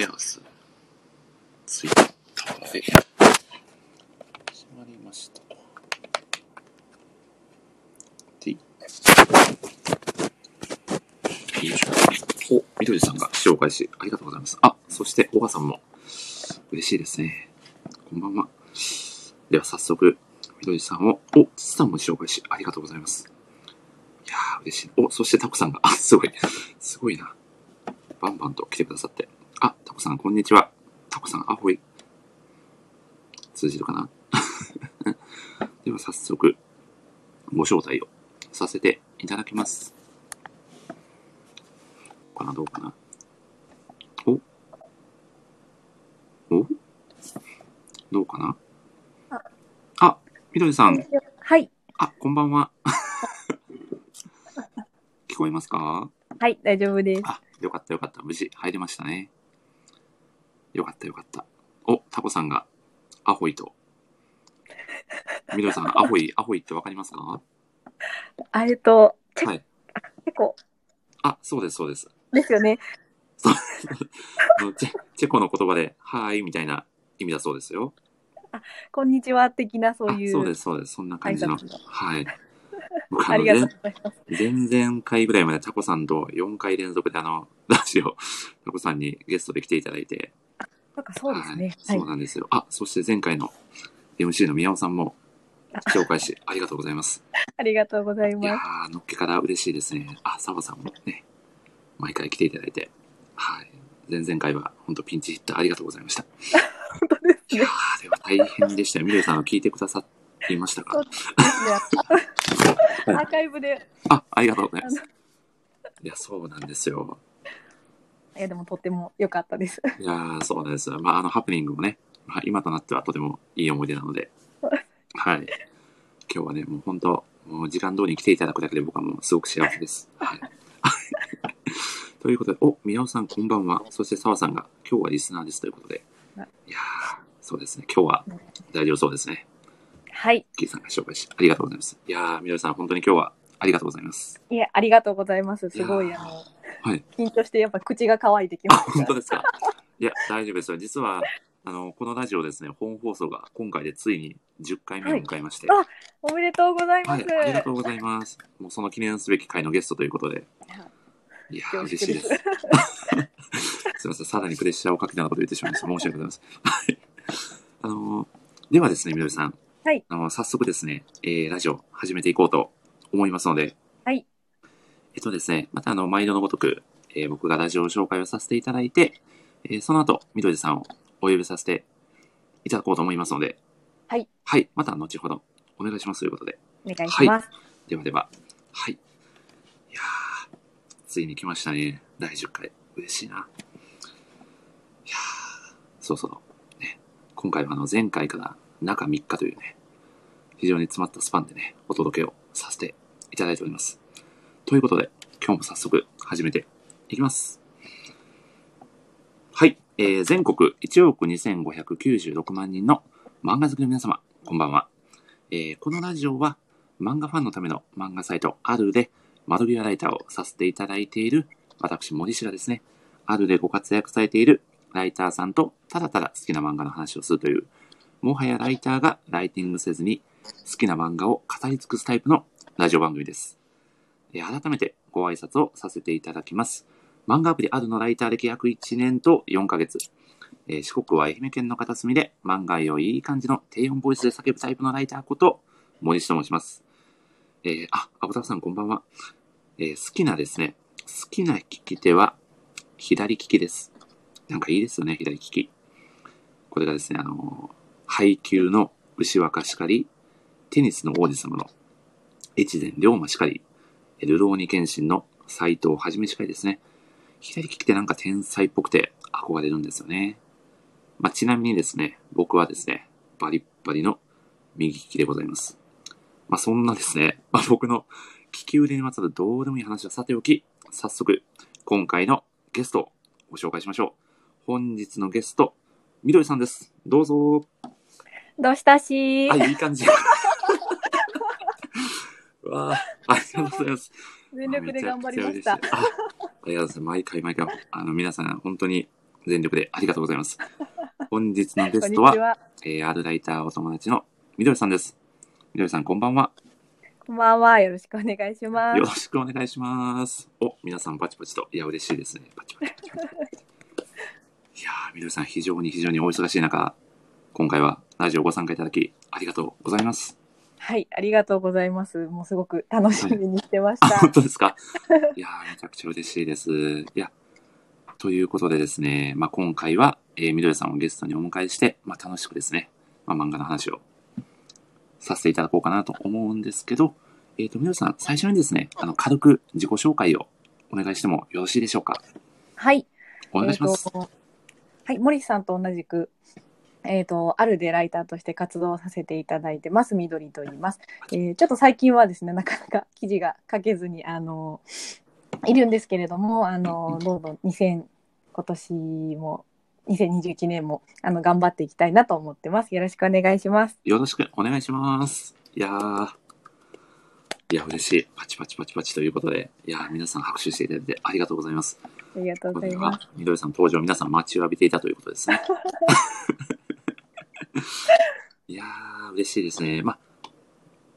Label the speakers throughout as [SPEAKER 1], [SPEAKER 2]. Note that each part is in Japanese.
[SPEAKER 1] シェア数、ツイッターで、決まりましたと。で、よいしょ。お、みどりさんが紹介し、ありがとうございます。あ、そして、小川さんも、嬉しいですね。こんばんは。では、早速、みどりさんを、お、つつさんも紹介し、ありがとうございます。いやー、嬉しい。お、そしてタコさんが、あ、すごい。すごいな。バンバンと来てくださって。コさん、こんにちは。タコさん、アホイ。通じるかな？では、早速、ご招待をさせていただきます。かな、どうかな？お？お？どうかな？
[SPEAKER 2] あ
[SPEAKER 1] あ、みどりさん、
[SPEAKER 2] はい。
[SPEAKER 1] あ、こんばんは。聞こえますか？
[SPEAKER 2] はい、大丈夫です。
[SPEAKER 1] あ、よかったよかった。無事入れましたね。よかったよかった。お、タコさんが、アホイと。みどりさん、アホイ、アホイってわかりますか？
[SPEAKER 2] あえっと、チェ
[SPEAKER 1] はい。
[SPEAKER 2] チェコ
[SPEAKER 1] あ、そうです、そうです。
[SPEAKER 2] ですよね。
[SPEAKER 1] あのチェチェコの言葉で、はーいみたいな意味だそうですよ。
[SPEAKER 2] こんにちは的なそういう。
[SPEAKER 1] あそうです、そうです。そんな感じの。はい。僕あの
[SPEAKER 2] ありがとう
[SPEAKER 1] 前
[SPEAKER 2] ございます。
[SPEAKER 1] 前々回ぐらいまでタコさんと4回連続であの、ラジオ、タコさんにゲストで来ていただいて、
[SPEAKER 2] なんかそうですね。
[SPEAKER 1] はい、
[SPEAKER 2] はい。
[SPEAKER 1] そうなんですよ。あ、そして前回の MC の宮尾さんも紹介し、ありがとうございます。
[SPEAKER 2] ありがとうござい
[SPEAKER 1] いや
[SPEAKER 2] ま
[SPEAKER 1] ー、のっけから嬉しいですね。あ、澤さんもね、毎回来ていただいて、はい。前々回は本当ピンチヒッターありがとうございました。
[SPEAKER 2] す。本当ですね
[SPEAKER 1] いや。ー、では大変でしたよ。みどりさんは聞いてくださいましたか？
[SPEAKER 2] アーカイブで、
[SPEAKER 1] あ、ありがとうございます。いや、そうなんですよ。
[SPEAKER 2] いや、でもとっても良かったです。
[SPEAKER 1] いやー、そうです。まあ、あの、ハプニングもね、まあ、今となってはとてもいい思い出なので、はい。今日はね、もう本当、もう時間通りに来ていただくだけで僕はもうすごく幸せです。はい。ということで、お、宮尾さんこんばんは。そして澤さんが今日はリスナーですということで。い
[SPEAKER 2] はい
[SPEAKER 1] やー、そうですね。今日は大丈夫そうですね。
[SPEAKER 2] はい。
[SPEAKER 1] キーさんが紹介し、ありがとうございます。いやー、みどりさん本当に今日はありがとうございます。
[SPEAKER 2] いや、ありがとうございます。すごい、
[SPEAKER 1] いや
[SPEAKER 2] あの、
[SPEAKER 1] はい。
[SPEAKER 2] 緊張してやっぱ口が乾いてき
[SPEAKER 1] あ、
[SPEAKER 2] ました。
[SPEAKER 1] 本当ですか。いや、大丈夫ですよ。実は、あの、このラジオですね、本放送が今回でついに10回目を迎えまして、
[SPEAKER 2] はいおめでとうございます。
[SPEAKER 1] はい、ありがとうございます。もうその記念すべき回のゲストということで、いや嬉しいです。すみません、さらにプレッシャーをかけたようなことを言ってしまいました。申し訳ございません。はい。あのーではですね、みどりさん。
[SPEAKER 2] はい。
[SPEAKER 1] あの早速ですね、えー、ラジオ始めていこうと思いますので、
[SPEAKER 2] はい。
[SPEAKER 1] えっとですね、またあの、毎度のごとく、えー僕がラジオ紹介をさせていただいて、えーその後、みどりさんをお呼びさせていただこうと思いますので、
[SPEAKER 2] はい。
[SPEAKER 1] はい。また後ほどお願いしますということで。
[SPEAKER 2] お願いします。
[SPEAKER 1] ではでは、はい。いやー、ついに来ましたね。第10回。嬉しいな。いやー、そうそう。ね。今回はあの前回から中3日というね、非常に詰まったスパンでね、お届けをさせていただいております。ということで、今日も早速始めていきます。はい。えー、全国1億2596万人の漫画好きの皆様、こんばんは。えーこのラジオは漫画ファンのための漫画サイトあるで窓際ライターをさせていただいている私森氏がですね、あるでご活躍されているライターさんとただただ好きな漫画の話をするという、もはやライターがライティングせずに好きな漫画を語り尽くすタイプのラジオ番組です。え改めてご挨拶をさせていただきます。漫画アプリあるのライター歴約1年と4ヶ月。えー四国は愛媛県の片隅で漫画愛をいい感じの低音ボイスで叫ぶタイプのライターこと森氏と申します。えー、あ、アボタフさんこんばんは。えー好きなですね、好きな利き手は左利きです。なんかいいですよね、左利き。これがですね、あの配給の牛若しかり、テニスの王子様の越前龍馬しかり、ルローニケンシンの斎藤はじめしかりですね。左利きってなんか天才っぽくて憧れるんですよね。まあ、ちなみにですね、僕はですね、バリッバリの右利きでございます。まあ、そんなですね、まあ、僕の利き腕にまつわるどうでもいい話はさておき、早速、今回のゲストをご紹介しましょう。本日のゲスト、みどりさんです。どうぞ。
[SPEAKER 2] どうしたし
[SPEAKER 1] あ、いい感じ。うわあ、ありがとうございます。
[SPEAKER 2] 全力で頑張りました。
[SPEAKER 1] ああありがとうございます。毎回毎回、あの、皆さん、本当に全力でありがとうございます。本日のゲストは、
[SPEAKER 2] は。
[SPEAKER 1] えー、アールライターお友達のみどりさんです。みどりさん、こんばんは。
[SPEAKER 2] こんばんは。よろしくお願いしま
[SPEAKER 1] よろ
[SPEAKER 2] す。
[SPEAKER 1] しくお願いします。お、皆さんパチパチと。いや、嬉しいですね。パチパチパチパチ。いやー、みどりさん、非常に非常にお忙しい中、今回はラジオご参加いただき、ありがとうございます。
[SPEAKER 2] はい、ありがとうございます。もうすごく楽しみにしてまし
[SPEAKER 1] あ、
[SPEAKER 2] た。
[SPEAKER 1] 本当ですか？いやー、めちゃくちゃ嬉しいです。いや、ということでですね、まあ、今回は、えー、みどりさんをゲストにお迎えして、まあ、楽しくですね、まあ、漫画の話をさせていただこうかなと思うんですけど、えっ、と、みどりさん、最初にですね、あの、軽く自己紹介をお願いしてもよろしいでしょうか？
[SPEAKER 2] はい。
[SPEAKER 1] お願いします。
[SPEAKER 2] えーとはい、森さんと同じく、えっ、と、あるでライターとして活動させていただいてます、みどりと言います。えーちょっと最近はですね、なかなか記事が書けずに、あの、いるんですけれども、あの、どんどん2000、今年も、2021年も、あの、頑張っていきたいなと思ってます。よろしくお願いします。
[SPEAKER 1] よろしくお願いします。いやー、いや、嬉しい。パチパチパチパチということで、いやー、皆さん拍手していただいてありがとうございます。
[SPEAKER 2] ありがとうございます。
[SPEAKER 1] はみどりさん登場皆さん待ちわびていたということですね。いやー、嬉しいですね。まあ、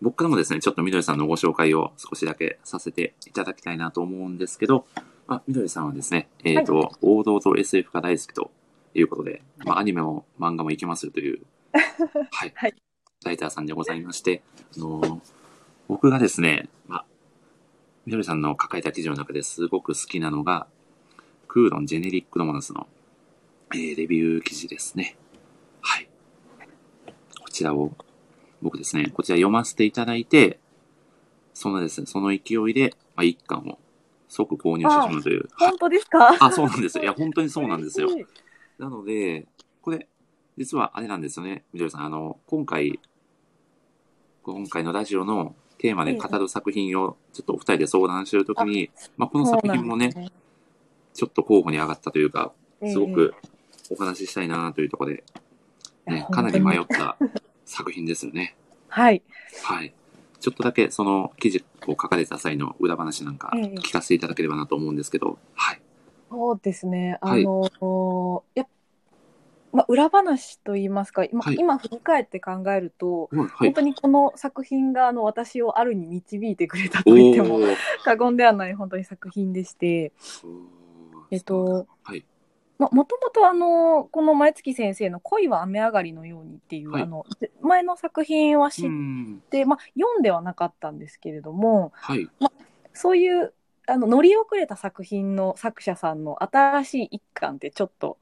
[SPEAKER 1] 僕からもですね、ちょっとみどりさんのご紹介を少しだけさせていただきたいなと思うんですけど、まあ、みどりさんはですね、えっ、と、王道と SF が大好きということで、まあ、アニメも漫画もいけますよという、はい、
[SPEAKER 2] はい
[SPEAKER 1] ライターさんでございまして、あのー僕がですね、まあ、みどりさんの書かれた記事の中ですごく好きなのが、クーロンジェネリックドモナスの、えーレビュー記事ですね。ちらを、僕ですね、こちら読ませていただいて、そのですね、その勢いで、まあ、一巻を即購入してしまうという。はい
[SPEAKER 2] 本当ですか？
[SPEAKER 1] あ、そうなんですよ。いや、本当にそうなんですよ。なので、これ、実はあれなんですよね、みどりさん。あの、今回、今回のラジオのテーマで語る作品をちょっとお二人で相談してるときに、まあ、この作品もね、
[SPEAKER 2] そうなんです
[SPEAKER 1] ちょっと候補に上がったというか、
[SPEAKER 2] ね
[SPEAKER 1] すごくお話ししたいなというところで、ねかなり迷った作品ですよね。
[SPEAKER 2] はい。
[SPEAKER 1] はい。ちょっとだけその記事を書かれた際の裏話なんか
[SPEAKER 2] ええ
[SPEAKER 1] 聞かせていただければなと思うんですけど、はい。
[SPEAKER 2] そうですね。あ
[SPEAKER 1] はい
[SPEAKER 2] の、やっまあ、裏話と言いますか、今、
[SPEAKER 1] はい
[SPEAKER 2] 今振り返って考えると、
[SPEAKER 1] はい。
[SPEAKER 2] 本当にこの作品があの私をあるに導いてくれたと
[SPEAKER 1] お
[SPEAKER 2] 言っても
[SPEAKER 1] ー
[SPEAKER 2] 過言ではない本当に作品でして、えっと、
[SPEAKER 1] はい。
[SPEAKER 2] まもともとあのこの前月先生の「恋は雨上がりのように」っていう、
[SPEAKER 1] はい
[SPEAKER 2] あの前の作品は知
[SPEAKER 1] う
[SPEAKER 2] っ
[SPEAKER 1] ん。
[SPEAKER 2] て、まあ、読んではなかったんですけれども
[SPEAKER 1] はい。
[SPEAKER 2] そういうあの乗り遅れた作品の作者さんの新しい一巻ってちょっと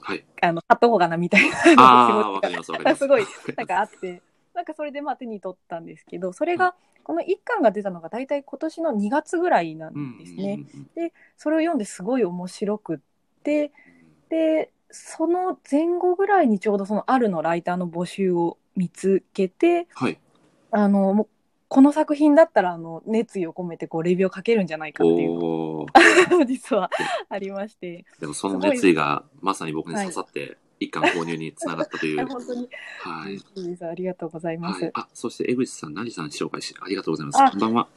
[SPEAKER 1] はい。
[SPEAKER 2] あの買った方がなみたいな
[SPEAKER 1] ああ、
[SPEAKER 2] 気持ちが
[SPEAKER 1] す、
[SPEAKER 2] ごい なんかあって、なんかそれでまあ手に取ったんですけど、それが、この一巻が出たのが大体今年の2月ぐらいなんですね。
[SPEAKER 1] うんうんうん
[SPEAKER 2] それを読んですごい面白くって、で、その前後ぐらいにちょうどそのあるのライターの募集を見つけて、
[SPEAKER 1] はい。
[SPEAKER 2] あの、もうこの作品だったらあの熱意を込めてこうレビューをかけるんじゃないかっていう実 はありまして、
[SPEAKER 1] でもその熱意がまさに僕に刺さって、一巻購入につながったという。
[SPEAKER 2] 本当に
[SPEAKER 1] はい。
[SPEAKER 2] ありがとうございます。
[SPEAKER 1] はい。あ、そして江口さん、成さん紹介し、ありがとうございます。
[SPEAKER 2] あ
[SPEAKER 1] こんばんは。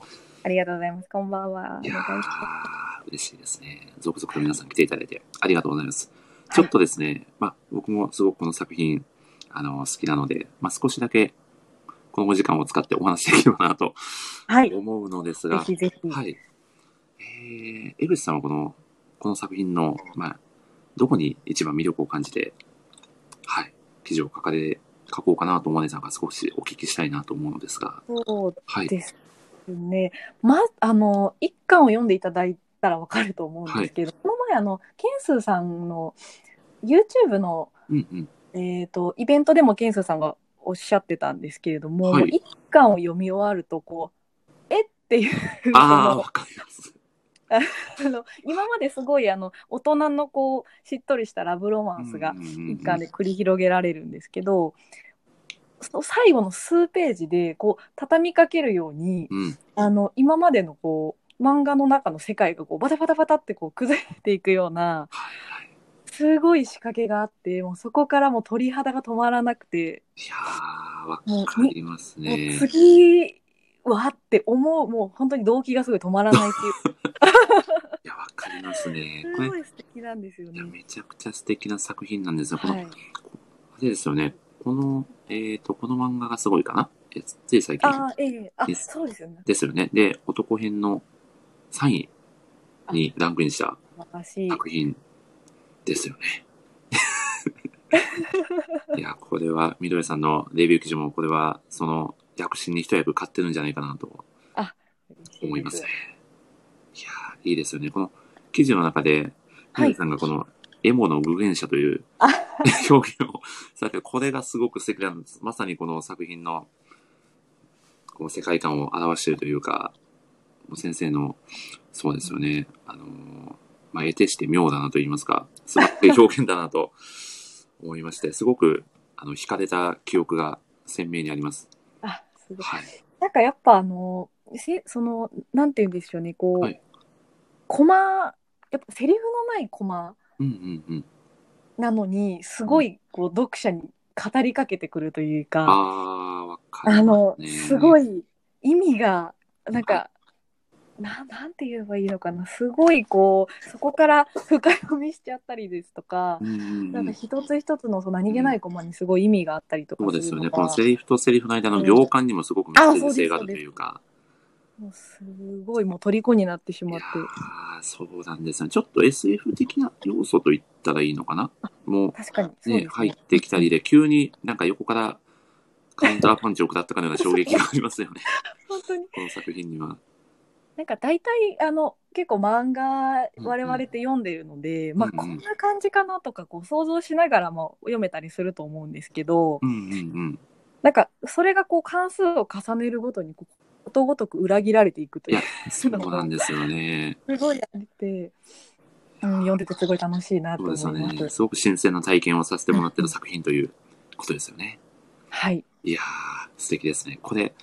[SPEAKER 2] ありがとうございます。こんばんは。
[SPEAKER 1] いや
[SPEAKER 2] お願いします
[SPEAKER 1] ー、嬉しいですね。続々と皆さん来ていただいて、ありがとうございます。ちょっとですね、まあ、僕もすごくこの作品、あの、好きなので、まあ、少しだけ、このお時間を使ってお話しできればなと
[SPEAKER 2] はい。
[SPEAKER 1] 思うのです
[SPEAKER 2] ぜ
[SPEAKER 1] が、
[SPEAKER 2] ひぜひ。
[SPEAKER 1] はい。えー、江口さんはこの、この作品の、まあ、どこに一番魅力を感じて、はい、記事を書かれ、書こうかなと思われたのか少しお聞きしたいなと思うのですが、
[SPEAKER 2] そう
[SPEAKER 1] はい。
[SPEAKER 2] ですね。ま、あの、一巻を読んでいただいたらわかると思うんですけど、この前、あの、ケンスーさんの YouTube の、
[SPEAKER 1] うんうん。
[SPEAKER 2] えっ、と、イベントでもケンスーさんがおっしゃってたんですけれども、
[SPEAKER 1] はい
[SPEAKER 2] 一巻を読み終わると、こう、えっていう、
[SPEAKER 1] ああ、
[SPEAKER 2] その今まですごいあの大人のこうしっとりしたラブロマンスが
[SPEAKER 1] うんうんうんうん
[SPEAKER 2] 一巻で繰り広げられるんですけど、その最後の数ページでこう畳みかけるように
[SPEAKER 1] うん。
[SPEAKER 2] あの今までのこう漫画の中の世界がこうバタバタバタってこう崩れていくような。すごい仕掛けがあってもうそこからもう鳥肌が止まらなくて、
[SPEAKER 1] いやー、わかりますね。
[SPEAKER 2] 次はって思うもう本当に動機がすごい止まらないっていう
[SPEAKER 1] いや、わかりますね。
[SPEAKER 2] すごい素敵なんですよね。
[SPEAKER 1] めちゃくちゃ素敵な作品なんですよ。この、
[SPEAKER 2] はい。
[SPEAKER 1] あれですよね。この、えっ、と、この漫画がすごいかな？えつい最近
[SPEAKER 2] ああ、ええあ、そうですよね。
[SPEAKER 1] ですよね。で、男編の3位にランクインした。作品ですよね。いや、これは、みどりさんのレビュー記事も、これは、その、躍進に一役買ってるんじゃないかなと思いますね。いやー、いいですよね。この記事の中で、みどりさんがこの、エモの具現者という
[SPEAKER 2] あ
[SPEAKER 1] 表現をされて、これがすごく素敵なんです。まさにこの作品の、こう世界観を表しているというか、先生の、そうですよね。あのーまあ、得てして妙だなと言いますか、素晴らしい表現だなと思いまして、すごく、あの、惹かれた記憶が鮮明にあります。
[SPEAKER 2] あ、すごい。
[SPEAKER 1] はい。
[SPEAKER 2] なんかやっぱあの、せその、なんて言うんでしょうね、こう、
[SPEAKER 1] はい
[SPEAKER 2] コマ、やっぱセリフのないコマ
[SPEAKER 1] うんうんうん。
[SPEAKER 2] なのに、すごいこう読者に語りかけてくるというか、
[SPEAKER 1] あー、わかり
[SPEAKER 2] あの、
[SPEAKER 1] ます
[SPEAKER 2] ご
[SPEAKER 1] い。
[SPEAKER 2] い意味が、なんか、ななんて言えばいいのかな、すごいこう、そこから深読みしちゃったりですとか
[SPEAKER 1] う、んうん
[SPEAKER 2] なんか
[SPEAKER 1] うん、
[SPEAKER 2] 一つ一つのその何気ないコマにすごい意味があったりとか
[SPEAKER 1] そうですよね。このセリフとセリフの間の行間にもすごくメッセージ性があるというか。
[SPEAKER 2] もうすごいもう虜になってしまって。
[SPEAKER 1] ーそうなんですよね。ちょっと SF 的な要素と言ったらいいのかな？も
[SPEAKER 2] 確かに
[SPEAKER 1] う
[SPEAKER 2] そうです
[SPEAKER 1] ね、入ってきたりで、急になんか横からカウンターパンチを食らったかのような衝撃がありますよね。
[SPEAKER 2] 本当に
[SPEAKER 1] この作品には。
[SPEAKER 2] なんか大体あの結構漫画
[SPEAKER 1] うん
[SPEAKER 2] 我々って読んでるので、まあこんな感じかなとかこう想像しながらも読めたりすると思うんですけど、
[SPEAKER 1] うんうんうん。
[SPEAKER 2] なんかそれがこう関数を重ねるごとにことごとく裏切られていくという
[SPEAKER 1] そうなんですよね。
[SPEAKER 2] すごいあれて、うん、読んでてすごい楽しいなと
[SPEAKER 1] そうですよ
[SPEAKER 2] 思います。
[SPEAKER 1] ね。すごく新鮮な体験をさせてもらってる作品ということですよね。
[SPEAKER 2] はい。
[SPEAKER 1] いやー、素敵ですね。これ、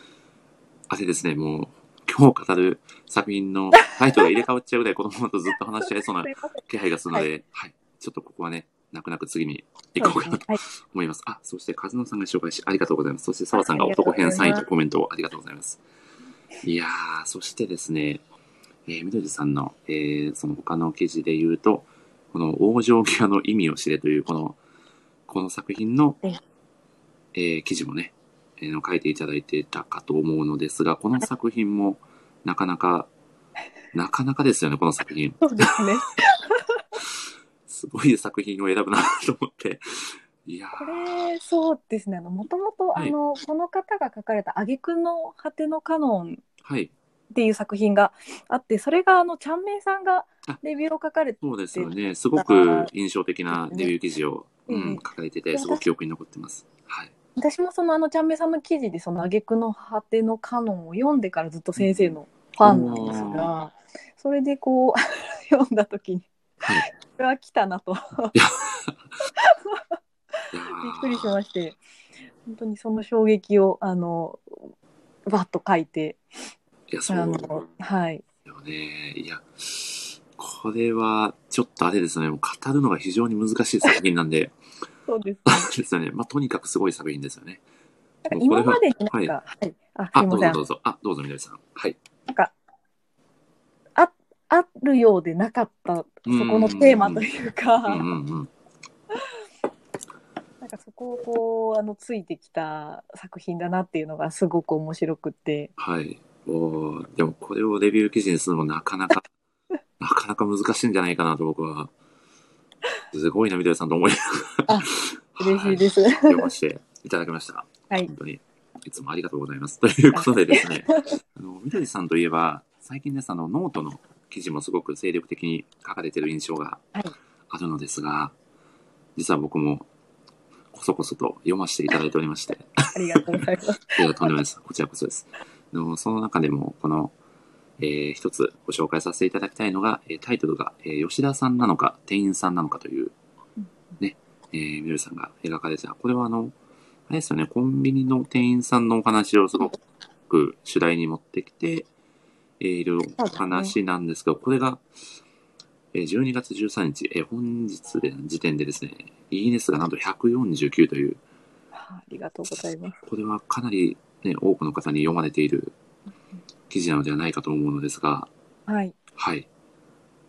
[SPEAKER 1] あれですね、もう、今日語る作品のタイトルが入れ替わっちゃうぐらい子供とずっと話し合いそうな気配がするので、はい、ちょっとここはね、泣く泣く次に行こうかなと
[SPEAKER 2] はい。
[SPEAKER 1] 思います。あ、そして、和野さんが紹介し、ありがとうございます。そして、澤さんが男編3位とコメントをありがとうございます。いやー、そしてですね、えー、みどりさんの、えー、その他の記事で言うと、この往生際の意味を知れという、この、この作品の
[SPEAKER 2] え、
[SPEAKER 1] えー記事もね、えーの書いていただいてたかと思うのですが、この作品も、なかなか、なかなかですよね、この作品。
[SPEAKER 2] そうですね。
[SPEAKER 1] すごい作品を選ぶなと思って。いやー
[SPEAKER 2] これ、そうですね。あの、もともと、
[SPEAKER 1] はい
[SPEAKER 2] あの、この方が書かれた、挙句の果てのカノン
[SPEAKER 1] はい。
[SPEAKER 2] っていう作品があって、それが、あの、ちゃんめいさんが
[SPEAKER 1] あ
[SPEAKER 2] レビューを書かれて、
[SPEAKER 1] そうですよね。すごく印象的なレビュー記事を、
[SPEAKER 2] う
[SPEAKER 1] うんん、書かれてて、すごく記憶に残ってます。はい。
[SPEAKER 2] 私もその、あの、ちゃんめいさんの記事で、その、挙句の果てのカノンを読んでからずっと先生のファンなんですが、それでこう、読んだ時に、
[SPEAKER 1] はい。
[SPEAKER 2] これは来たなと、び
[SPEAKER 1] ー
[SPEAKER 2] っくりしまして、本当にその衝撃を、あの、バッと書いて、
[SPEAKER 1] いや、そう。
[SPEAKER 2] あの、はい。
[SPEAKER 1] よね。いや、これは、ちょっとあれですね、もう語るのが非常に難しい作品なんで、
[SPEAKER 2] そうです
[SPEAKER 1] ですよね。まあ、とにかくすごい作品ですよね。
[SPEAKER 2] なんか今までになんか、
[SPEAKER 1] はい
[SPEAKER 2] はい、あ、す
[SPEAKER 1] あ、
[SPEAKER 2] いません
[SPEAKER 1] どうぞど。うぞ。あ、どうぞ、みどりさん。はい。
[SPEAKER 2] なんか、あ、あるようでなかった、そこのテーマというか、
[SPEAKER 1] うんうんうん。
[SPEAKER 2] なんかそこをこう、あの、ついてきた作品だなっていうのがすごく面白くって、
[SPEAKER 1] はい。おーでもこれをレビュー記事にするのもなかなか、なかなか難しいんじゃないかなと僕は。すごいな、みどりさんと思いながら。
[SPEAKER 2] あ嬉しいです。
[SPEAKER 1] はい読ませていただきました。
[SPEAKER 2] はい
[SPEAKER 1] 本当に。いつもありがとうございます。ということでですね、あの、みどりさんといえば、最近です、あの、ノートの記事もすごく精力的に書かれてる印象が
[SPEAKER 2] はい
[SPEAKER 1] あるのですが、実は僕も、こそこそと読ませていただいておりまして、
[SPEAKER 2] ありがとうございます。
[SPEAKER 1] いや、とんでもないです。こちらこそです。あのその中でも、この、えー一つご紹介させていただきたいのが、えータイトルが、えー吉田さんなのか、店員さんなのかという
[SPEAKER 2] うん、
[SPEAKER 1] ね、えー、みどりさんが描かれてた。これはあの、あれですよね、コンビニの店員さんのお話をすごく主題に持ってきて、えーいるお話なんですけど、これが、えー12月13日、えー本日で時点でですね、いいね数がなんと149という、
[SPEAKER 2] ありがとうございます。
[SPEAKER 1] これはかなり、ね、多くの方に読まれている記事なのではないかと思うのですが、
[SPEAKER 2] はい。
[SPEAKER 1] はい。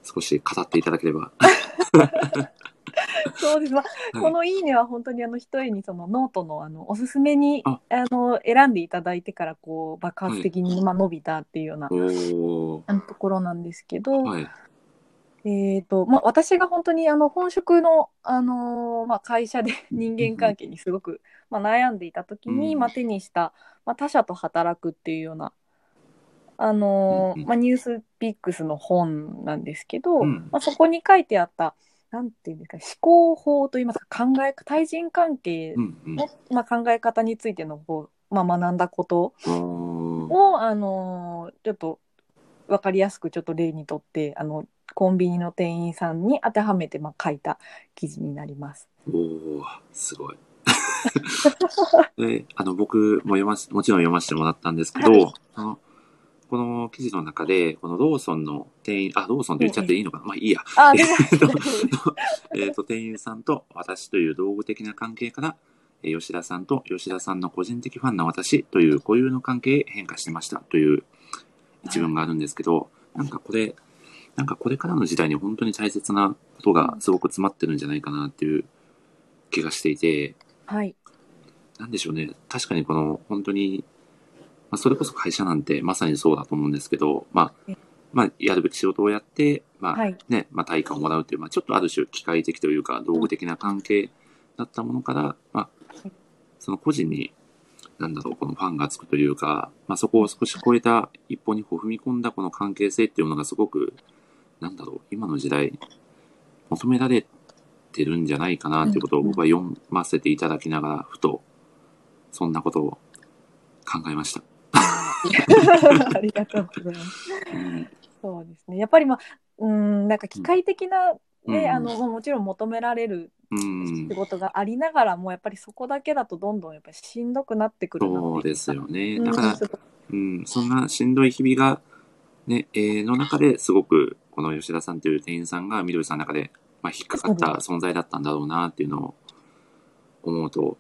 [SPEAKER 1] 少し語っていただければ。
[SPEAKER 2] そうです。まあ、
[SPEAKER 1] はい
[SPEAKER 2] このいいねは本当にあの一重にそのノートのあのおすすめに
[SPEAKER 1] あ
[SPEAKER 2] あの選んでいただいてからこう爆発的にまあ伸びたっていうような、
[SPEAKER 1] お
[SPEAKER 2] あのところなんですけど、
[SPEAKER 1] ー。はい。
[SPEAKER 2] えっ、とまあ私が本当にあの本職のあのーまあ会社で人間関係にすごくまあ悩んでいた時に、
[SPEAKER 1] うん
[SPEAKER 2] まあ手にしたまあ他者と働くっていうようなあのーまあニュースピックスの本なんですけど、
[SPEAKER 1] うん
[SPEAKER 2] まあそこに書いてあったなんていうんですか思考法といいますか考え対人関係。の、まあ、考え方についてのこう、まあ、学んだことを、あのーちょっと分かりやすくちょっと例にとってあのコンビニの店員さんに当てはめて、まあ、書いた記事になります。
[SPEAKER 1] おー、すごい。で、あの、僕も読まし、もちろん読ませてもらったんですけど、
[SPEAKER 2] はい
[SPEAKER 1] あの、この記事の中で、このローソンの店員、あ、ローソンって言っちゃっていいのかな、まあいいや。
[SPEAKER 2] あ、でも
[SPEAKER 1] えっと、店員さんと私という道具的な関係から、えー吉田さんと吉田さんの個人的ファンな私という固有の関係へ変化してましたという一文があるんですけど、なんかこれ、なんかこれからの時代に本当に大切なことがすごく詰まってるんじゃないかなっていう気がしていて、
[SPEAKER 2] はい。
[SPEAKER 1] なんでしょうね。確かにこの本当に、まあ、それこそ会社なんてまさにそうだと思うんですけど、ま
[SPEAKER 2] え
[SPEAKER 1] あ、まあ、やるべき仕事をやって、まあ、
[SPEAKER 2] はい。
[SPEAKER 1] ね、まあ、対価をもらうという、まあ、ちょっとある種機械的というか、道具的な関係だったものから、まあ、その個人に、なんだろう、このファンがつくというか、まあ、そこを少し超えた一歩二歩踏み込んだこの関係性っていうものがすごく、なんだろう、今の時代、求められてるんじゃないかなっていうことを僕は読ませていただきながら、ふと、そんなことを考えました。
[SPEAKER 2] ありがとうございます。
[SPEAKER 1] うん
[SPEAKER 2] そうですね。やっぱりまあ、うん、なんか機械的な、ね、
[SPEAKER 1] うん
[SPEAKER 2] あの、もちろん求められる
[SPEAKER 1] うん
[SPEAKER 2] 仕事がありながらも、やっぱりそこだけだとどんどんやっぱりしんどくなってくる
[SPEAKER 1] そうですよね。
[SPEAKER 2] うん
[SPEAKER 1] だから
[SPEAKER 2] ちょ、っと
[SPEAKER 1] うん、そんなしんどい日々が、ね、えーの中ですごく、この吉田さんという店員さんがみどりさんの中で、まあ、引っかかった存在だったんだろうなっていうのを思うと、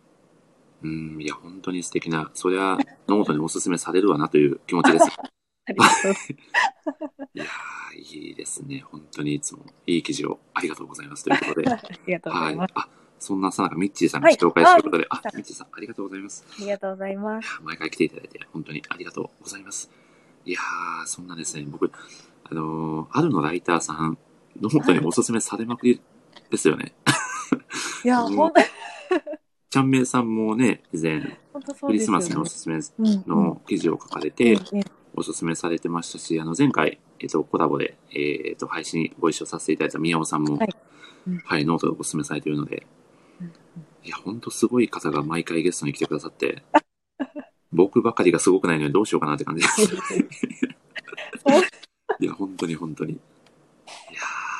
[SPEAKER 1] うん、いや、本当に素敵な、そりゃ、ノートにおすすめされるわなという気持ちです。
[SPEAKER 2] ありがとう
[SPEAKER 1] いやー、いいですね。本当にいつもいい記事をありがとうございますということで。
[SPEAKER 2] ありがとうござ
[SPEAKER 1] はいい
[SPEAKER 2] ます。。
[SPEAKER 1] あ、そんなさなかミッチーさんが紹介ということで、あ
[SPEAKER 2] はいあ、
[SPEAKER 1] ミッチーさんありがとうございます。
[SPEAKER 2] ありがとうございます。
[SPEAKER 1] 毎回来ていただいて本当にありがとうございます。いやー、そんなですね、僕、あのー、あるのライターさん、ノートにおすすめされまくりですよね。
[SPEAKER 2] いや、
[SPEAKER 1] うん
[SPEAKER 2] 本当に、
[SPEAKER 1] ちゃんめいさんもね、以前、クリス。マスにおすすめの記事を書かれて、おすすめされてましたし、あの、前回、えっと、コラボで、えっと、配信ご一緒させていただいた宮尾さんも、
[SPEAKER 2] はい。うん。
[SPEAKER 1] はい、ノートでおすすめされているので、いや、ほんとすごい方が毎回ゲストに来てくださって、僕ばかりがすごくないのでどうしようかなって感じです。いや、本当に本当に。いや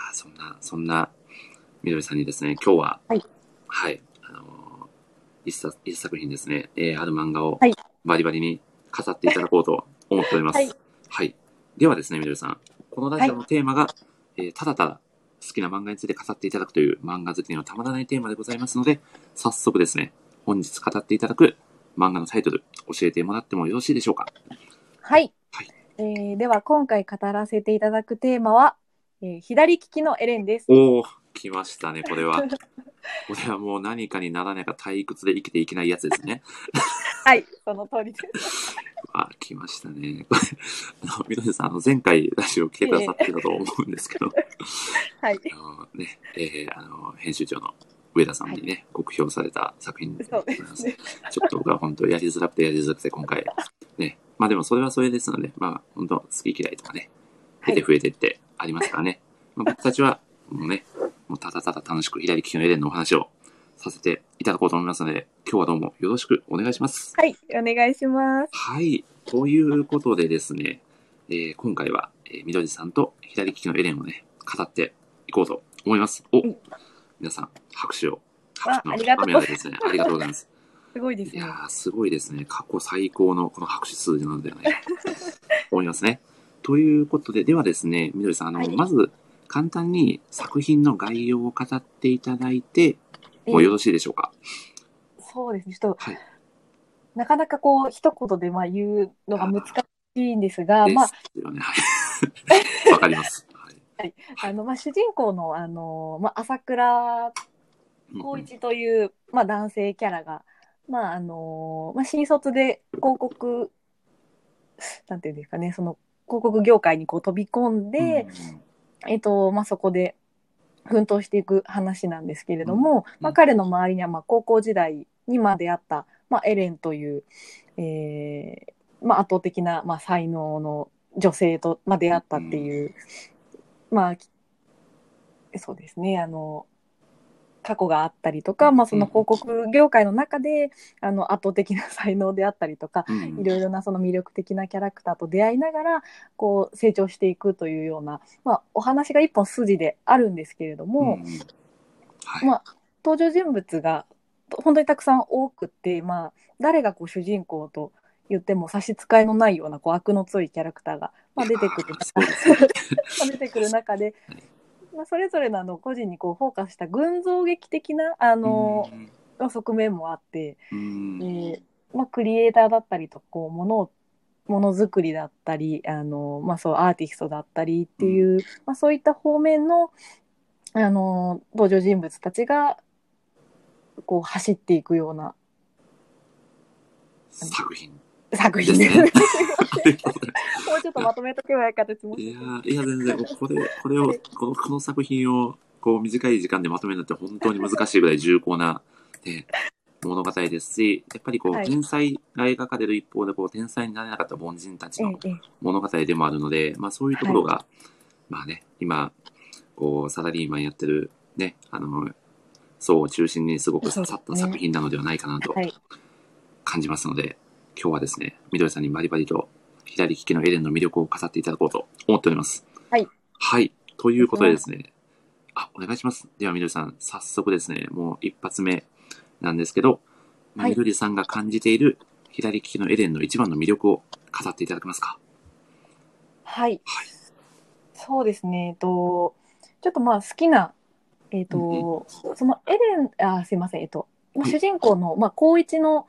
[SPEAKER 1] ー、そんな、そんな、みどりさんにですね、今日は、
[SPEAKER 2] はい、
[SPEAKER 1] はい、あのー一冊、一作品ですね、えー、ある漫画を
[SPEAKER 2] はい
[SPEAKER 1] バリバリに飾っていただこうと思っております。
[SPEAKER 2] はい
[SPEAKER 1] はい。ではですね、みどりさん、このラジオのテーマが、えーただただ好きな漫画について語っていただくという漫画好きにはたまらないテーマでございますので、早速ですね、本日語っていただく漫画のタイトル、教えてもらってもよろしいでしょうか
[SPEAKER 2] はい。
[SPEAKER 1] はい
[SPEAKER 2] えーでは、今回語らせていただくテーマは、えー左利きのエレンです。
[SPEAKER 1] おー、来ましたね、これは。これはもう何かにならないか退屈で生きていけないやつですね。
[SPEAKER 2] はい、その通りです。
[SPEAKER 1] あ、来ましたね。これ、あの、みどりさん、あの、前回ラジオ来てくださってたと思うんですけど、
[SPEAKER 2] はい。
[SPEAKER 1] あのね、えーあの、編集長の上田さんにね、酷評された作品でございます。
[SPEAKER 2] ですね。
[SPEAKER 1] ちょっと僕は本当やりづらくてやりづらくて今回、ね。まあでもそれはそれですので、まあ本当好き嫌いとかね、
[SPEAKER 2] はい
[SPEAKER 1] 出て増えてってありますからね。まあ僕たちはもうね、もうただただ楽しく左利きのエレンのお話をさせていただこうと思いますので、今日はどうもよろしくお願いします。
[SPEAKER 2] はい、お願いします。
[SPEAKER 1] はい。ということでですね、えー今回は、えー、みどりさんと左利きのエレンをね、語っていこうと思います。お、
[SPEAKER 2] うん
[SPEAKER 1] 皆さん、拍手を。すね。ありがとうございます。
[SPEAKER 2] すごいですね。
[SPEAKER 1] いやー、すごいですね。過去最高のこの拍手数字なのではないかと思いますね。ということで、ではですね、みどりさん、あの、
[SPEAKER 2] はい
[SPEAKER 1] まず、簡単に作品の概要を語っていただいて、もうよろしいでしょうか？
[SPEAKER 2] そうですね。ちょっと、
[SPEAKER 1] はい
[SPEAKER 2] なかなかこう、一言でまあ言うのが難しいんですが、
[SPEAKER 1] で
[SPEAKER 2] まあ、
[SPEAKER 1] すよね。はい。わかります。はい。
[SPEAKER 2] あの、まあ、主人公の、あの、まあ、朝倉光一という、まあ、男性キャラが、まあ、あの、まあ、新卒で広告、なんていうんですかね、その、広告業界にこう飛び込んで、えっと、まあ、そこで奮闘していく話なんですけれども、まあ、彼の周りには、まあ、高校時代にまあ出会った、まあ、エレンという、えーまあ、圧倒的な、まあ、才能の女性と、まあ、出会ったっていう、まあ、そうですね、あの、過去があったりとか、まあ、その広告業界の中で、あの、圧倒的な才能であったりとか、
[SPEAKER 1] うん
[SPEAKER 2] いろいろなその魅力的なキャラクターと出会いながらこう成長していくというような、まあ、お話が一本筋であるんですけれども、
[SPEAKER 1] うんはい。
[SPEAKER 2] まあ、登場人物が本当にたくさん多くて、まあ、誰がこう主人公と言っても差し支えのないようなこう悪の強いキャラクターが、まあ、出てくる 出てくる中で、まあ、それぞれのあの個人にこうフォーカスした群像劇的なあの、側面もあって。
[SPEAKER 1] うん
[SPEAKER 2] えーまあ、クリエイターだったりとこうものをものづくりだったりあの、まあ、そうアーティストだったりっていう、まあ、そういった方面のあの登場人物たちがこう走っていくような
[SPEAKER 1] 作品。
[SPEAKER 2] 作品。です
[SPEAKER 1] ね
[SPEAKER 2] もうちょっとまとめとけばよかったです。
[SPEAKER 1] いやーいや、全然、これ、これを、この、この作品を、こう、短い時間でまとめるのって本当に難しいぐらい重厚な、ね、物語ですし、やっぱりこう、
[SPEAKER 2] はい。
[SPEAKER 1] 天才が描かれる一方で、こう、天才になれなかった凡人たちの物語でもあるので、まあそういうところが、まあね、今、こう、サラリーマンやってる、ね、あの、層を中心にすごく刺さった作品なのではないかなと感じますので、今日はですね、みどりさんにバリバリと左利きのエレンの魅力を語っていただこうと思っております。
[SPEAKER 2] はい。
[SPEAKER 1] はい。ということでですね、あ、お願いします。ではみどりさん、早速ですね、もう一発目なんですけど、まあ
[SPEAKER 2] はい
[SPEAKER 1] みどりさんが感じている左利きのエレンの一番の魅力を語っていただけますか？
[SPEAKER 2] はい
[SPEAKER 1] はい
[SPEAKER 2] そうですね、えっと、ちょっとまあ好きな、えっと、そのエレン、あ、すいません、えっと、主人公の、まあ、高一の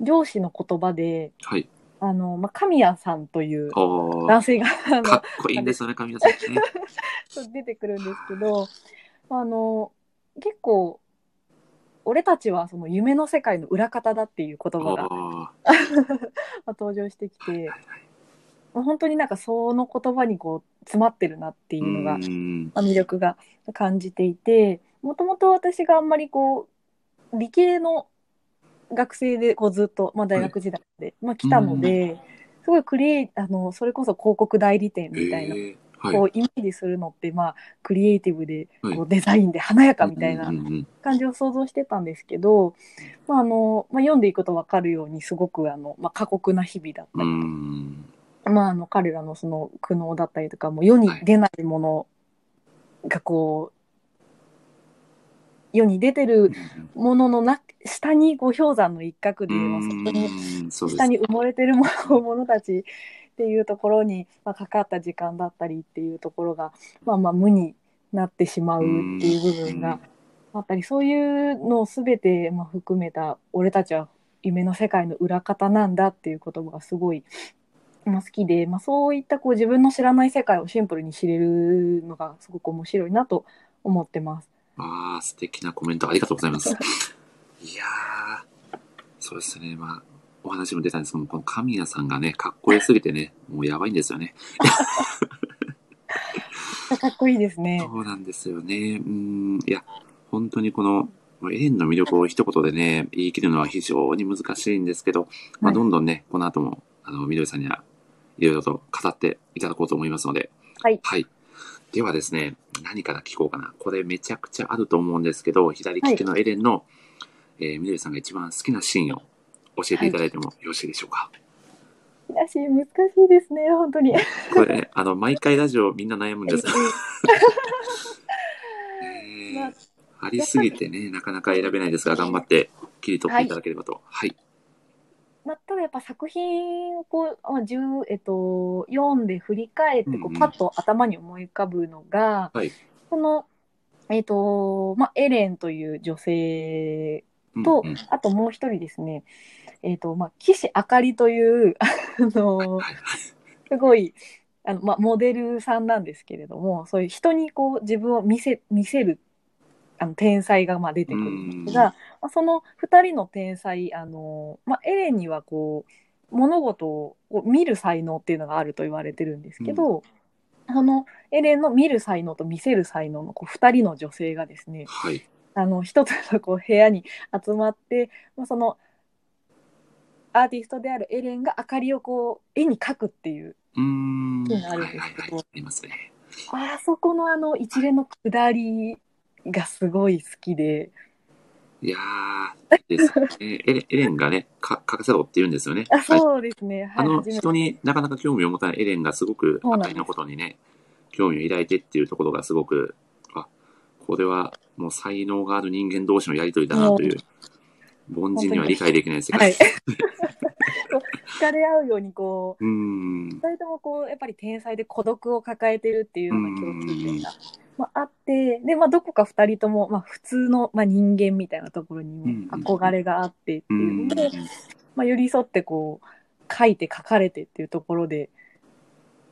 [SPEAKER 2] 上司の言葉で、
[SPEAKER 1] はい。
[SPEAKER 2] あの、まあ、神谷さんという
[SPEAKER 1] おー、
[SPEAKER 2] 男性が、あの
[SPEAKER 1] かっこいいんですよね、神谷さんね。
[SPEAKER 2] 出てくるんですけど、あの、結構、俺たちはその夢の世界の裏方だっていう言葉が、
[SPEAKER 1] おー。
[SPEAKER 2] まあ、登場してきて、まあ本当になんかその言葉にこう詰まってるなっていうのが
[SPEAKER 1] うーん。
[SPEAKER 2] まあ魅力が感じていてもともと私があんまりこう理系の学生でこうずっと、まあ、大学時代で、まあ、来たので、すごいクリエイあのそれこそ広告代理店みたいな、
[SPEAKER 1] えーはい。
[SPEAKER 2] こうイメージするのって、まあ、クリエイティブで
[SPEAKER 1] はい。
[SPEAKER 2] こうデザインで華やかみたいな感じを想像してたんですけど、まああのまあ、読んでいくと分かるようにすごくあの、まあ、過酷な日々だったり
[SPEAKER 1] うーん
[SPEAKER 2] まあ、あの彼らのその苦悩だったりとかもう世に出ないものがこう、世に出てるもののな下にこう氷山の一角で、まあそこに下に埋もれてるものものたちっていうところに、まあ、かかった時間だったりっていうところが、まあ、まあ無になってしまうっていう部分があったりそういうのを全てまあ含めた俺たちは夢の世界の裏方なんだっていう言葉がすごい、まあ、好きで、まあ、そういったこう自分の知らない世界をシンプルに知れるのがすごく面白いなと思ってます。
[SPEAKER 1] ああ、素敵なコメントありがとうございます。いやー、そうですね。まあ、お話も出たんですけども、この神谷さんがね、かっこよすぎてね、もうやばいんですよね。
[SPEAKER 2] かっこいいですね。
[SPEAKER 1] そうなんですよね。うん、いや、本当にこの、エレンの魅力を一言でね、言い切るのは非常に難しいんですけど、まあ、
[SPEAKER 2] はい
[SPEAKER 1] どんどんね、この後も、あの、みどりさんには、いろいろと語っていただこうと思いますので、
[SPEAKER 2] はい
[SPEAKER 1] はい。ではですね、何から聞こうかな。これめちゃくちゃあると思うんですけど、左利きのエレンの、えーみどりさんが一番好きなシーンを教えていただいてもよろしいでしょうか？
[SPEAKER 2] だし難しいですね本当に。
[SPEAKER 1] これ、あの、毎回ラジオみんな悩むんですよ。え
[SPEAKER 2] まあ
[SPEAKER 1] ーありすぎてね、なかなか選べないですが、頑張って切り取っていただければと。はい。
[SPEAKER 2] まあ、ただやっぱ作品をこう、まあ、10えっと、読んで振り返ってこ
[SPEAKER 1] うんうん。
[SPEAKER 2] うパッと頭に思い浮かぶのが、
[SPEAKER 1] はい。
[SPEAKER 2] この、えっとまあ、エレンという女性
[SPEAKER 1] うん
[SPEAKER 2] と、
[SPEAKER 1] うん。
[SPEAKER 2] あともう一人ですね、えっとまあ、岸あかりというあの
[SPEAKER 1] はい。
[SPEAKER 2] すごいあの、まあ、モデルさんなんですけれどもそういう人にこう自分を見せ見せるあの天才がまあ出てくるんですが、まあ、その2人の天才あの、まあ、エレンにはこう物事を見る才能っていうのがあると言われてるんですけど、そのエレンの見る才能と見せる才能のこう2人の女性がですね
[SPEAKER 1] はい。
[SPEAKER 2] あの一つのこう部屋に集まって、まあ、そのアーティストであるエレンが明かりをこう絵に描くっていう
[SPEAKER 1] うーん。
[SPEAKER 2] そういうのあ
[SPEAKER 1] はい
[SPEAKER 2] るんですけど。
[SPEAKER 1] あ
[SPEAKER 2] そこのあの一連の下りがすごい好きで、
[SPEAKER 1] いやー、ですね。エレエレンがね、か書かせろって言うんですよね。
[SPEAKER 2] あ
[SPEAKER 1] はい。
[SPEAKER 2] そうですね、はい、
[SPEAKER 1] あの人になかなか興味を持たないエレンがすごく
[SPEAKER 2] そうなんです。
[SPEAKER 1] 赤いのことにね、興味を抱いてっていうところがすごく、あ、これはもう才能がある人間同士のやりとりだなという、凡人には理解できない世界。
[SPEAKER 2] はい。惹かれ合うようにこう
[SPEAKER 1] うーん。
[SPEAKER 2] 二人ともこうやっぱり天才で孤独を抱えてるっていうような共通点が、まあ、あってで、まあ、どこか二人とも、まあ、普通の、まあ、人間みたいなところに憧れがあってって
[SPEAKER 1] う
[SPEAKER 2] いうので、
[SPEAKER 1] ん。
[SPEAKER 2] まあ、寄り添ってこう書いて書かれてっていうところで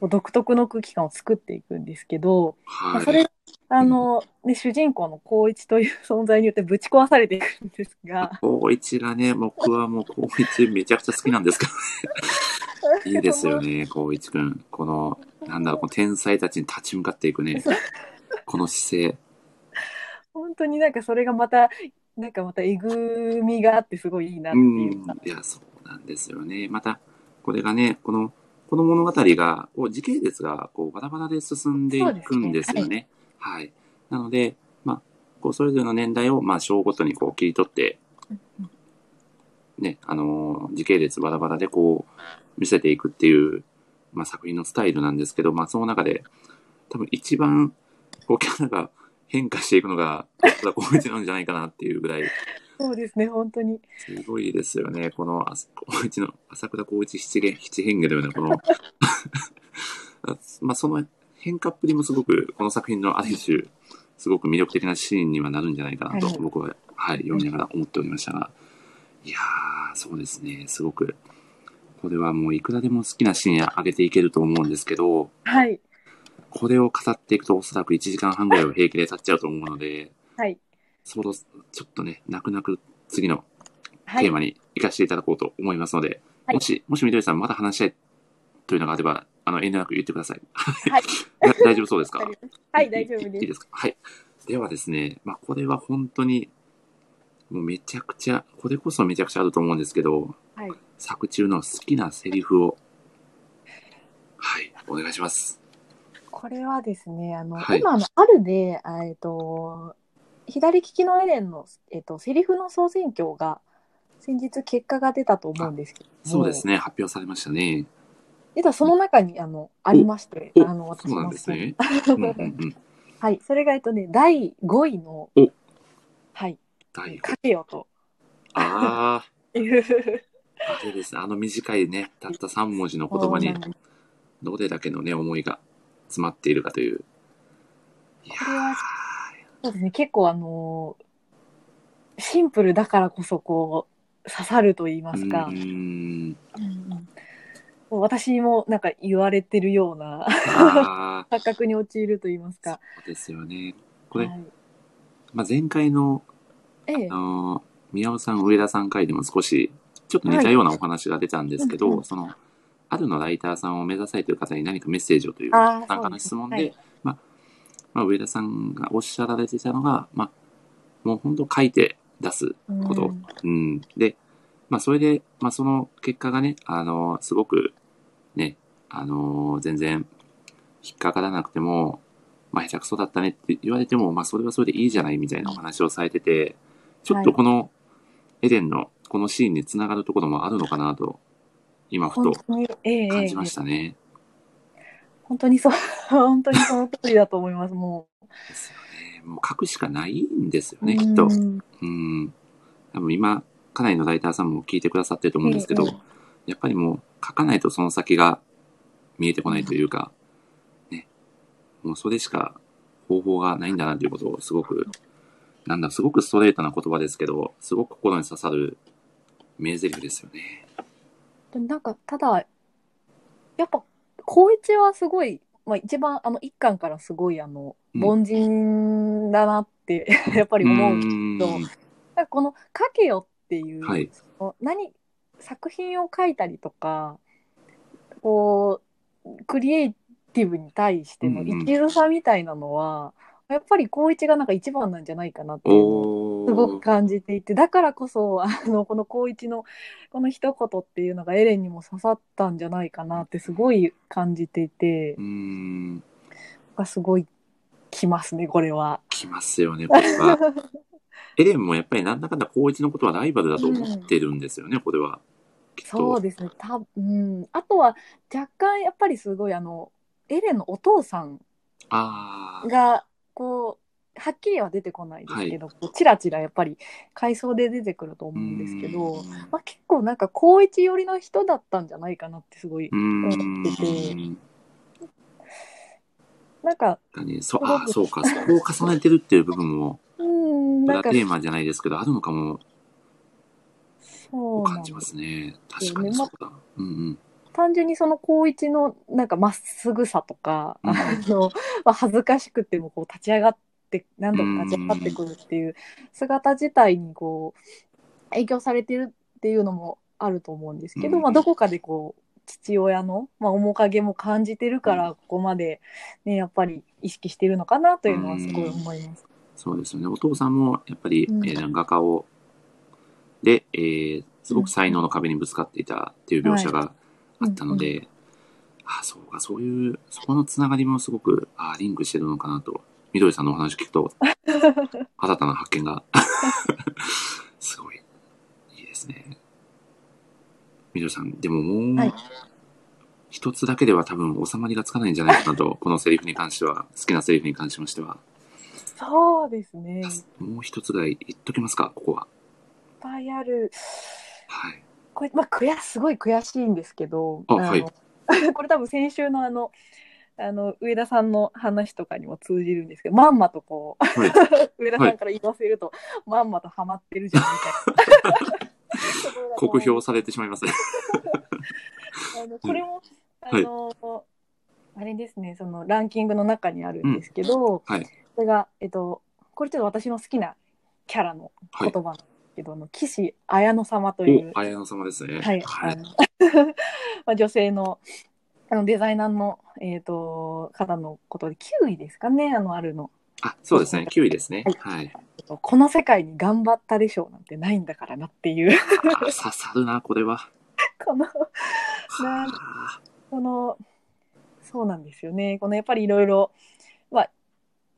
[SPEAKER 2] 独特の空気感を作っていくんですけど、ま
[SPEAKER 1] はい。
[SPEAKER 2] あそれあの、ね、主人公の光一という存在によってぶち壊されていくんですが
[SPEAKER 1] 高一がね、僕はもう高一めちゃくちゃ好きなんですけど、いいですよね、高一くん。この、なんだろう、この天才たちに立ち向かっていくね、この姿勢。
[SPEAKER 2] 本当になんかそれがまたなんかまたえぐみがあってすごいいいなっ
[SPEAKER 1] う
[SPEAKER 2] ていうんか。
[SPEAKER 1] いや、そうなんですよね。また、これがね、この、この物語が、こう時系列がこうバラバラで進んでいくんですよね。はい。なので、まあ、こうそれぞれの年代を、まあ、章ごとにこう切り取って、ね、あのー時系列バラバラでこう見せていくっていう、まあ、作品のスタイルなんですけど、まあ、その中で、多分一番、こう、キャラが変化していくのが、小田光一なんじゃないかなっていうぐらい、
[SPEAKER 2] そうですね本当に。
[SPEAKER 1] すごいですよね。この、光一の、朝倉光一七元、七変化のような、この、あ まあ、その変化っぷりもすごく、この作品のある種、すごく魅力的なシーンにはなるんじゃないかなと
[SPEAKER 2] はい、
[SPEAKER 1] 僕は、はい、読みながら思っておりましたが、いやー、そうですね、すごく、これはもういくらでも好きなシーン上げていけると思うんですけど、
[SPEAKER 2] はい
[SPEAKER 1] これを語っていくとおそらく1時間半ぐらいは平気で経っちゃうと思うので、
[SPEAKER 2] はい。
[SPEAKER 1] そろ、ちょっとね、泣く泣く次の
[SPEAKER 2] はい。
[SPEAKER 1] テーマに活かしていただこうと思いますので、
[SPEAKER 2] はい。
[SPEAKER 1] もし、もしみどりさんまだ話したいというのがあれば、あの、遠慮なく言ってください。
[SPEAKER 2] はい。
[SPEAKER 1] だ大丈夫そうですか？
[SPEAKER 2] はい大丈夫
[SPEAKER 1] いいいい
[SPEAKER 2] で
[SPEAKER 1] ですすか？はい。ではですね、まあ、これは本当に、もうめちゃくちゃ、これこそめちゃくちゃあると思うんですけど、
[SPEAKER 2] はい。
[SPEAKER 1] 作中の好きなセリフを、はい、お願いします。
[SPEAKER 2] これはですねあの、
[SPEAKER 1] はい。
[SPEAKER 2] 今あのあるであえっと左利きのエレンの、えっと、セリフの総選挙が先日結果が出たと思うんですけども。
[SPEAKER 1] そうですね、発表されましたね。
[SPEAKER 2] 実はその中にあのありまして
[SPEAKER 1] お
[SPEAKER 2] あの私
[SPEAKER 1] そうなん
[SPEAKER 2] の
[SPEAKER 1] ですね。うんうんうん。
[SPEAKER 2] はい。それがえっとね第5位の
[SPEAKER 1] お。
[SPEAKER 2] はい。
[SPEAKER 1] 第「
[SPEAKER 2] かけよ」と。
[SPEAKER 1] ああ、あれです。ね、あの短いね、たった3文字の言葉にどれだけのね、思いが詰まっているかという。いや
[SPEAKER 2] そうですね結構あのシンプルだからこそこう刺さると言いま
[SPEAKER 1] ー
[SPEAKER 2] すか
[SPEAKER 1] う、ーん。
[SPEAKER 2] うんうん私もなんか言われてるような錯 覚に陥ると言いますか。
[SPEAKER 1] そうですよね。これ、
[SPEAKER 2] はい
[SPEAKER 1] まあ、前回の、
[SPEAKER 2] ええ
[SPEAKER 1] あのー宮尾さん、上田さん回でも少し、ちょっと似たようなお話が出たんですけど、
[SPEAKER 2] はい
[SPEAKER 1] その、あるのライターさんを目指されている方に何かメッセージをという参加の質問で、
[SPEAKER 2] そうです
[SPEAKER 1] まあ、まあ、上田さんがおっしゃられていたのが、まあ、もう本当書いて出すこと。
[SPEAKER 2] うん
[SPEAKER 1] うん。で、まあ、それで、まあ、その結果がね、あの、すごく、ね、あの、全然、引っかからなくても、まあ、下手くそだったねって言われても、まあ、それはそれでいいじゃないみたいなお話をされてて、ちょっとこの、エレンのこのシーンにつながるところもあるのかなと、今、ふと感じま
[SPEAKER 2] ええ
[SPEAKER 1] したね。
[SPEAKER 2] 本当にそう、本当にその通りだと思います、も
[SPEAKER 1] ですよね。もう書くしかないんですよ
[SPEAKER 2] う。
[SPEAKER 1] ね、きっと
[SPEAKER 2] う。ん
[SPEAKER 1] うん。多分今、かなりのライターさんも聞いてくださってると思うんですけど、
[SPEAKER 2] ええ
[SPEAKER 1] やっぱりもう書かないとその先が見えてこないというか、ね、もうそれしか方法がないんだなということをすごく、なんだ、すごくストレートな言葉ですけど、すごく心に刺さる名台詞ですよね。
[SPEAKER 2] なんか、ただ、やっぱ、光一はすごい、まあ、一番あの一巻からすごいあの
[SPEAKER 1] うん。
[SPEAKER 2] 凡人だなって やっぱり思うけど、
[SPEAKER 1] ん。
[SPEAKER 2] なんかこの「書けよ」っていう、
[SPEAKER 1] はい。
[SPEAKER 2] その何作品を書いたりとかこうクリエイティブに対しての
[SPEAKER 1] うんうん。
[SPEAKER 2] 生きるさみたいなのは、やっぱり光一がなんか一番なんじゃないかなっていうすごく
[SPEAKER 1] ー。
[SPEAKER 2] 感じていてだからこそあのこの光一のこの一言っていうのがエレンにも刺さったんじゃないかなってすごい感じていて
[SPEAKER 1] うーん。
[SPEAKER 2] がすごいきますねこれは。
[SPEAKER 1] きますよね、これは。エレンもやっぱりなんだかんだ光一のことはライバルだと思ってるんですよね、これは。
[SPEAKER 2] そうですねた、うん、あとは若干やっぱりすごいあのエレンのお父さん。がこうはっきりは出てこないですけど、こうチラチラやっぱり回想で出てくると思うんですけど、まあ、結構なんか高一寄りの人だったんじゃないかなってすごい。思っててなんか
[SPEAKER 1] そう、ああ、そうか、そこを重ねてるっていう部分も、
[SPEAKER 2] うんなんか
[SPEAKER 1] 裏テーマじゃないですけど、あるのかも、
[SPEAKER 2] そう
[SPEAKER 1] 感じますすね。確かにそうだ。うんうん。
[SPEAKER 2] 単純にその高一のなんかまっすぐさとか、
[SPEAKER 1] うん
[SPEAKER 2] あのまあ、恥ずかしくてもこう立ち上がって何度も立ち上がってくるっていう姿自体にこう影響されてるっていうのもあると思うんですけど、
[SPEAKER 1] うん。
[SPEAKER 2] まあ、どこかでこう父親の、まあ、面影も感じてるからここまで、ね、やっぱり意識してるのかなというのはすごい思います。
[SPEAKER 1] そうですよね。お父さんも、やっぱり、
[SPEAKER 2] うん。
[SPEAKER 1] えー画家を、で、えーすごく才能の壁にぶつかっていたっていう描写があったので、ああ、そうか、そういう、そこのつながりもすごく、ああ、リンクしてるのかなと、みどりさんのお話聞くと、新たな発見が、すごい、いいですね。みどりさん、でももう、
[SPEAKER 2] はい
[SPEAKER 1] 一つだけでは多分収まりがつかないんじゃないかなと、このセリフに関しては、好きなセリフに関しましては。
[SPEAKER 2] そうですねいっ
[SPEAKER 1] もう一つぐらい言っときますか、ここは。
[SPEAKER 2] ぱいある
[SPEAKER 1] はい。
[SPEAKER 2] これ、まあ、悔すごい悔しいんですけど、の
[SPEAKER 1] あはい
[SPEAKER 2] これ多分先週のあの、あの、上田さんの話とかにも通じるんですけど、まんまとこう、
[SPEAKER 1] はい。
[SPEAKER 2] 上田さんから言わせると、まんまとハマってるじゃんみたいな。
[SPEAKER 1] 酷評されてしまいますね。
[SPEAKER 2] あのこれも、あの、あれですね、そのランキングの中にあるんですけど、
[SPEAKER 1] はい。
[SPEAKER 2] それが、えっと、これちょっと私の好きなキャラの
[SPEAKER 1] はい。
[SPEAKER 2] 言葉なんですけど、あの岸綾乃様という
[SPEAKER 1] お、、綾野様ですね。
[SPEAKER 2] はい、
[SPEAKER 1] はい
[SPEAKER 2] まあ女性のあのデザイナーの、えー、と方のことで9位ですかねあのあるの
[SPEAKER 1] あ、そうですね。9位ですね。はい。
[SPEAKER 2] えっとこの世界に頑張ったでしょうなんてないんだからなっていう
[SPEAKER 1] あ、刺さるな、これは。
[SPEAKER 2] このな
[SPEAKER 1] は
[SPEAKER 2] このそうなんですよねこのやっぱりいろいろまあ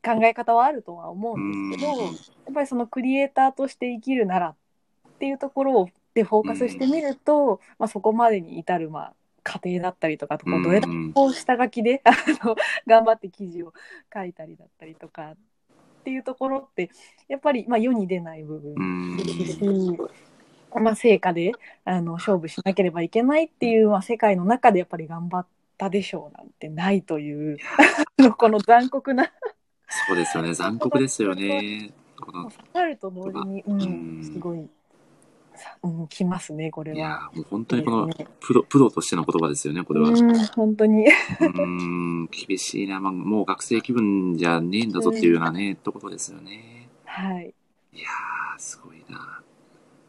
[SPEAKER 2] 考え方はあるとは思うんですけど
[SPEAKER 1] うん
[SPEAKER 2] やっぱりそのクリエイターとして生きるならっていうところをでフォーカスしてみると、まあ、そこまでに至る、まあ、過程だったりとかこうどれだけ
[SPEAKER 1] うん
[SPEAKER 2] こう下書きで あの頑張って記事を書いたりだったりとかっていうところってやっぱり、まあ、世に出ない部分
[SPEAKER 1] うん。
[SPEAKER 2] ですし、まあ、成果であの勝負しなければいけないっていう、まあ、世界の中でやっぱり頑張ったでしょうなんてないという この残酷な
[SPEAKER 1] そうですよね。残酷ですよね。この、
[SPEAKER 2] 刺さると同時に、う
[SPEAKER 1] うん
[SPEAKER 2] ん、すごい、さうん、きますねこれ
[SPEAKER 1] いやもう本当にこの
[SPEAKER 2] ね
[SPEAKER 1] プロ、プロとしての言葉ですよね、これは。う
[SPEAKER 2] うん、本当に。
[SPEAKER 1] ーん、厳しいな、まあ、もう学生気分じゃねえんだぞっていうようなね、ところですよね。
[SPEAKER 2] はい。
[SPEAKER 1] いやー、すごいな。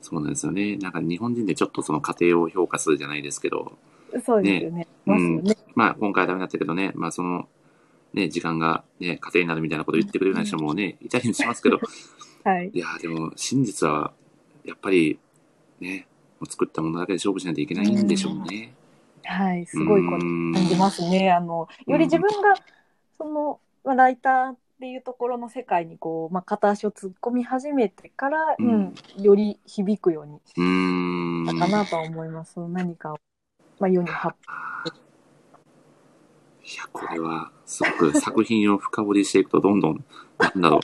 [SPEAKER 1] そうなんですよね。なんか日本人でちょっとその家庭を評価するじゃないですけど、
[SPEAKER 2] そうですよね。ますよね。
[SPEAKER 1] まあ今回はダメだったけどね、まあその、ね、時間がね、家庭になるみたいなことを言ってくれるような人もね、いたりしますけど、
[SPEAKER 2] はい。
[SPEAKER 1] いやーでも真実は、やっぱり、ね、作ったものだけで勝負しないといけないんでしょうね。
[SPEAKER 2] はい。すごいこと
[SPEAKER 1] うん
[SPEAKER 2] 感じますね。あの、より自分が、その、まあライターっていうところの世界にこう、まあ、片足を突っ込み始めてから、
[SPEAKER 1] う
[SPEAKER 2] うんん、より響くように
[SPEAKER 1] うーん。
[SPEAKER 2] かなとは思います。何かを、まあ、世に発
[SPEAKER 1] あーいや、これは、すごく作品を深掘りしていくと、どんどん、なんだろう。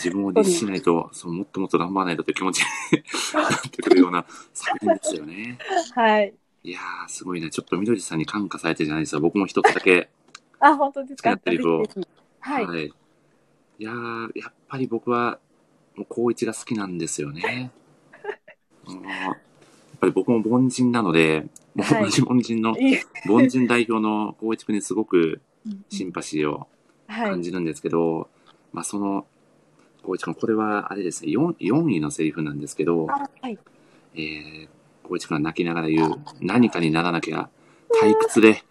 [SPEAKER 1] えー自分を律しないと、そう、もっともっと頑張らないとという気持ちに なってくるような作品ですよね。
[SPEAKER 2] はい。
[SPEAKER 1] いやー、すごいね。ちょっとみどりさんに感化されてるじゃないですか。僕も一つだけ。
[SPEAKER 2] あ、本当ですか？
[SPEAKER 1] 好きなセリフを
[SPEAKER 2] ぜひぜひはい。
[SPEAKER 1] い。いやー、やっぱり僕は、もう高一が好きなんですよね。もうぱり僕も凡人なので、同じ凡人の、
[SPEAKER 2] いい
[SPEAKER 1] 凡人代表の光一君にすごくシンパシーを
[SPEAKER 2] はい。
[SPEAKER 1] 感じるんですけど、まあその、光一君、これはあれですね、4, 4位のセリフなんですけど、
[SPEAKER 2] あはい。
[SPEAKER 1] えー、光一君が泣きながら言う、何かにならなきゃ退屈で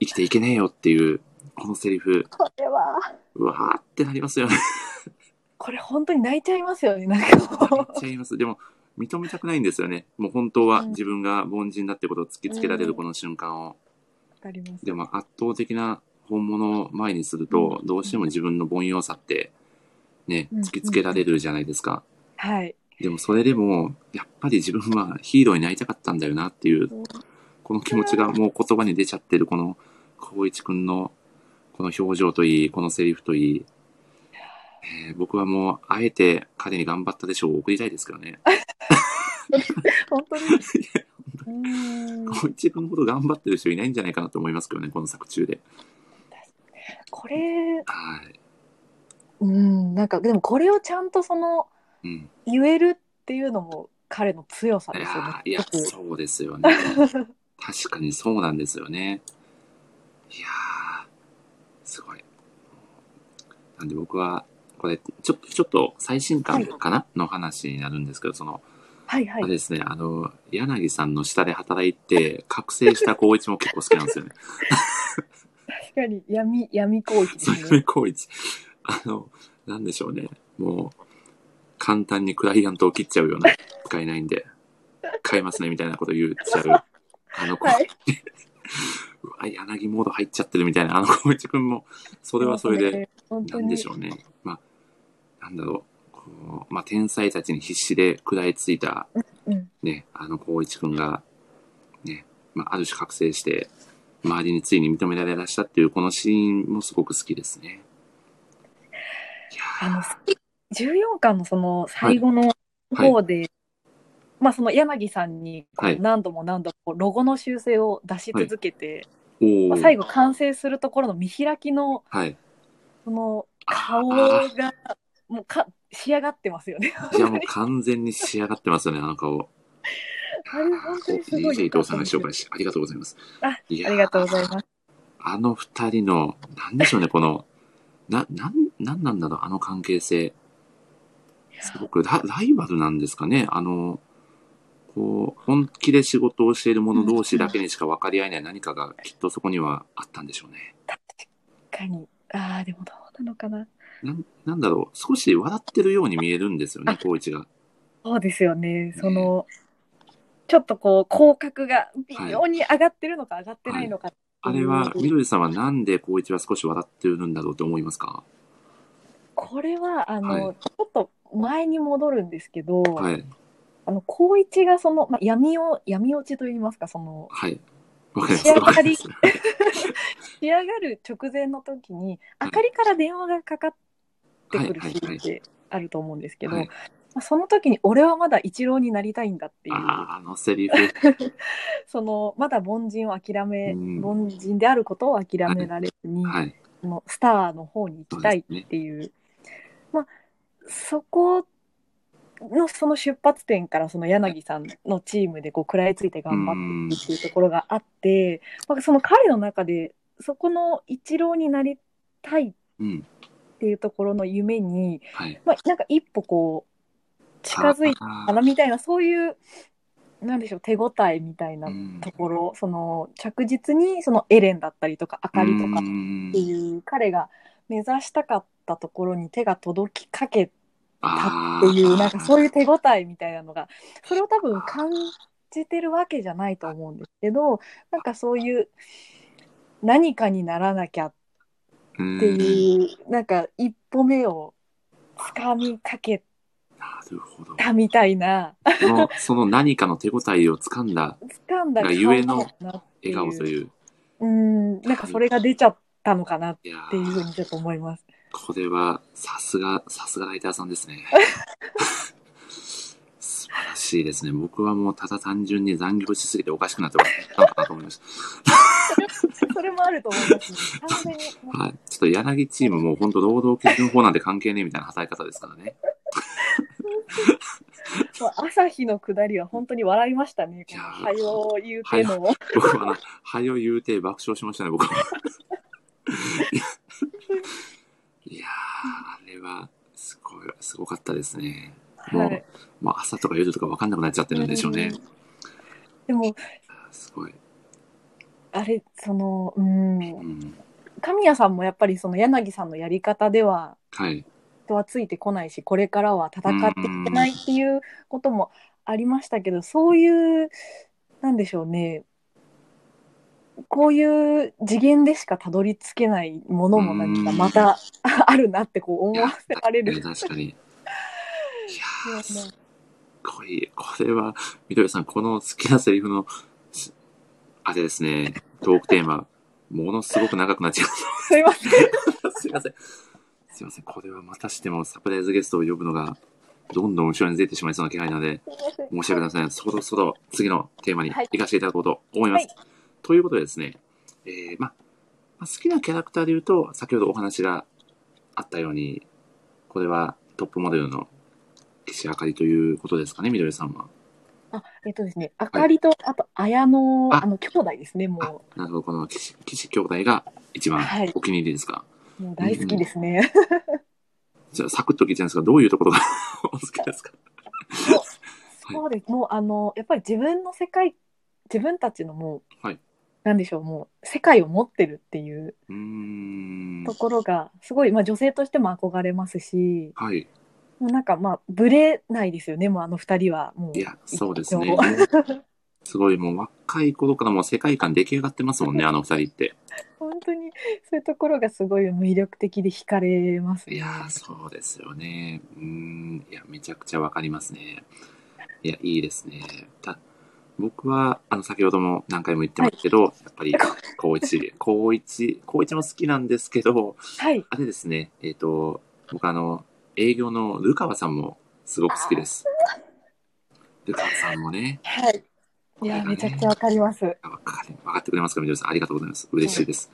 [SPEAKER 1] 生きていけねえよっていう、このセリフ、
[SPEAKER 2] これは、
[SPEAKER 1] うわーってなりますよね。
[SPEAKER 2] これ本当に泣いちゃいますよね、なんかも
[SPEAKER 1] 言っちゃいます。でも、認めたくないんですよね。もう本当は
[SPEAKER 2] うん
[SPEAKER 1] 自分が凡人だってことを突きつけられ
[SPEAKER 2] うん
[SPEAKER 1] るこの瞬間を。
[SPEAKER 2] わかります。
[SPEAKER 1] でも圧倒的な本物を前にすると、どうしても自分の凡庸さって、ね、
[SPEAKER 2] うん
[SPEAKER 1] 突きつけられるじゃないですか。
[SPEAKER 2] はい。
[SPEAKER 1] でもそれでも、やっぱり自分はヒーローになりたかったんだよなっていう、この気持ちがもう言葉に出ちゃってるこの、光一くんのこの表情といい、このセリフといい、えー僕はもう、あえて彼に頑張ったでしょうを送りたいですけどね。
[SPEAKER 2] 本当に？
[SPEAKER 1] 光一くんほど頑張ってる人いないんじゃないかなと思いますけどね、この作中で。
[SPEAKER 2] これ、
[SPEAKER 1] はい。
[SPEAKER 2] うん、なんか、でもこれをちゃんとその、
[SPEAKER 1] うん。
[SPEAKER 2] 言えるっていうのも彼の強さ
[SPEAKER 1] い
[SPEAKER 2] ですよね
[SPEAKER 1] いや、そうですよね。確かにそうなんですよね。いやー、すごい。なんで僕は、これ、ちょっと、ちょっと最新刊かな、の話になるんですけど、その、
[SPEAKER 2] はいはい。
[SPEAKER 1] あれですね、あの、柳さんの下で働いて、覚醒した光一も結構好きなんですよね。
[SPEAKER 2] 確かに闇、闇攻撃で
[SPEAKER 1] それ
[SPEAKER 2] すね。
[SPEAKER 1] 光一。あの、なんでしょうね。もう、簡単にクライアントを切っちゃうような、使えないんで、買えますね、みたいなこと言っちゃう。あの子、
[SPEAKER 2] はい。
[SPEAKER 1] うわ、柳モード入っちゃってるみたいな、あの光一くんも、それはそれで、、なんでしょうね。まあ、なんだろう。こうまあ、天才たちに必死で食らいついた、
[SPEAKER 2] うん。
[SPEAKER 1] ね、あの光一くんが、ね、まあ、ある種覚醒して、周りについに認められだしたっていう、このシーンもすごく好きですね。
[SPEAKER 2] あの、14巻のその最後の方で、まあその柳さんに何度も何度もロゴの修正を出し続けて、まあ、
[SPEAKER 1] ー
[SPEAKER 2] 最後完成するところの見開きの
[SPEAKER 1] はい。
[SPEAKER 2] その
[SPEAKER 1] あ
[SPEAKER 2] 顔
[SPEAKER 1] ー
[SPEAKER 2] がもうか仕上がってますよね。
[SPEAKER 1] いや、もう完全に仕上がってますよね、あの顔。
[SPEAKER 2] あれ本当にすごい
[SPEAKER 1] 伊藤さんが紹介して、ありがとうございます。
[SPEAKER 2] あありがとうございます。
[SPEAKER 1] あの二人の、なんでしょうね、この、な、なん、なんなんだろう、あの関係性。すごくラライバルなんですかね。あの、こう、本気で仕事をしている者同士だけにしか分かり合えない何かがきっとそこにはあったんでしょうね。
[SPEAKER 2] 確かに。ああ、でもどうなのかな。
[SPEAKER 1] なんなんだろう、少し笑ってるように見えるんですよね、光一が。
[SPEAKER 2] そうですよね。その、ちょっとこう、口角が微妙に上がってるのか上がってないのか。
[SPEAKER 1] あれは、みどりさんはなんで光一は少し笑ってるんだろうと思いますか？
[SPEAKER 2] これは、あの、
[SPEAKER 1] はい
[SPEAKER 2] ちょっと前に戻るんですけど、
[SPEAKER 1] はい。
[SPEAKER 2] あの、高一がその、まあ、闇を、闇落ちと言いますか、その、
[SPEAKER 1] はい。わかります。
[SPEAKER 2] 仕上がり
[SPEAKER 1] わかります。
[SPEAKER 2] 仕上がる直前の時に、あかりから電話がかかってくるシ
[SPEAKER 1] はいはいはい
[SPEAKER 2] ーンってあると思うんですけど、
[SPEAKER 1] はい
[SPEAKER 2] まあその時に俺はまだ一郎になりたいんだっていう、
[SPEAKER 1] ああ、あのセリフ。
[SPEAKER 2] その、まだ凡人を諦め、
[SPEAKER 1] うん
[SPEAKER 2] 凡人であることを諦められずに、
[SPEAKER 1] はい。
[SPEAKER 2] そのスターの方に行きたいっていう、まあ、そこのその出発点からその柳さんのチームでこう食らいついて頑張っていくっていうところがあって、まあ、その彼の中でそこの一郎になりたいっ
[SPEAKER 1] うん。
[SPEAKER 2] ていうところの夢に、
[SPEAKER 1] はい。
[SPEAKER 2] まあ、なんか一歩こう近づいた
[SPEAKER 1] あ
[SPEAKER 2] かなみたいなそういうなんでしょう手応えみたいな
[SPEAKER 1] うん
[SPEAKER 2] ところ、その着実にそのエレンだったりとかあかりとか
[SPEAKER 1] うん
[SPEAKER 2] っていう彼が目指したかったところに手が届きかけたっていうなんかそういう手応えみたいなのがそれを多分感じてるわけじゃないと思うんですけどなんかそういう何かにならなきゃっ
[SPEAKER 1] うん
[SPEAKER 2] ていうなんか一歩目を掴みかけ
[SPEAKER 1] なるほど。
[SPEAKER 2] たみたいな
[SPEAKER 1] その、その何かの手応えをつかんだ
[SPEAKER 2] 掴んだ
[SPEAKER 1] がゆえの笑顔という。
[SPEAKER 2] うんなんかそれが出ちゃったのかなっていうふう
[SPEAKER 1] ー
[SPEAKER 2] にちょっと思います。
[SPEAKER 1] これは、さすが、さすがライターさんですね。素晴らしいですね。僕はもうただ単純に残業しすぎておかしくなってたのかなと思いまし
[SPEAKER 2] それもあると思います、ね。完全に
[SPEAKER 1] た。はい。ちょっと柳チームも本当労働基準法なんて関係ねえみたいな働き方ですからね。
[SPEAKER 2] 朝日の下りは本当に笑いましたね。はよう言うてのを。
[SPEAKER 1] 僕ははよ言うて爆笑しましたね、僕は。いやー、あれは、すごい、すごかったですね。もう、
[SPEAKER 2] はい。
[SPEAKER 1] もう朝とか夜とか分かんなくなっちゃってるんでしょうね。
[SPEAKER 2] でも、
[SPEAKER 1] すごい。
[SPEAKER 2] あれ、その、うん、
[SPEAKER 1] うん。
[SPEAKER 2] 神谷さんもやっぱりその柳さんのやり方では、
[SPEAKER 1] はい。
[SPEAKER 2] 人はついてこないし、これからは戦っていけないっていうこともありましたけど、そういう、なんでしょうね、こういう次元でしかたどり着けないものもなんかまた あるなってこう思わせられる。
[SPEAKER 1] 確かに。いやー、すっごい。これは、みどりさん、この好きなセリフの、しあれですね、トークテーマ、ものすごく長くなっちゃう。
[SPEAKER 2] すいません。
[SPEAKER 1] すいません。すいません。これはまたしてもサプライズゲストを呼ぶのが、どんどん後ろに出てしまいそうな気配なので、申し訳ございません。そろそろ次のテーマに
[SPEAKER 2] はい
[SPEAKER 1] 行かせていただこうと思います。
[SPEAKER 2] は
[SPEAKER 1] ということでですね、えーま、まあ、好きなキャラクターで言うと、先ほどお話があったように、これはトップモデルの岸あかりということですかね、みどりさんは。
[SPEAKER 2] あ、えっとですね、あかりと、あと、綾の、
[SPEAKER 1] あ
[SPEAKER 2] あの、兄弟ですね、
[SPEAKER 1] あ
[SPEAKER 2] も、
[SPEAKER 1] なるほど、この岸岸兄弟が一番
[SPEAKER 2] はい
[SPEAKER 1] お気に入りですか？
[SPEAKER 2] う、もう大好きですね。
[SPEAKER 1] じゃあ、サクッと聞いちゃうんですが、どういうところが お好きですか？はい
[SPEAKER 2] そうです。もう、あの、やっぱり自分の世界、自分たちのもう、
[SPEAKER 1] はい
[SPEAKER 2] なんでしょう、もう、世界を持ってるっていうと。ころが、すごい、まあ、女性としても憧れますし、
[SPEAKER 1] はい。
[SPEAKER 2] もうなんか、まあ、ぶれないですよね、もう、あの二人は。もう、
[SPEAKER 1] いや、そうですね。すごいもう若い頃からもう世界観出来上がってますもんね、あの二人って。
[SPEAKER 2] 本当に、そういうところがすごい魅力的で惹かれますね。
[SPEAKER 1] いやー、そうですよね。うーん、いや、めちゃくちゃわかりますね。いや、いいですね。た僕は、あの、先ほども何回も言ってますけど、やっぱり、高一、高一、高一も好きなんですけど、
[SPEAKER 2] はい。
[SPEAKER 1] あれですね、えっ、と、僕あの、営業のルカワさんもすごく好きです。ルカワさんもね、
[SPEAKER 2] はい。いや、
[SPEAKER 1] ね
[SPEAKER 2] めちゃくちゃわかります。
[SPEAKER 1] わかり、わかってくれますか、みどりさん。ありがとうございます。嬉しいです。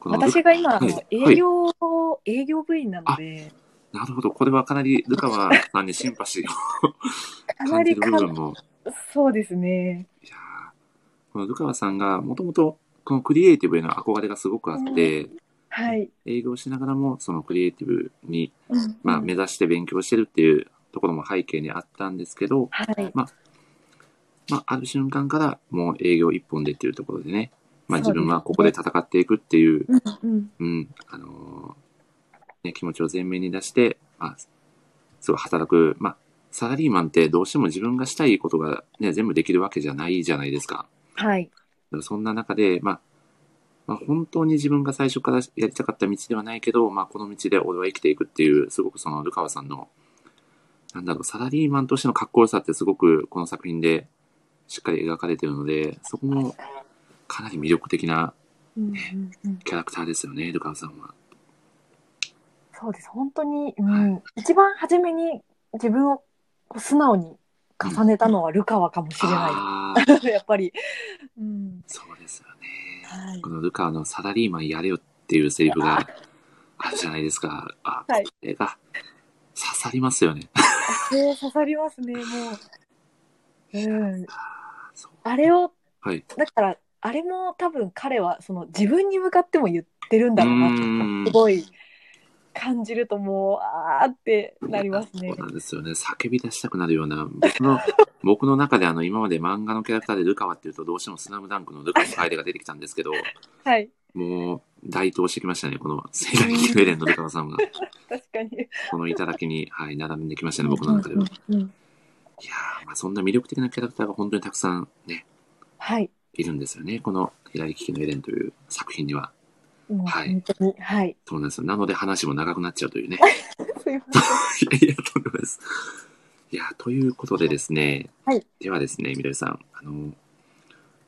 [SPEAKER 2] 私が今、
[SPEAKER 1] はい
[SPEAKER 2] 営業、営業部員なので、
[SPEAKER 1] なるほど。これはかなりルカワさんにシンパシーを感じる部分も。
[SPEAKER 2] そうですね。
[SPEAKER 1] いやーこのルカワさんがもともとこのクリエイティブへの憧れがすごくあって、
[SPEAKER 2] はい。
[SPEAKER 1] 営業しながらもそのクリエイティブに、
[SPEAKER 2] うん
[SPEAKER 1] まあ、目指して勉強してるっていうところも背景にあったんですけど、
[SPEAKER 2] はい。
[SPEAKER 1] まあ、ある瞬間からもう営業一本でっていうところでね、まあ自分はここで戦っていくっていう、
[SPEAKER 2] うんうん。
[SPEAKER 1] うん、あのーね、気持ちを前面に出して、まあ、すごい働く、まあ、サラリーマンってどうしても自分がしたいことがね、全部できるわけじゃないじゃないですか。
[SPEAKER 2] はい。
[SPEAKER 1] そんな中で、まあ、まあ、本当に自分が最初からやりたかった道ではないけど、まあ、この道で俺は生きていくっていう、すごくその、ルカワさんの、なんだろう、サラリーマンとしてのかっこよさってすごくこの作品でしっかり描かれてるので、そこもかなり魅力的な
[SPEAKER 2] うんうんうん
[SPEAKER 1] キャラクターですよね、ルカワさんは。
[SPEAKER 2] そうです。本当に、うん、一番初めに自分をこう素直に重ねたのはルカワかもしれない。やっぱり。うん。
[SPEAKER 1] そうですよね。
[SPEAKER 2] はい
[SPEAKER 1] こ。のルカワのサラリーマンやれよっていうセリフがあるじゃないですか。あ、
[SPEAKER 2] はい
[SPEAKER 1] これが刺さりますよね。
[SPEAKER 2] そう刺さりますね、もう。うん。あれを、
[SPEAKER 1] はい。
[SPEAKER 2] だから、あれも多分彼は、その自分に向かっても言ってるんだろうなっすごい感じるともう、あーってなりますね
[SPEAKER 1] そう。なんですよね。叫び出したくなるような、僕の、僕の中であの、今まで漫画のキャラクターでルカワっていうと、どうしてもスラムダンクのルカの楓が出てきたんですけど、
[SPEAKER 2] はい。
[SPEAKER 1] もう、代答してきましたね。この、世界キュエレンのルカワさんが、
[SPEAKER 2] 確かに。
[SPEAKER 1] この頂きに、はい、並んできましたね、僕の中では。い
[SPEAKER 2] うんうんうん
[SPEAKER 1] やー、まあ、そんな魅力的なキャラクターが本当にたくさんね、
[SPEAKER 2] はい。
[SPEAKER 1] いるんですよね。この、左利きのエレンという作品には。
[SPEAKER 2] もう
[SPEAKER 1] はい
[SPEAKER 2] 本当に、はい。
[SPEAKER 1] そうなんですよ。なので話も長くなっちゃうというね。
[SPEAKER 2] すいません。
[SPEAKER 1] いやとんでもないです。いや、ということでですね。
[SPEAKER 2] はい
[SPEAKER 1] ではですね、みどりさん。あの、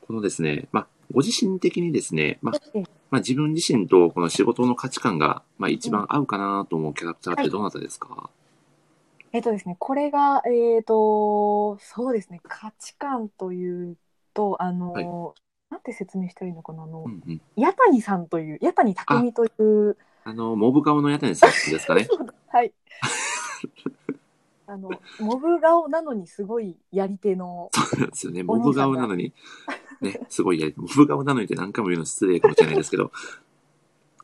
[SPEAKER 1] このですね、まあ、ご自身的にですね、まあ、
[SPEAKER 2] ええ
[SPEAKER 1] まあ、自分自身とこの仕事の価値観が、まあ、一番合うかなと思うキャラクターってどなたですか、
[SPEAKER 2] えっとですね、これが、えっ、と、そうですね、価値観というと、あの、
[SPEAKER 1] はい
[SPEAKER 2] なんて説明したらいいのかな、あの
[SPEAKER 1] う、んうん。
[SPEAKER 2] 八谷さんという、八谷匠という、
[SPEAKER 1] あの、モブ顔のやつですかね。
[SPEAKER 2] はい。あの、モブ顔なのにすごいやり手の。
[SPEAKER 1] そうなんですよね。モブ顔なのに、ね、すごいやり、モブ顔なのにって何回も言うの失礼かもしれないですけど、こ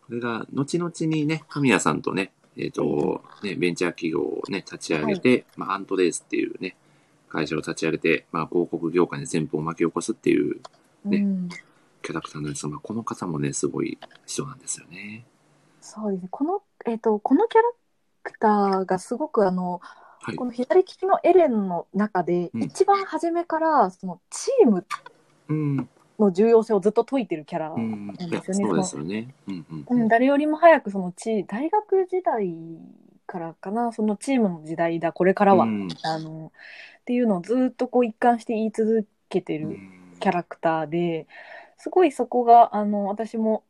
[SPEAKER 1] れが、後々にね、神谷さんとね、えっ、と、ね、ベンチャー企業をね、立ち上げて、まあ、アントレースっていうね、会社を立ち上げて、まあ、広告業界に旋風を巻き起こすっていうね
[SPEAKER 2] うん
[SPEAKER 1] キャラクターなんですが、まあ、この方もね、すごい人なんですよね。
[SPEAKER 2] そうですね。この、えっ、と、このキャラクターがすごくあの、
[SPEAKER 1] はい
[SPEAKER 2] こ。の左利きのエレンの中で、
[SPEAKER 1] うん
[SPEAKER 2] 一番初めから、そのチーム
[SPEAKER 1] うん、
[SPEAKER 2] の重要性をずっと解いてるキャラ
[SPEAKER 1] う
[SPEAKER 2] なんですよね。
[SPEAKER 1] そうですよね。うん、うん。
[SPEAKER 2] うん、誰よりも早くそのチ大学時代からかな、そのチームの時代だ、これからは、
[SPEAKER 1] うん
[SPEAKER 2] あの、っていうのをずっとこう一貫して言い続けてるキャラクターで、すごいそこが、あの、私も、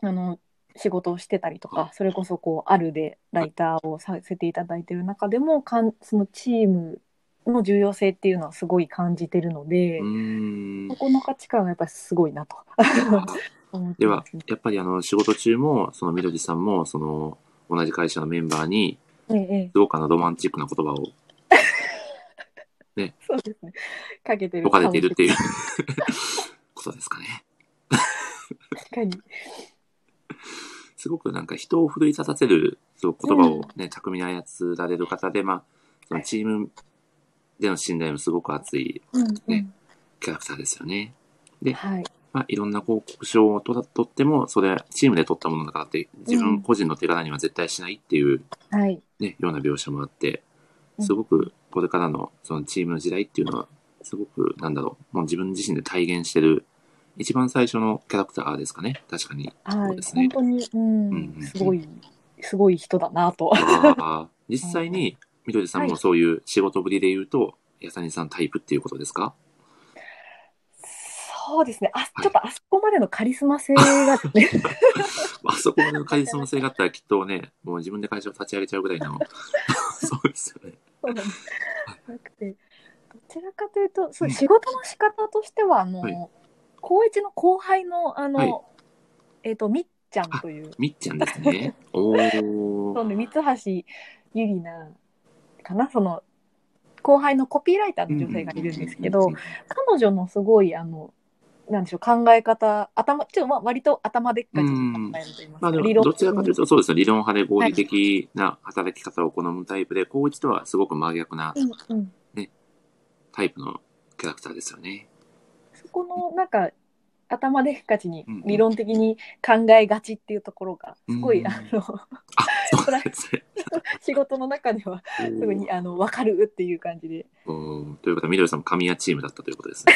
[SPEAKER 2] あの、仕事をしてたりとか、それこそこう、あるでライターをさせていただいてる中でも、かんそのチームの重要性っていうのはすごい感じてるので、
[SPEAKER 1] うん。
[SPEAKER 2] そこの価値観がやっぱりすごいなと。
[SPEAKER 1] ではやっぱりあの、仕事中も、そのみどりさんも、その、同じ会社のメンバーに、
[SPEAKER 2] ええええ。
[SPEAKER 1] すごくあの、ロマンチックな言葉を
[SPEAKER 2] そうですね。かけてる。
[SPEAKER 1] 置かれているっていう ことですかね。
[SPEAKER 2] 確かに。
[SPEAKER 1] すごくなんか人を奮い立たせるそう言葉をね、巧みに操られる方で、まあ、そのチームでの信頼もすごく熱い
[SPEAKER 2] うんうん
[SPEAKER 1] ねキャラクターですよね。で
[SPEAKER 2] はい。
[SPEAKER 1] まあ、いろんな広告賞を取っても、それはチームで取ったものだからって、自
[SPEAKER 2] うん
[SPEAKER 1] 分個人の手柄には絶対しないっていう
[SPEAKER 2] はい。
[SPEAKER 1] ね、ような描写もあって、
[SPEAKER 2] うん
[SPEAKER 1] すごくこれからのそのチームの時代っていうのは、すごくなんだろう、もう自分自身で体現してる、一番最初のキャラクターですかね。確かに。
[SPEAKER 2] はい。
[SPEAKER 1] そうですね
[SPEAKER 2] 本当に、うん、
[SPEAKER 1] うんうん
[SPEAKER 2] すごい、すごい人だなと。
[SPEAKER 1] 実際に、みどりさんもそういう仕事ぶりで言うと、やさにさんタイプっていうことですか？
[SPEAKER 2] そうですね。あ、
[SPEAKER 1] い
[SPEAKER 2] ちょっとあそこまでのカリスマ性がですね。
[SPEAKER 1] あそこまでのカリスマ性があったらきっとね、もう自分で会社を立ち上げちゃうぐらいの、そうですよね。
[SPEAKER 2] そ うなくて、どちらかというと、そううん。仕事の仕方としては、あの、
[SPEAKER 1] はい。
[SPEAKER 2] 高一の後輩の、あの、
[SPEAKER 1] はい。
[SPEAKER 2] えっ、と、みっちゃんという、
[SPEAKER 1] みっちゃんですね。おー。
[SPEAKER 2] そうね、三橋ゆりな、かな、その、後輩のコピーライターの女性がいるんですけど、彼女のすごい、あの、なんでしょう、考え方、頭、ちょっとまあ割と頭でっかちに考えると言いますか、
[SPEAKER 1] まあどちらかというとそうですね、理論派で合理的な働き方を好むタイプで、高一とはすごく真逆な
[SPEAKER 2] うんうん、
[SPEAKER 1] タイプのキャラクターですよね。
[SPEAKER 2] そこのなんか頭でっかちに理論的に考えがちっていうところがすごい、
[SPEAKER 1] うん
[SPEAKER 2] あの。仕事の中ではすぐにあの分かるっていう感じで。
[SPEAKER 1] ということは、みどりさんも神谷チームだったということですね。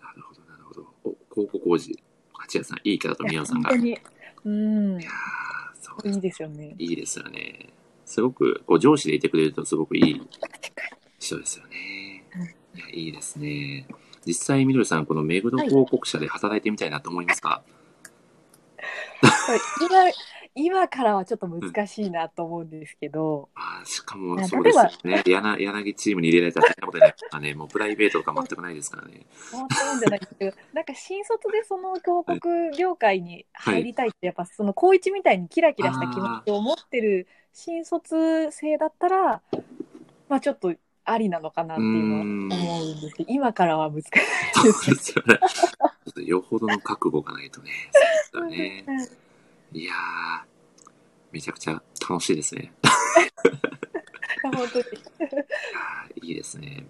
[SPEAKER 1] なるほど、なるほど。お、広告王子、八谷さん、いいキャラと宮尾さんが。い
[SPEAKER 2] 本当にうん
[SPEAKER 1] やーそう
[SPEAKER 2] いいですよね
[SPEAKER 1] いいですよね。すごく、こう、上司でいてくれるとすごくいい人ですよね
[SPEAKER 2] うん。
[SPEAKER 1] いや、いいですね。実際、みどりさん、この目黒広告社で働いてみたいなと思いますか、
[SPEAKER 2] にこれ今今からはちょっと難しいなと思うんですけど、
[SPEAKER 1] あーしかも、
[SPEAKER 2] あ
[SPEAKER 1] そうですよね。柳柳チームに入れられたら大変なことになりますからね。もうプライベートとか全くないですからね。
[SPEAKER 2] 思ってるんじゃないですけどなんか新卒でその広告業界に入りたいってやっぱその高一みたいにキラキラした気持ちを持ってる新卒生だったらまあちょっとありなのかなっていうのは思うんですけど今からは難しいです
[SPEAKER 1] よね。よほどの覚悟がないとね。そうですよね。いやー、めちゃくちゃ楽しいですね。
[SPEAKER 2] 本当に。
[SPEAKER 1] いいいですね。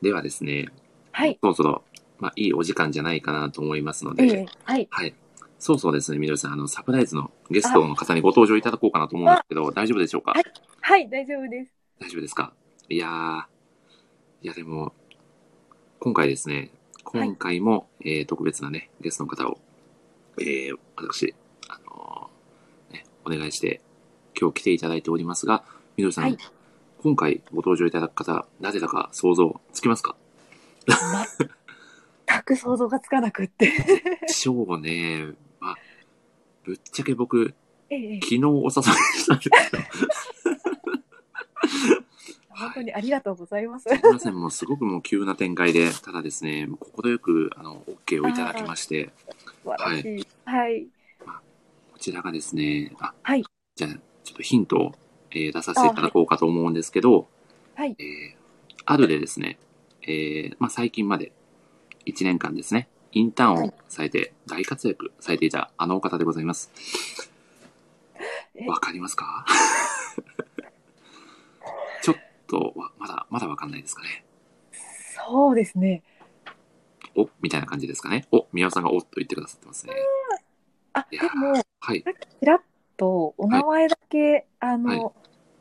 [SPEAKER 1] ではですね、
[SPEAKER 2] はい。
[SPEAKER 1] そろそろ、まあ、いいお時間じゃないかなと思いますので、
[SPEAKER 2] ええはい。
[SPEAKER 1] はい。そうそうですね、みどりさん、あの、サプライズのゲストの方にご登場いただこうかなと思うんですけど、大丈夫でしょうか？
[SPEAKER 2] はい。はい大丈夫です。
[SPEAKER 1] 大丈夫ですか？いやー、いやでも、今回ですね、今回も、えー特別なね、ゲストの方を、えー私、お願いして、今日来ていただいておりますが、みどりさん、
[SPEAKER 2] はい。
[SPEAKER 1] 今回ご登場いただく方、誰だか想像つきますか？
[SPEAKER 2] 全く想像がつかなくって。
[SPEAKER 1] そうね、まあ、ぶっちゃけ僕、
[SPEAKER 2] ええ
[SPEAKER 1] 昨日お誘いしたんですけど、
[SPEAKER 2] 本当にありがとうございます。
[SPEAKER 1] すみません、もうすごくもう急な展開で、ただですね、快く、あの、OK をいただきまして、
[SPEAKER 2] 素晴らしい。はい。
[SPEAKER 1] こちらがですね、あ、
[SPEAKER 2] はい
[SPEAKER 1] じゃあ、ちょっとヒントを、えー出させていただこうかと思うんですけど、
[SPEAKER 2] はい。
[SPEAKER 1] えーあるでですね、えーまあ、最近まで1年間ですね、インターンをされて大活躍されていたあのお方でございます。
[SPEAKER 2] え？
[SPEAKER 1] わかりますか？ちょっとわ、まだ、まだわかんないですかね。
[SPEAKER 2] そうですね。
[SPEAKER 1] お、みたいな感じですかね。お、宮尾さんがおっと言ってくださってますね。
[SPEAKER 2] あ、でも、
[SPEAKER 1] はい。
[SPEAKER 2] ちらっとお名前だけ、あの、
[SPEAKER 1] はい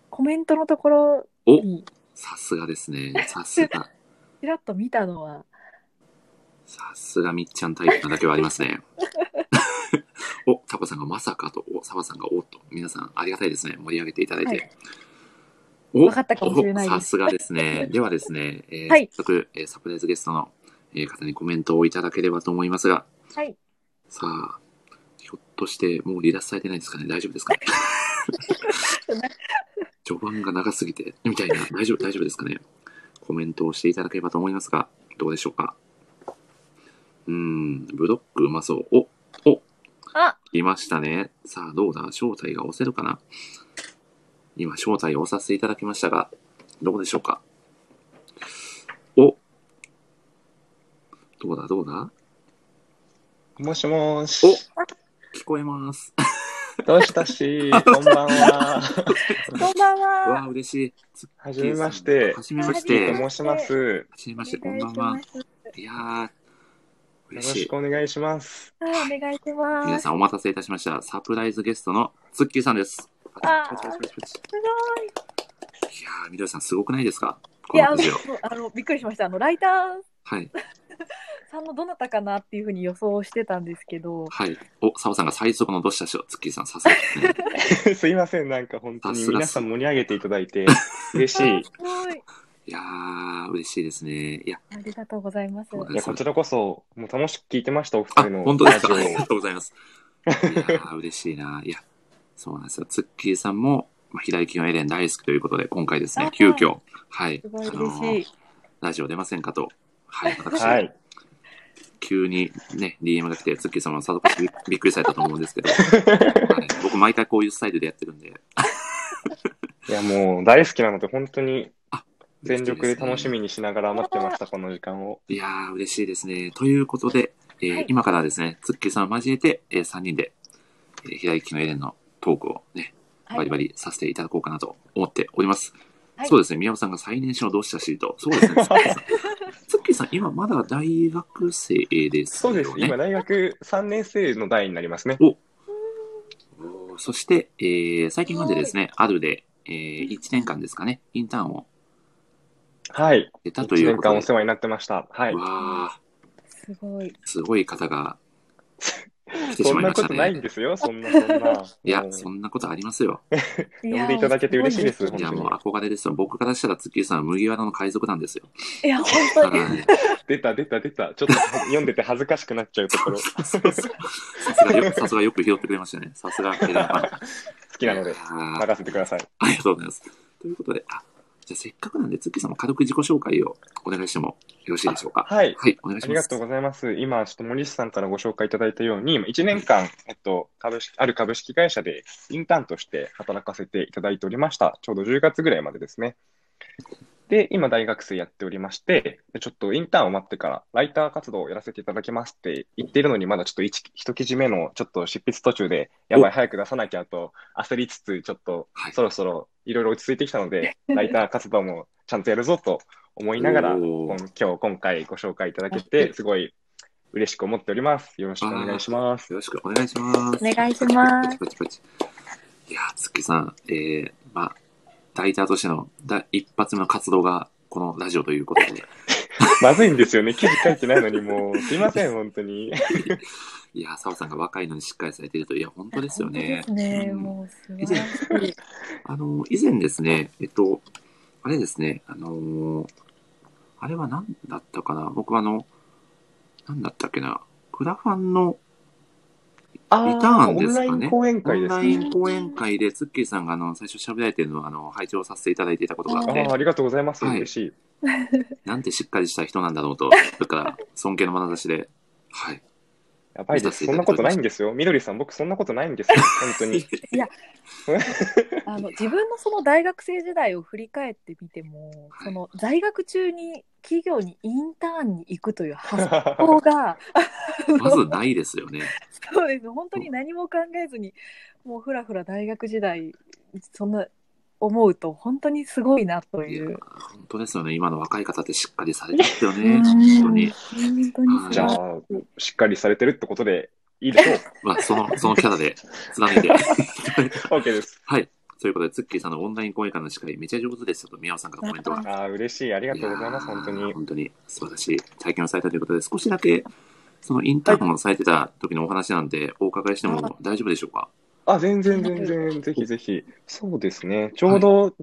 [SPEAKER 2] コメントのところ
[SPEAKER 1] お、
[SPEAKER 2] に
[SPEAKER 1] さすがですね。さすが。
[SPEAKER 2] ちらっと見たのは、
[SPEAKER 1] さすがみっちゃんタイプなだけはありますね。お、タコさんがまさかと、お、サバさんがおっと、皆さんありがたいですね。盛り上げていただいて。
[SPEAKER 2] はい
[SPEAKER 1] お
[SPEAKER 2] わかったかもしれないです
[SPEAKER 1] おさすがですね。ではですね、えー
[SPEAKER 2] はい
[SPEAKER 1] 早速、えーサプライズゲストの、えー方にコメントをいただければと思いますが、
[SPEAKER 2] はい。
[SPEAKER 1] さあ、としてもう離脱されてないですかね。大丈夫ですかね。序盤が長すぎて、みたいな、大丈夫、大丈夫ですかね。コメントをしていただければと思いますが、どうでしょうか。うーん、ブロックうまそう。お、お、
[SPEAKER 2] あ、
[SPEAKER 1] いましたね。さあ、どうだ？招待が押せるかな？今、招待を押させていただきましたが、どうでしょうか？お。どうだ、どうだ？
[SPEAKER 3] もしもーし。
[SPEAKER 1] 聞こえます。
[SPEAKER 3] どうしたし、こんばんは。
[SPEAKER 2] こんばん
[SPEAKER 1] わ
[SPEAKER 2] は。
[SPEAKER 1] あ、嬉しい。
[SPEAKER 3] はじめまして
[SPEAKER 1] は。じめまして。は
[SPEAKER 3] と申します。
[SPEAKER 1] じめまして、こんばんは
[SPEAKER 2] い。
[SPEAKER 1] やー、
[SPEAKER 3] よろ
[SPEAKER 1] 嬉しい
[SPEAKER 3] しく。お願いします。
[SPEAKER 2] あお願いします。
[SPEAKER 1] 皆さんお待たせいたしました。サプライズゲストのツッキーさんです。
[SPEAKER 2] あー
[SPEAKER 1] パチパチパチパチ
[SPEAKER 2] す
[SPEAKER 1] いやー、みどりさんすごくないですか？
[SPEAKER 2] い。いや、
[SPEAKER 1] のラジオ。
[SPEAKER 2] もうあの、びっくりしました。あの、ライター
[SPEAKER 1] はい。
[SPEAKER 2] さんのどなたかなっていうふうに予想してたんですけど、
[SPEAKER 1] はい。お、澤さんが最速のどしたしを、ツッキーさん、さすがですね。
[SPEAKER 3] すいません、なんか本当に皆さん盛り上げていただいて、嬉しい。
[SPEAKER 2] あすごい。
[SPEAKER 1] いやー、嬉しいですね。いや、
[SPEAKER 2] ありがとうございます。
[SPEAKER 3] いや、こちらこそ、もう楽しく聞いてました、お二
[SPEAKER 1] あ
[SPEAKER 3] 人、の
[SPEAKER 1] 本当です
[SPEAKER 3] ラジオ
[SPEAKER 1] か？ありがとうございます。いやー、嬉しいな。いや、そうなんですよ。ツッキーさんも、まあ、左利きのエレン大好きということで、今回ですね
[SPEAKER 2] あ、
[SPEAKER 1] 急遽、はい。
[SPEAKER 2] すごい
[SPEAKER 1] あの
[SPEAKER 2] 嬉しい。
[SPEAKER 1] ラジオ出ませんかと、はい、私、
[SPEAKER 3] はい。
[SPEAKER 1] 急にね、DM が来て、ツッキーさんもさぞかしびびっくりされたと思うんですけど、はい、僕毎回こういうスタイルでやってるんで、
[SPEAKER 3] いや、もう大好きなので、本当に
[SPEAKER 1] あ
[SPEAKER 3] 全力で楽し
[SPEAKER 1] み。
[SPEAKER 3] みにしながら待ってました、この時間を。
[SPEAKER 1] いやー、嬉しいですね。ということで、えー
[SPEAKER 2] はい
[SPEAKER 1] 今からですね、ツッキーさんを交えて、え3人で、えー左利きのエレンのトークをね、バリバリさせていただこうかなと思っております。
[SPEAKER 2] はい
[SPEAKER 1] そうですね、宮尾さんが最年少の同志社シート。そうですね、ツッキーさん。ツッキーさん、今まだ大学生ですよね。
[SPEAKER 3] そうです、今大学3年生の代になりますね。
[SPEAKER 1] おーそして、えー最近までですね、あるで、え1年間ですかね、インターンを
[SPEAKER 3] はい。
[SPEAKER 1] 出たと
[SPEAKER 3] 1
[SPEAKER 1] いうことで
[SPEAKER 3] 年間お世。話になってました。はい。
[SPEAKER 1] わー、
[SPEAKER 2] すごい。
[SPEAKER 1] すごい方が来てし
[SPEAKER 3] そん
[SPEAKER 1] まいました
[SPEAKER 3] なことないん
[SPEAKER 1] ね。
[SPEAKER 3] ですよ、そんな、そんな。
[SPEAKER 1] いやそんなことありますよ。
[SPEAKER 2] 呼
[SPEAKER 3] 呼んでいただけて嬉しいです
[SPEAKER 1] いや、
[SPEAKER 3] 本当に
[SPEAKER 1] もう憧れですよ。僕からしたら、月さんは麦わらの海賊なんですよ。
[SPEAKER 2] いや、本当に。
[SPEAKER 1] はい。
[SPEAKER 3] 出た出た出た。ちょっと読んでて恥ずかしくなっちゃうところ。
[SPEAKER 1] さすがよ さすがよく拾ってくれましたね。さすが。
[SPEAKER 3] 好きなので、
[SPEAKER 1] あー
[SPEAKER 3] 任せてください。
[SPEAKER 1] ありがとうございます。ということで、あ、じゃあせっかくなんで、月さんも軽く自己紹介をお願いしてもよろしいでしょうか？
[SPEAKER 3] はい。
[SPEAKER 1] はい、お願いします。
[SPEAKER 3] ありがとうございます。今、ちょっと森下さんからご紹介いただいたように、1年間、えっと、株式、ある株式会社でインターンとして働かせていただいておりました。ちょうど10月ぐらいまでですね。で、今、大学生やっておりまして、でちょっとインターンを待ってから、ライター活動をやらせていただきますって言っているのに、まだちょっと一一記事目のちょっと執筆途中で、やばい、早く出さなきゃと焦りつつ、ちょっと
[SPEAKER 1] はい
[SPEAKER 3] そろそろいろいろ落ち着いてきたので、ライター活動もちゃんとやるぞと思いながら、今今日、今回ご紹介いただけて、すごい嬉しく思っております。よろしくお願いします。
[SPEAKER 1] よろしくお願いします。
[SPEAKER 2] お願いします。
[SPEAKER 1] いやー、月さん、えー、まあ、ライターとしてのだ一発目の活動が、このラジオということで、
[SPEAKER 3] まずいんですよね。記事書いてないのに、もう、すいません、本当に。
[SPEAKER 1] いやー、澤さんが若いのにしっかりされていると、いや、本当ですよね。
[SPEAKER 2] ね。
[SPEAKER 1] うん
[SPEAKER 2] もう素晴らしい。
[SPEAKER 1] あの、以前ですね、えっと、あれですね、あのーあれは何だったかな僕はあの、何だったっけなクラファンの
[SPEAKER 3] あ
[SPEAKER 1] リターンですかね
[SPEAKER 3] オンライン講演
[SPEAKER 1] オ
[SPEAKER 3] 会です
[SPEAKER 1] ンライ
[SPEAKER 3] ね。
[SPEAKER 1] ン講演会で、ツッキーさんがあの、最初喋られてるのをあの、拝聴させていただいていたことがあって
[SPEAKER 3] ああ、、ありがとうございます。
[SPEAKER 1] はい
[SPEAKER 3] 嬉しい。
[SPEAKER 1] なんてしっかりした人なんだろうと、それから尊敬の眼差しで、はい。
[SPEAKER 3] やばいです。そんなことないんですよ。みどりさん、僕そんなことないんですよ。本当に。
[SPEAKER 2] あの自分のその大学生時代を振り返ってみても、その在学中に企業にインターンに行くという発想が
[SPEAKER 1] まずないですよね。
[SPEAKER 2] そうです本当に何も考えずにもうふらふら大学時代そんな思うと本当にすごいなと
[SPEAKER 1] い
[SPEAKER 2] う。
[SPEAKER 1] 本当ですよね。今の若い方ってしっかりされてますよ
[SPEAKER 2] う
[SPEAKER 1] ね。
[SPEAKER 2] ん
[SPEAKER 1] 本当に。
[SPEAKER 2] 本当に
[SPEAKER 3] じゃあ、しっかりされてるってことでいいでしょう。
[SPEAKER 1] まあ、その、そのキャラで貫いて。
[SPEAKER 3] OK です。
[SPEAKER 1] はい。ということで、ツッキーさんのオンライン講演会の司会、めちゃ上手ですよと、宮尾さんからコメントが。
[SPEAKER 3] ああ、嬉しい。ありがとうございます。本当に。
[SPEAKER 1] 本当に素晴らしい体験をされたということで、少しだけ、そのインターンをされてた時のお話なんで、お伺いしても大丈夫でしょうか？
[SPEAKER 3] あ、全然全然、ぜひぜひ。そうですね。ちょうど、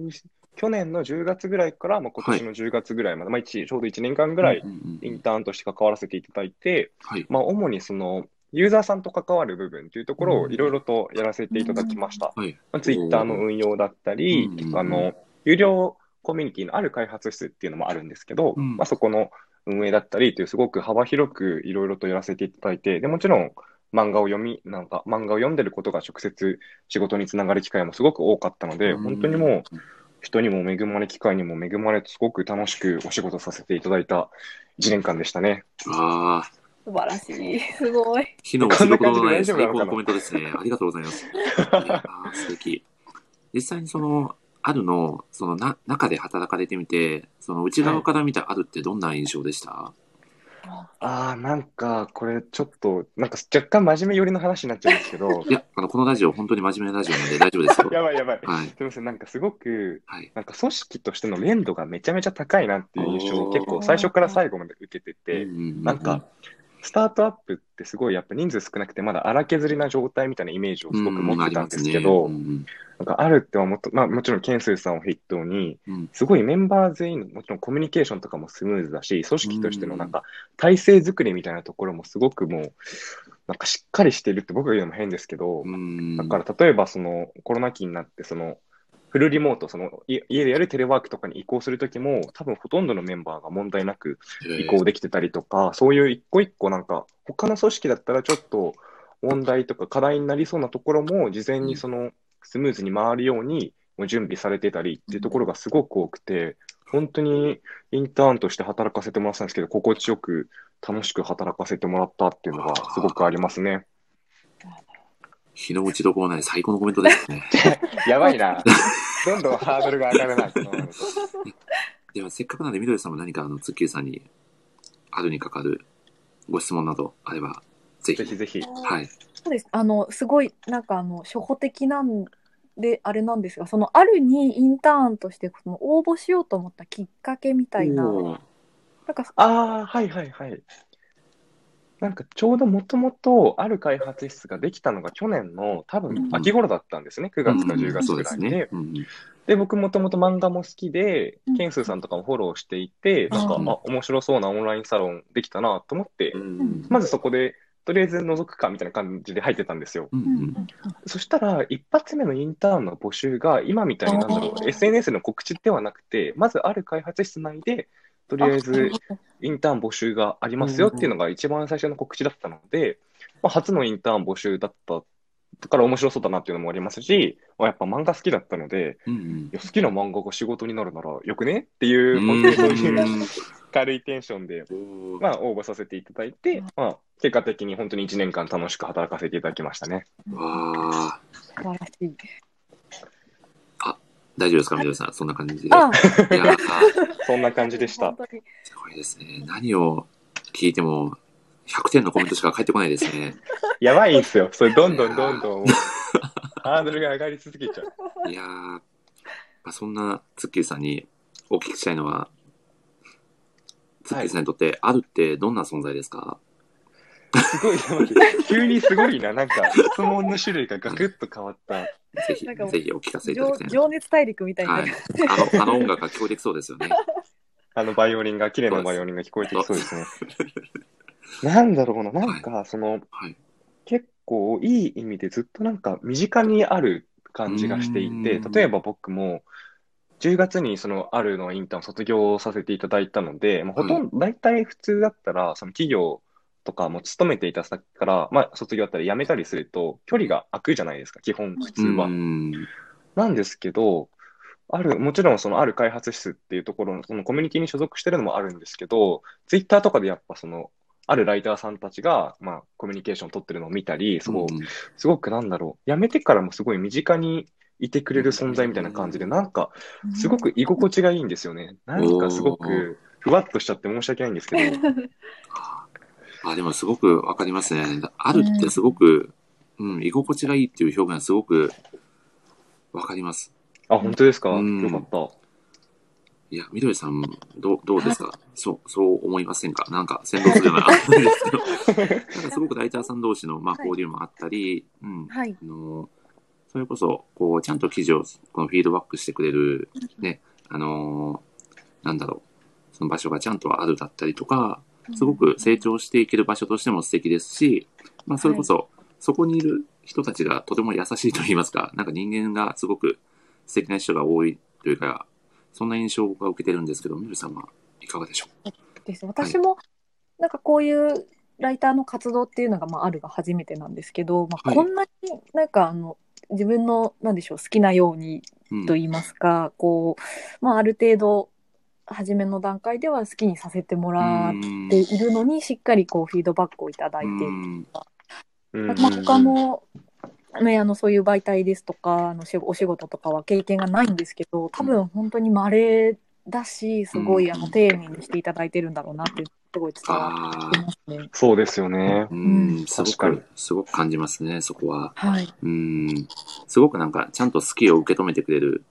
[SPEAKER 3] 去年の10月ぐらいから、まあ、今年の10月ぐらいまで、まあ、一ちょうど1年間ぐらいインターンとして関わらせていただいて、
[SPEAKER 1] はい。
[SPEAKER 3] まあ、主にその、ユーザーさんと関わる部分というところをいろいろとやらせていただきました。ツイッターの運用だったり
[SPEAKER 1] うん、
[SPEAKER 3] あの、有料コミュニティのある開発室っていうのもあるんですけど、
[SPEAKER 1] うん。
[SPEAKER 3] まあ、そこの運営だったりというすごく幅広くいろいろとやらせていただいて、でもちろん漫画を読み、なんか漫画を読んでることが直接仕事につながる機会もすごく多かったので、
[SPEAKER 1] うん
[SPEAKER 3] 本当にもう人にも恵まれ、機会にも恵まれ、すごく楽しくお仕事させていただいた1年間でしたね。
[SPEAKER 1] ああ、
[SPEAKER 2] 素晴らしい。すごい。
[SPEAKER 1] 火の打ちどころのな？い最高のコメントですね。ありがとうございます。いやー素敵。実際にその、あるの、そのな、中で働かれてみて、その内側から見たあるってどんな印象でした、
[SPEAKER 3] ああ、なんか、これちょっと、なんか若干真面目寄りの話になっちゃうんですけど、
[SPEAKER 1] いや、あの、このラジオ本当に真面目なラジオなんで大丈夫ですよ。
[SPEAKER 3] やばいやばい。
[SPEAKER 1] はい。
[SPEAKER 3] すみません、なんかすごく、
[SPEAKER 1] はい。
[SPEAKER 3] なんか組織としての連度がめちゃめちゃ高いなっていう印象を結構最初から最後まで受けてて、なんか、スタートアップってすごいやっぱ人数少なくてまだ荒削りな状態みたいなイメージをすごく持ってたんですけど、
[SPEAKER 1] うんうん
[SPEAKER 3] なんかあるってはもっと、まあもちろんケンスーさんを筆頭に、
[SPEAKER 1] うん。
[SPEAKER 3] すごいメンバー全員のもちろんコミュニケーションとかもスムーズだし、組織としてのなんか体制作りみたいなところもすごくもう、なんかしっかりしてるって僕が言うのも変ですけど、
[SPEAKER 1] うん。
[SPEAKER 3] だから例えばそのコロナ期になってそのフルリモート、そのい家でやるテレワークとかに移行するときも、多分ほとんどのメンバーが問題なく移行できてたりとか、そういう一個一個なんか、他の組織だったらちょっと問題とか課題になりそうなところも、事前にそのスムーズに回るようにもう準備されてたりっていうところがすごく多くて、本当にインターンとして働かせてもらったんですけど、心地よく楽しく働かせてもらったっていうのがすごくありますね。
[SPEAKER 1] 日の打ちどころない最高のコメントですね。
[SPEAKER 3] やばいな。どんどんハードルが上がるな。
[SPEAKER 1] では、せっかくなんで、みどりさんも何か、あの、ツッキーさんに、あるにかかるご質問などあれば、ぜひ。
[SPEAKER 3] ぜひぜひ。
[SPEAKER 1] はい。
[SPEAKER 2] そうです。あの、すごい、なんか、あの、初歩的なんで、あれなんですが、その、あるにインターンとして、その、応募しようと思ったきっかけみたいな、なんか、
[SPEAKER 3] ああ、はいはいはい。なんかちょうどもともとある開発室ができたのが去年の多分秋頃だったんですね。9月か10月ぐらいで。
[SPEAKER 1] ね。うん。
[SPEAKER 3] で、僕もともと漫画も好きで
[SPEAKER 2] うん、
[SPEAKER 3] ケンスーさんとかもフォローしていて、なんか、
[SPEAKER 1] うん。
[SPEAKER 3] あ、面白そうなオンラインサロンできたなと思って
[SPEAKER 1] う、ん。
[SPEAKER 3] まずそこで、とりあえず覗くかみたいな感じで入ってたんですよ。
[SPEAKER 1] うん
[SPEAKER 2] うんうん
[SPEAKER 3] そしたら、一発目のインターンの募集が、今みたいになんだろう、SNS の告知ではなくて、まずある開発室内で、とりあえずインターン募集がありますよっていうのが一番最初の告知だったので、まあ、初のインターン募集だったから面白そうだなっていうのもありますし、まあやっぱ漫画好きだったので、
[SPEAKER 1] うんうん
[SPEAKER 3] いや好きな漫画が仕事になるならよくねっていうう、
[SPEAKER 1] ん
[SPEAKER 3] 本当にそういう軽いテンションで、まあ、応募させていただいて、まあ、結果的に本当に1年間楽しく働かせていただきましたね。
[SPEAKER 1] わあ、
[SPEAKER 2] 素晴らしい。
[SPEAKER 1] 大丈夫ですか、みどりさん？そんな感じで。
[SPEAKER 3] そんな感じでした
[SPEAKER 1] すごいですね。何を聞いても、100点のコメントしか返ってこないですね。
[SPEAKER 3] やばいんですよ。それどんどんどんどん、ハードルが上がり続けちゃう。
[SPEAKER 1] いやー、まあ、そんなツッキーさんにお聞きしたいのは、ツッキーさんにとって、あるってどんな存在ですか、
[SPEAKER 3] すごい、急にすごいな。なんか、質問の種類がガクッと変わった。
[SPEAKER 1] ぜひ、ぜひお聞かせいただ
[SPEAKER 2] 情
[SPEAKER 1] きたいな。
[SPEAKER 2] 情熱大陸みたいな、
[SPEAKER 1] はい。あの、あの音楽が聞こえてきそうですよね。
[SPEAKER 3] あのバイオリンが、綺麗なバイオリンが聞こえてきそうですね。なんだろうな、なんか、その、
[SPEAKER 1] はい。
[SPEAKER 3] 結構いい意味でずっとなんか身近にある感じがしていて、
[SPEAKER 1] うん
[SPEAKER 3] 例えば僕も10月にそのあるのインターンを卒業させていただいたので、まあ、ほとんど、大体普通だったら、その企業とかも勤めていた先から、まあ、卒業だったり辞めたりすると、距離が空くじゃないですか、基本、普通は。
[SPEAKER 1] うん。
[SPEAKER 3] なんですけど、ある、もちろんそのある開発室っていうところの、そのコミュニティに所属してるのもあるんですけど、ツイッターとかでやっぱその、あるライターさんたちが、まあ、コミュニケーションを取ってるのを見たり、すごい
[SPEAKER 1] うん。
[SPEAKER 3] すごくなんだろう、辞めてからもすごい身近にいてくれる存在みたいな感じで、なんか、すごく居心地がいいんですよね。なんかすごく、ふわっとしちゃって申し訳ないんですけど、
[SPEAKER 1] あ、でもすごくわかりますね。あるってすごく、うん、居心地がいいっていう表現はすごくわかります。
[SPEAKER 3] あ、本当ですか？
[SPEAKER 1] うん。
[SPEAKER 3] よかった。
[SPEAKER 1] いや、みどりさん、どう、どうですか？そう、そう思いませんか？なんか、先導するような、ですけど。なんかすごくライターさん同士の、まあ、
[SPEAKER 2] はい
[SPEAKER 1] 交流もあったり、うん。
[SPEAKER 2] はい。
[SPEAKER 1] あの、それこそ、こう、ちゃんと記事を、このフィードバックしてくれる、ね、あの、なんだろう、その場所がちゃんとあるだったりとか、すごく成長していける場所としても素敵ですし、まあ、それこそ、そこにいる人たちがとても優しいと言いますか、なんか人間がすごく素敵な人が多いというか、そんな印象を僕は受けてるんですけど、みどりさんはいかがでしょ
[SPEAKER 2] です。私もなんかこういうライターの活動っていうのが、まあ、あるが初めてなんですけど、まあ、
[SPEAKER 1] はい。
[SPEAKER 2] こんなになんかあの自分のなんでしょう好きなように
[SPEAKER 1] う、うん。
[SPEAKER 2] と言いますか、こう、まあ、ある程度初めの段階では好きにさせてもらっているのにしっかりこうフィードバックをいただいて、
[SPEAKER 1] うん。
[SPEAKER 3] うん。
[SPEAKER 2] まあ、他の,、ね、あのそういう媒体ですとかあのしお仕事とかは経験がないんですけど多分本当に稀だしすごいあの丁寧にしていただいてるんだろうなってすごい伝わ
[SPEAKER 1] あ
[SPEAKER 2] ってますね。
[SPEAKER 3] そうですよね
[SPEAKER 1] あ、。う
[SPEAKER 2] うん
[SPEAKER 1] ん、すご
[SPEAKER 3] 確かに
[SPEAKER 1] く、すごく感じますね、そこは。
[SPEAKER 2] はい、
[SPEAKER 1] うん、すごくなんか、ちゃんと好きを受け止めてくれる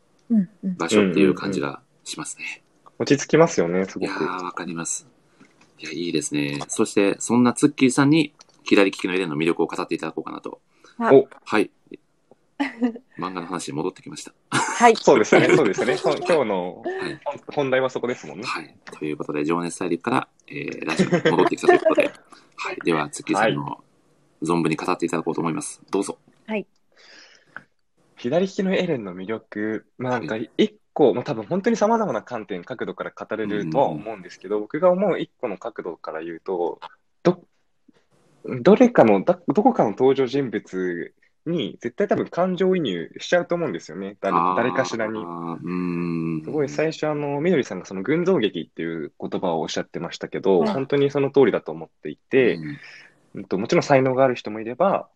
[SPEAKER 1] 場所っていう感じがしますね。
[SPEAKER 3] 落ち着きますよね、すごく。
[SPEAKER 1] いやー、わかります。いや、いいですね。そして、そんなツッキーさんに、左利きのエレンの魅力を語っていただこうかなと。
[SPEAKER 3] お
[SPEAKER 1] はい。漫画の話に戻ってきました。
[SPEAKER 2] はい
[SPEAKER 3] そうですよね、そうですよね。今日の
[SPEAKER 1] はい。
[SPEAKER 3] 本本題はそこですもんね。
[SPEAKER 1] はい。ということで、情熱大陸から、えー、ラジオに戻ってきたということで、はい。では、ツッキーさんの存分に語っていただこうと思います。どうぞ。
[SPEAKER 3] 左利きのエレンの魅力、まあ、なんか一個、まあ、多分本当に様々な観点、角度から語れるとは思うんですけど、僕が思う一個の角度から言うと、ど、どれかの、だどこかの登場人物に絶対多分感情移入しちゃうと思うんですよね。誰誰かしらに。すごい最初、あの、みどりさんがその群像劇っていう言葉をおっしゃってましたけど、
[SPEAKER 2] はい。
[SPEAKER 3] 本当にその通りだと思っていて、
[SPEAKER 1] うん。
[SPEAKER 3] うんと、もちろん才能がある人もいれば、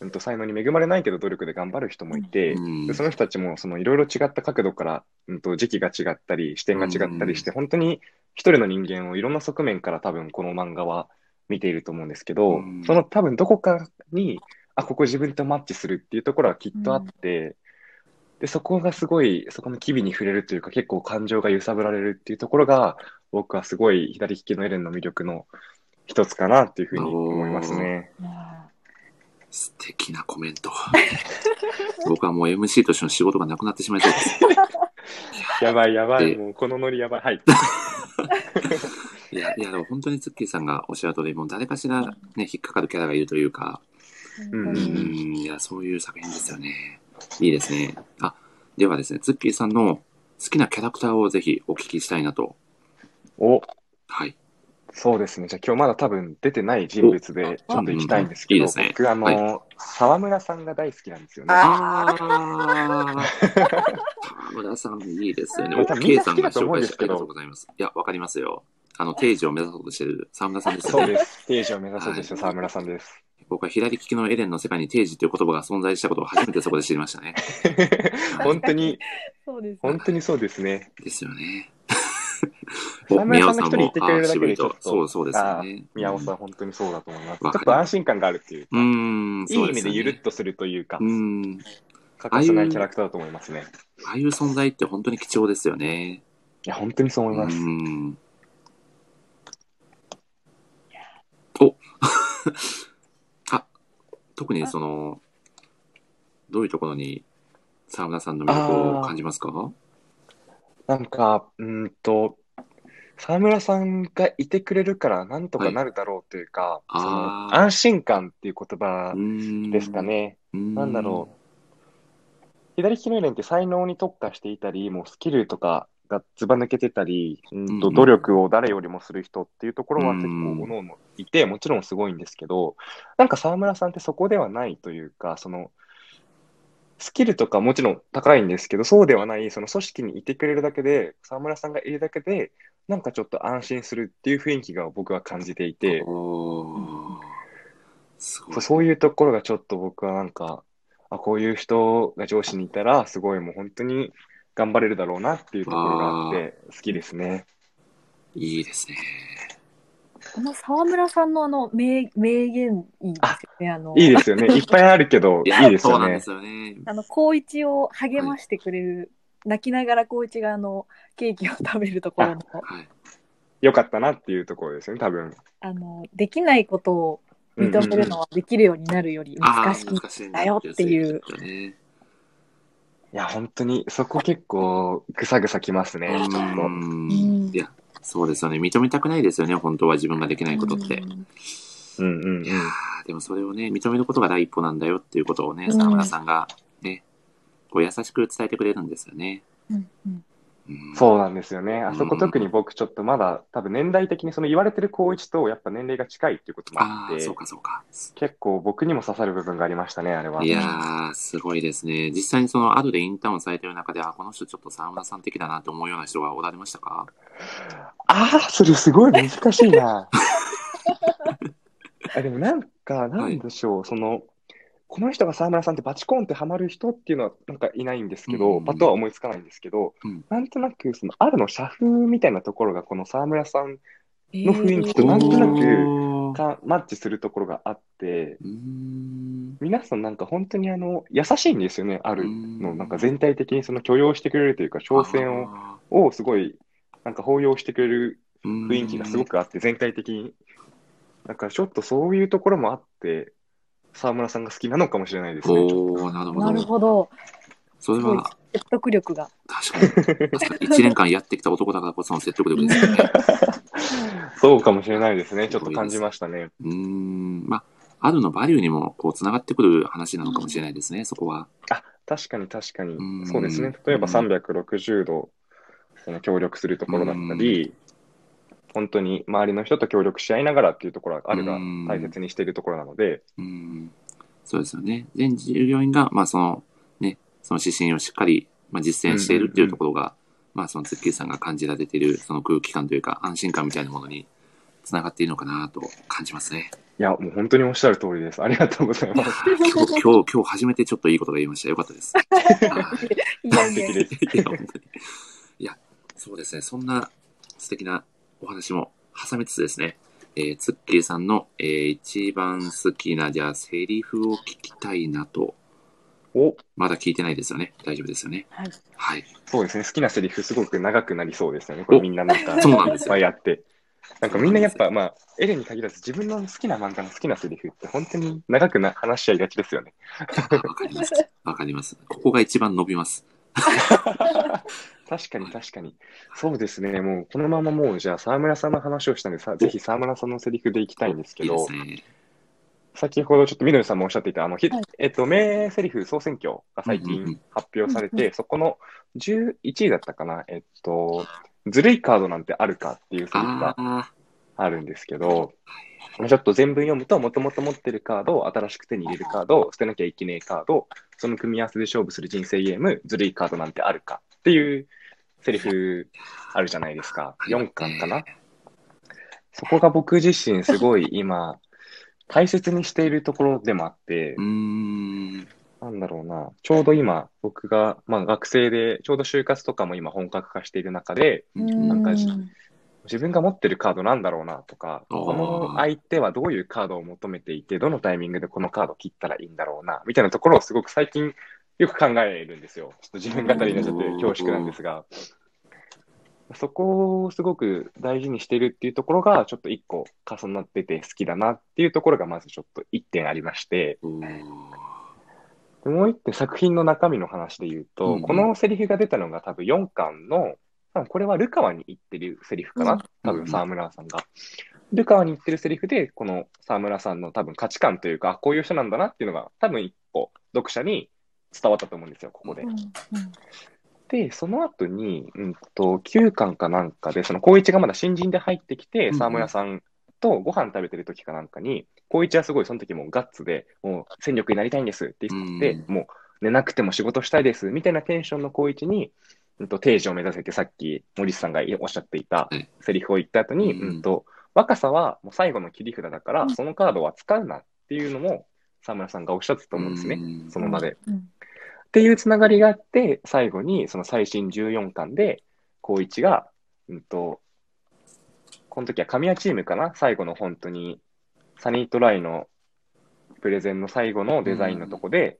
[SPEAKER 3] うんと、才能に恵まれないけど努力で頑張る人もいて、
[SPEAKER 1] うん。
[SPEAKER 3] でその人たちもそのいろいろ違った角度から、うんと、時期が違ったり、視点が違ったりして、本当に一人の人間をいろんな側面から多分この漫画は見ていると思うんですけど、
[SPEAKER 1] うん
[SPEAKER 3] その多分どこかに、あ、ここ自分とマッチするっていうところはきっとあって、で、そこがすごい、そこの機微に触れるというか、結構感情が揺さぶられるっていうところが、僕はすごい左利きのエレンの魅力の一つかなっていうふうに思いますね。
[SPEAKER 1] 素敵なコメント。僕はもう MC としての仕事がなくなってしまいそうです。
[SPEAKER 3] やばいやばい、
[SPEAKER 1] で
[SPEAKER 3] もうこのノリやばい。はい。
[SPEAKER 1] いや、いや、でも本当にツッキーさんがおっしゃる通り、もう誰かしらね、引っかかるキャラがいるというか、
[SPEAKER 3] うん
[SPEAKER 1] うん、いや、そういう作品ですよね。いいですね。あ、ではですね、ツッキーさんの好きなキャラクターをぜひお聞きしたいなと。
[SPEAKER 3] お、
[SPEAKER 1] はい。
[SPEAKER 3] そうですね。じゃあ今日まだ多分出てない人物でちょっと行きたいんですけど、
[SPEAKER 1] いいですね
[SPEAKER 3] 僕あの、
[SPEAKER 1] は
[SPEAKER 3] 沢村さんが大好きなんですよね。
[SPEAKER 1] あー、田村さんいいですよね。
[SPEAKER 3] またみん
[SPEAKER 1] OK
[SPEAKER 3] な好きだと
[SPEAKER 1] さんが紹介してありがとうございます。いや、わかりますよ。あの、定時を目指そうとしてる沢村さんです。
[SPEAKER 3] そうです。ステージを目指そうとして沢村さんです。
[SPEAKER 1] 僕は左利きのエレンの世界に定時という言葉が存在したことを初めてそこで知りましたね。
[SPEAKER 3] 本当に、
[SPEAKER 2] そうです。
[SPEAKER 3] 本当にそうですね。
[SPEAKER 1] ですよね。
[SPEAKER 3] 沢村さんが一人いてくれる
[SPEAKER 1] と。
[SPEAKER 3] でちょっと、
[SPEAKER 1] そうそうですよ
[SPEAKER 3] あ
[SPEAKER 1] ね。
[SPEAKER 3] 宮尾さん本当にそうだと思います。ちょ
[SPEAKER 1] わかる
[SPEAKER 3] っと安心感があるっていうか、
[SPEAKER 1] うーん、
[SPEAKER 3] い
[SPEAKER 1] そですよね
[SPEAKER 3] いう意味でゆるっとするというか
[SPEAKER 1] う、ん。
[SPEAKER 3] 欠かせないキャラクターだと思いますね。
[SPEAKER 1] ああいう存在って本当に貴重ですよね。
[SPEAKER 3] いや、本当にそう思います。
[SPEAKER 1] うん。お あ、特にその、どういうところに沢村さんの魅力を感じますか？
[SPEAKER 3] なんか、うーんと、沢村さんがいてくれるからなんとかなるだろうというか、
[SPEAKER 1] はい
[SPEAKER 3] その安心感っていう言葉
[SPEAKER 1] うん
[SPEAKER 3] ですか。ね。
[SPEAKER 1] うん
[SPEAKER 3] なんだろう。左利きのエレンって才能に特化していたり、もうスキルとかかずば抜けてたり、うんと努力を誰よりもする人っていうところは結
[SPEAKER 1] うん。
[SPEAKER 3] 構、おのおのいて、もちろんすごいんですけど、なんか沢村さんってそこではないというか、その、スキルとかもちろん高いんですけど、そうではない、その組織にいてくれるだけで、沢村さんがいるだけで、なんかちょっと安心するっていう雰囲気が僕は感じていて。そうそういうところがちょっと僕はなんか、あ、こういう人が上司にいたら、すごいもう本当に頑張れるだろうなっていうところがあって、好きですね。
[SPEAKER 1] いいですね。
[SPEAKER 2] この沢村さんのあの名名言いいですよね。あの
[SPEAKER 3] いいですよね。いっぱいあるけど、いいですよね
[SPEAKER 1] そうなんです。よね。
[SPEAKER 2] あの光一を励ましてくれる、泣きながら光一があのケーキを食べるところの
[SPEAKER 1] はい。
[SPEAKER 3] よかったなっていうところですよね、多分。
[SPEAKER 2] あのできないことを認めるのはできるようになるより難しい。
[SPEAKER 1] ん
[SPEAKER 2] だよっていう
[SPEAKER 1] ですよね。
[SPEAKER 3] いや、本当に、そこ結構、ぐさぐさきますね、ちょっと。
[SPEAKER 1] うん
[SPEAKER 2] ん
[SPEAKER 1] いや、そうですよね。認めたくないですよね。本当は自分ができないことって。
[SPEAKER 2] うん
[SPEAKER 3] うん
[SPEAKER 1] いやーでもそれをね、認めることが第一歩なんだよっていうことをね、
[SPEAKER 2] うん
[SPEAKER 1] 沢村さんがね、こう優しく伝えてくれるんですよね。
[SPEAKER 2] うんうん
[SPEAKER 1] うん
[SPEAKER 3] そうなんですよね。あそこ特に僕ちょっとまだ、多分年代的にその言われてる高一とやっぱ年齢が近いっていうこともあって
[SPEAKER 1] そう、かそうか。
[SPEAKER 3] 結構僕にも刺さる部分がありましたね、あれは。
[SPEAKER 1] いやー、すごいですね。実際にその、後でインターンをされてる中で、あ、この人ちょっと沢村さん的だなと思うような人がおられましたか？
[SPEAKER 3] ああ、それすごい難しいな。あでもなんか、なんでしょう、その、この人が沢村さんってバチコンってハマる人っていうのはなんかいないんですけど、
[SPEAKER 1] うん
[SPEAKER 3] パッとは思いつかないんですけど、
[SPEAKER 1] うん。
[SPEAKER 3] なんとなくそのあるの社風みたいなところがこの沢村さんの雰囲気
[SPEAKER 2] え
[SPEAKER 3] となんとなくかマッチするところがあって。皆さんなんか本当にあの優しいんですよね、あるの、
[SPEAKER 1] うん
[SPEAKER 3] なんか全体的にその許容してくれるというか、挑戦を
[SPEAKER 1] あ
[SPEAKER 3] をすごいなんか抱擁してくれる
[SPEAKER 1] ー
[SPEAKER 3] 雰囲気がすごくあって、全体的に。だからちょっとそういうところもあって、沢村さんが好きなのかもしれないですね。
[SPEAKER 1] おー、なるほ
[SPEAKER 2] なる
[SPEAKER 1] ど。
[SPEAKER 2] ほど。
[SPEAKER 1] それは、
[SPEAKER 2] 説得力が。
[SPEAKER 1] 確かに。確かに1年間やってきた男だからこその説得力ですよね。
[SPEAKER 3] と そうかもしれないですね。ちょっと感じましたね。
[SPEAKER 1] うーん。まあ、あるのバリューにも、こう、つながってくる話なのかもしれないですね、そこは。
[SPEAKER 3] あ、確かに確かに
[SPEAKER 1] うん。
[SPEAKER 3] そうですね。例えば360度、その協力するところだったり、本当に周りの人と協力し合いながらっていうところがあるが
[SPEAKER 1] うん
[SPEAKER 3] 大切にしているところなので、
[SPEAKER 1] うん。そうですよね。全従業員が、まあ、その、ね、その指針をしっかり、まあ、実践しているっていうところが、まあ、そのツッキーさんが感じられている、その空気感というか、安心感みたいなものにつながっているのかなと感じますね。
[SPEAKER 3] いや、もう本当におっしゃる通りです。ありがとうございます。
[SPEAKER 1] 今日、今日、今日初めてちょっといいことが言いました。よかったです。はい
[SPEAKER 2] いや。
[SPEAKER 3] 素敵です。
[SPEAKER 1] いや、本当に。いや、そうですね。そんな素敵なお話も挟みつつですね、えー、ツッキーさんの、えー一番好きな、じゃあ、セリフを聞きたいなと、
[SPEAKER 3] お、
[SPEAKER 1] まだ聞いてないですよね。大丈夫ですよね。
[SPEAKER 2] はい。
[SPEAKER 1] はい。
[SPEAKER 3] そうですね。好きなセリフすごく長くなりそうですよね。これみんななんか、
[SPEAKER 1] そうなんですよ
[SPEAKER 3] いっぱいあって。なんかみんなやっぱ、まあ、エレンに限らず自分の好きな漫画の好きなセリフって本当に長くな話し合いがちですよね。
[SPEAKER 1] あわかります。わかります。ここが一番伸びます。
[SPEAKER 3] 確かに確かに。そうですね。もうこのままもうじゃあ沢村さんの話をしたんでさ、ぜひ沢村さんのセリフでいきたいんですけど
[SPEAKER 1] いいね。
[SPEAKER 3] 先ほどちょっと緑さんもおっしゃっていた、あの、ひ
[SPEAKER 2] はい。
[SPEAKER 3] えっと、名セリフ総選挙が最近発表され
[SPEAKER 2] うんう
[SPEAKER 3] て、そこの11位だったかな、えっと、ずるいカードなんてあるかっていうセリフが
[SPEAKER 1] あ
[SPEAKER 3] あるんですけど、ちょっと全文読むと、もともと持ってるカードを新しく手に入れるカード、捨てなきゃいけねえカード、その組み合わせで勝負する人生ゲーム、ずるいカードなんてあるかっていうセリフあるじゃないですか。
[SPEAKER 1] あ。
[SPEAKER 3] 4巻かな？そこが僕自身すごい今、大切にしているところでもあって
[SPEAKER 1] うー、ん。
[SPEAKER 3] なんだろうな、ちょうど今、僕が、まあ、学生で、ちょうど就活とかも今本格化している中で、
[SPEAKER 1] うん
[SPEAKER 3] か自分が持ってるカードなんだろうなとか、この相手はどういうカードを求めていて、どのタイミングでこのカードを切ったらいいんだろうな、みたいなところをすごく最近よく考えるんですよ。ちょっと自分語りになっちゃって恐縮なんですが。そこをすごく大事にしてるっていうところが、ちょっと一個重なってて好きだなっていうところがまずちょっと一点ありまして、もう一点作品の中身の話で言うと、
[SPEAKER 1] うんうん
[SPEAKER 3] このセリフが出たのが多分4巻の、多分これはルカワに言ってるセリフかな、
[SPEAKER 2] うん
[SPEAKER 3] 多分沢村さんが。ルカワに言ってるセリフで、この沢村さんの多分価値観というか、あこういう人なんだなっていうのが多分一個読者に伝わったと思うんですよ、ここで。っ
[SPEAKER 2] うんうん。
[SPEAKER 3] で、その後に、うんと、9巻かなんかで、その光一がまだ新人で入ってきて、
[SPEAKER 1] うん
[SPEAKER 3] 沢村さんとご飯食べてる時かなんかに、光一はすごいその時もうガッツで、もう戦力になりたいんですって言ってて、
[SPEAKER 1] う
[SPEAKER 3] もう寝なくても仕事したいですみたいなテンションの光一に、うんと、定時を目指せてさっき森さんがおっしゃっていた
[SPEAKER 1] はい。
[SPEAKER 3] セリフを言った後に、
[SPEAKER 1] うん。
[SPEAKER 3] うんと、若さはもう最後の切り札だから
[SPEAKER 2] う、ん。
[SPEAKER 3] そのカードは使うなっていうのも沢村さんがおっしゃってたと思うんですね。
[SPEAKER 1] うん。
[SPEAKER 3] その場で。
[SPEAKER 2] うん
[SPEAKER 3] っていうつながりがあって、最後にその最新14巻で、光一が、うんと、この時は神谷チームかな？最後の本当に、サニートライのプレゼンの最後のデザインのとこで、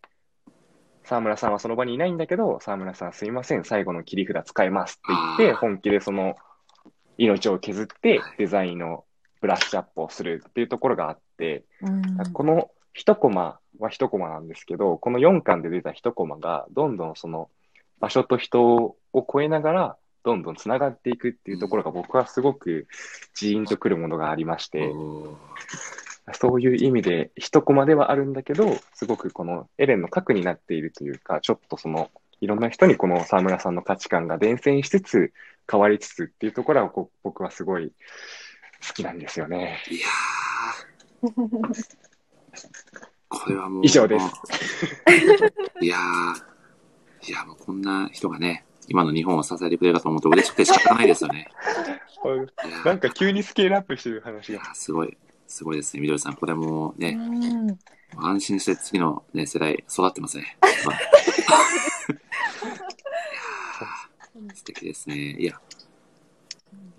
[SPEAKER 3] 沢村さんはその場にいないんだけど、沢村さんすいません、最後の切り札使いますって言って、本気でその命を削ってデザインのブラッシュアップをするっていうところがあって、
[SPEAKER 2] うん。
[SPEAKER 3] この一コマは一コマなんですけど、この4巻で出た一コマが、どんどんその場所と人を超えながら、どんどんつながっていくっていうところが僕はすごくジーンとくるものがありまして、そういう意味で一コマではあるんだけど、すごくこのエレンの核になっているというか、ちょっとそのいろんな人にこの沢村さんの価値観が伝染しつつ、変わりつつっていうところはこ僕はすごい好きなんですよね。
[SPEAKER 1] いやー、これはもう。
[SPEAKER 3] 以上です。
[SPEAKER 1] いやー、いや、もうこんな人がね、今の日本を支えてくれるかと思うと嬉しくて仕方ないですよね。
[SPEAKER 3] なんか急にスケールアップしてる話が。
[SPEAKER 1] いやーすごい、すごいですね、みどりさん。これもね、
[SPEAKER 2] ん
[SPEAKER 1] 安心して次の、ね、世代育ってますね。素敵ですね。いや、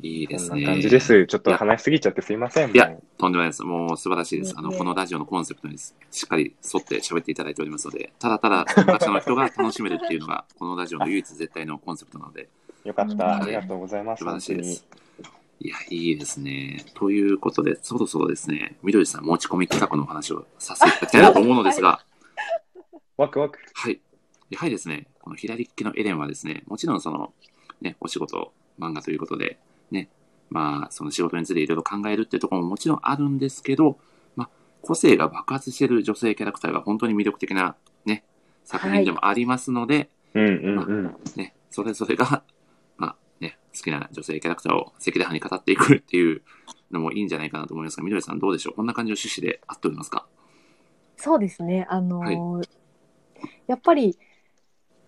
[SPEAKER 1] いいですね。
[SPEAKER 3] 感じです。ちょっと話しすぎちゃってすいません。
[SPEAKER 1] いやとんでもないです。もう素晴らしいです。あの、このラジオのコンセプトにしっかり沿って喋っていただいておりますので、ただただ参加者の人が楽しめるっていうのが、このラジオの唯一絶対のコンセプトなので、
[SPEAKER 3] よかっ
[SPEAKER 2] うん
[SPEAKER 3] た。ありがとうございます。
[SPEAKER 1] 素晴らしいで
[SPEAKER 3] 本
[SPEAKER 1] す。いや、いいですね。ということで、そろそろですね、みどりさん持ち込み企画のお話をさせていただきたいなと思うのですが、
[SPEAKER 3] ワクワク。
[SPEAKER 1] はい。やはりですね、この左利きのエレンはですね、もちろんその、ね、お仕事、漫画ということで、ね、まあ、その仕事についていろいろ考えるっていうところももちろんあるんですけど、まあ、個性が爆発している女性キャラクターが本当に魅力的な、ね、作品でもありますので、
[SPEAKER 3] うんうんうん。
[SPEAKER 1] ね、それぞれが、まあ、ね、好きな女性キャラクターを赤裸々に語っていくっていうのもいいんじゃないかなと思いますが、みどりさんどうでしょう？こんな感じの趣旨で合っておりますか？
[SPEAKER 2] そうですね。あのーやっぱり